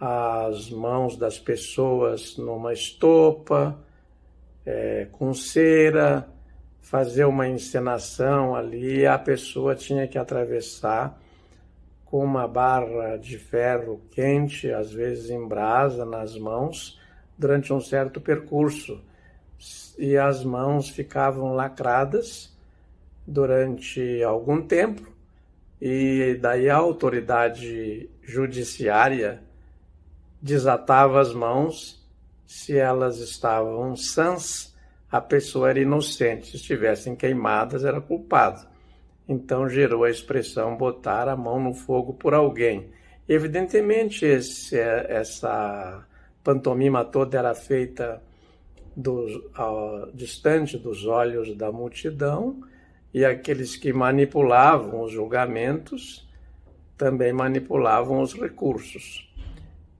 as mãos das pessoas numa estopa, é, com cera, fazer uma encenação ali, a pessoa tinha que atravessar com uma barra de ferro quente, às vezes em brasa, nas mãos, durante um certo percurso. E as mãos ficavam lacradas durante algum tempo, e daí a autoridade judiciária desatava as mãos, se elas estavam sãs, a pessoa era inocente, se estivessem queimadas, era culpado. Então gerou a expressão botar a mão no fogo por alguém. Evidentemente, esse, essa pantomima toda era feita ao, distante dos olhos da multidão, e aqueles que manipulavam os julgamentos também manipulavam os recursos.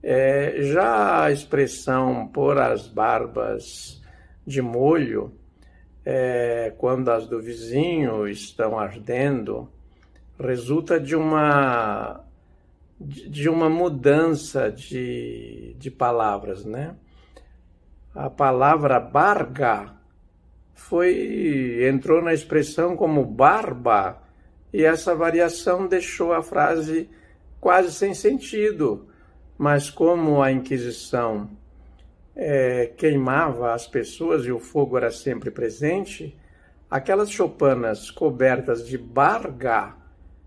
É, já a expressão pôr as barbas de molho, é, quando as do vizinho estão ardendo, resulta de uma de uma mudança de, de palavras, né? A palavra barga foi entrou na expressão como barba e essa variação deixou a frase quase sem sentido mas como a Inquisição é, queimava as pessoas e o fogo era sempre presente, aquelas choupanas cobertas de barga,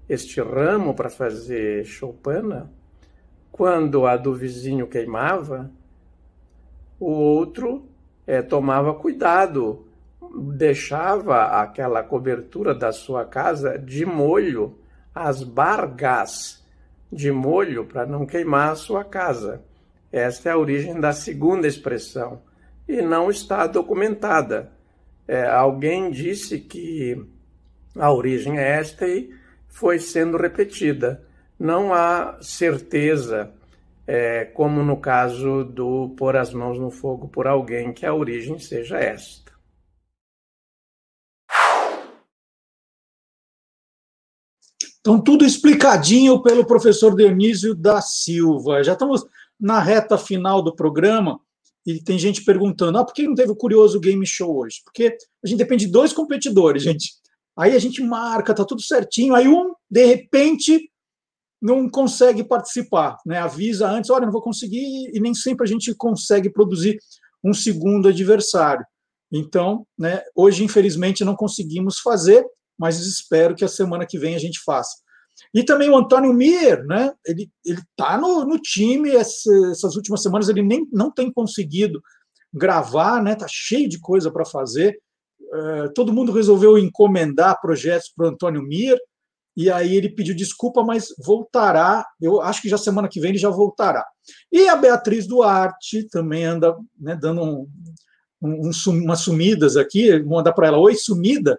este ramo para fazer choupana, quando a do vizinho queimava, o outro é, tomava cuidado, deixava aquela cobertura da sua casa de molho, as bargas, de molho para não queimar a sua casa. Esta é a origem da segunda expressão e não está documentada. É, alguém disse que a origem é esta e foi sendo repetida. Não há certeza, é, como no caso do pôr as mãos no fogo por alguém, que a origem seja esta. Então, tudo explicadinho pelo professor Dionísio da Silva. Já estamos na reta final do programa e tem gente perguntando: ah, por que não teve o Curioso Game Show hoje? Porque a gente depende de dois competidores, gente. Aí a gente marca, tá tudo certinho. Aí um, de repente, não consegue participar, né? Avisa antes, olha, não vou conseguir, e nem sempre a gente consegue produzir um segundo adversário. Então, né, hoje, infelizmente, não conseguimos fazer, mas espero que a semana que vem a gente faça. E também o Antônio Mir, né? Ele está no, no time essa, essas últimas semanas ele nem não tem conseguido gravar, né? Tá cheio de coisa para fazer. Uh, todo mundo resolveu encomendar projetos para o Antônio Mir e aí ele pediu desculpa, mas voltará. Eu acho que já semana que vem ele já voltará. E a Beatriz Duarte também anda né, dando um, um, um, umas sumidas aqui. Mandar para ela: Oi, sumida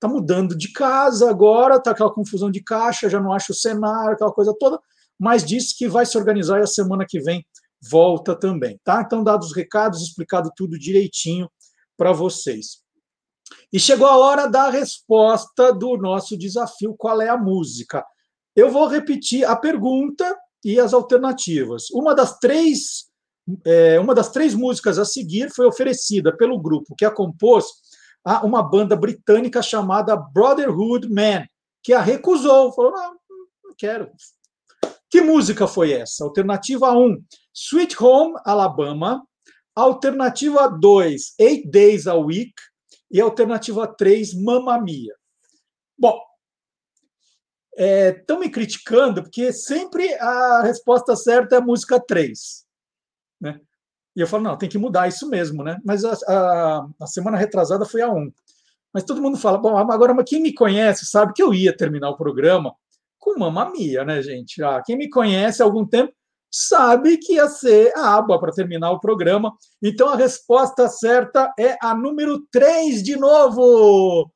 está mudando de casa agora, está aquela confusão de caixa, já não acha o cenário, aquela coisa toda, mas disse que vai se organizar e a semana que vem volta também, tá? Então, dados os recados, explicado tudo direitinho para vocês. E chegou a hora da resposta do nosso desafio: qual é a música? Eu vou repetir a pergunta e as alternativas. Uma das três, é, uma das três músicas a seguir foi oferecida pelo grupo que a compôs a uma banda britânica chamada Brotherhood Man, que a recusou, falou: não, não quero. Que música foi essa? Alternativa 1, Sweet Home Alabama. Alternativa 2, Eight Days a Week. E alternativa 3, Mamma Mia. Bom, estão é, me criticando porque sempre a resposta certa é a música 3. Né? E eu falo, não, tem que mudar isso mesmo, né? Mas a, a, a semana retrasada foi a 1. Mas todo mundo fala, bom, agora, mas quem me conhece sabe que eu ia terminar o programa com Mamma Mia, né, gente? Ah, quem me conhece há algum tempo sabe que ia ser a aba para terminar o programa. Então a resposta certa é a número 3 de novo.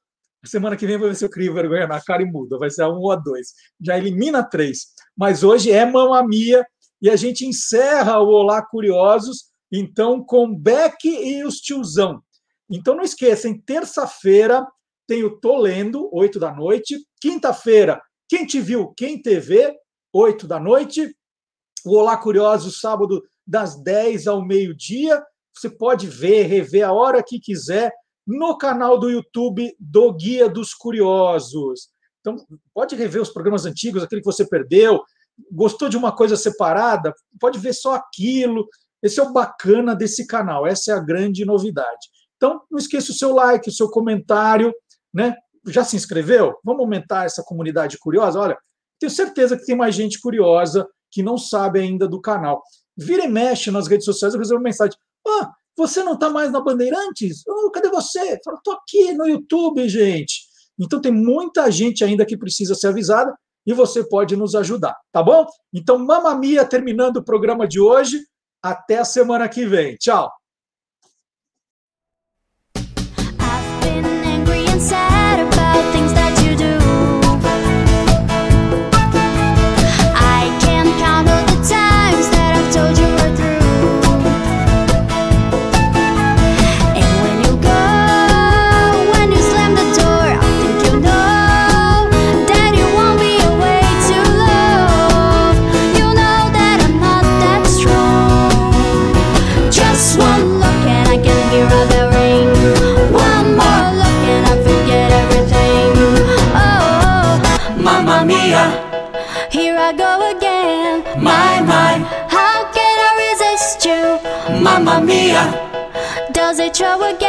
Semana que vem vou ver se eu crio vergonha na cara e muda. Vai ser a 1 ou a 2. Já elimina 3. Mas hoje é Mamma Mia e a gente encerra o Olá Curiosos então, com Beck e os tiozão. Então, não esqueçam, terça-feira tem o Tô Lendo, 8 da noite. Quinta-feira, Quem Te Viu, Quem TV, 8 da noite. O Olá Curioso, sábado, das 10 ao meio-dia. Você pode ver, rever a hora que quiser no canal do YouTube do Guia dos Curiosos. Então, pode rever os programas antigos, aquele que você perdeu. Gostou de uma coisa separada? Pode ver só aquilo. Esse é o bacana desse canal, essa é a grande novidade. Então, não esqueça o seu like, o seu comentário, né? Já se inscreveu? Vamos aumentar essa comunidade curiosa? Olha, tenho certeza que tem mais gente curiosa que não sabe ainda do canal. Vira e mexe nas redes sociais, eu recebo mensagem: Ah, você não está mais na Bandeirantes? Oh, cadê você? Eu estou aqui no YouTube, gente. Então tem muita gente ainda que precisa ser avisada e você pode nos ajudar, tá bom? Então, Mamamia terminando o programa de hoje. Até a semana que vem. Tchau. Mia, does it show again?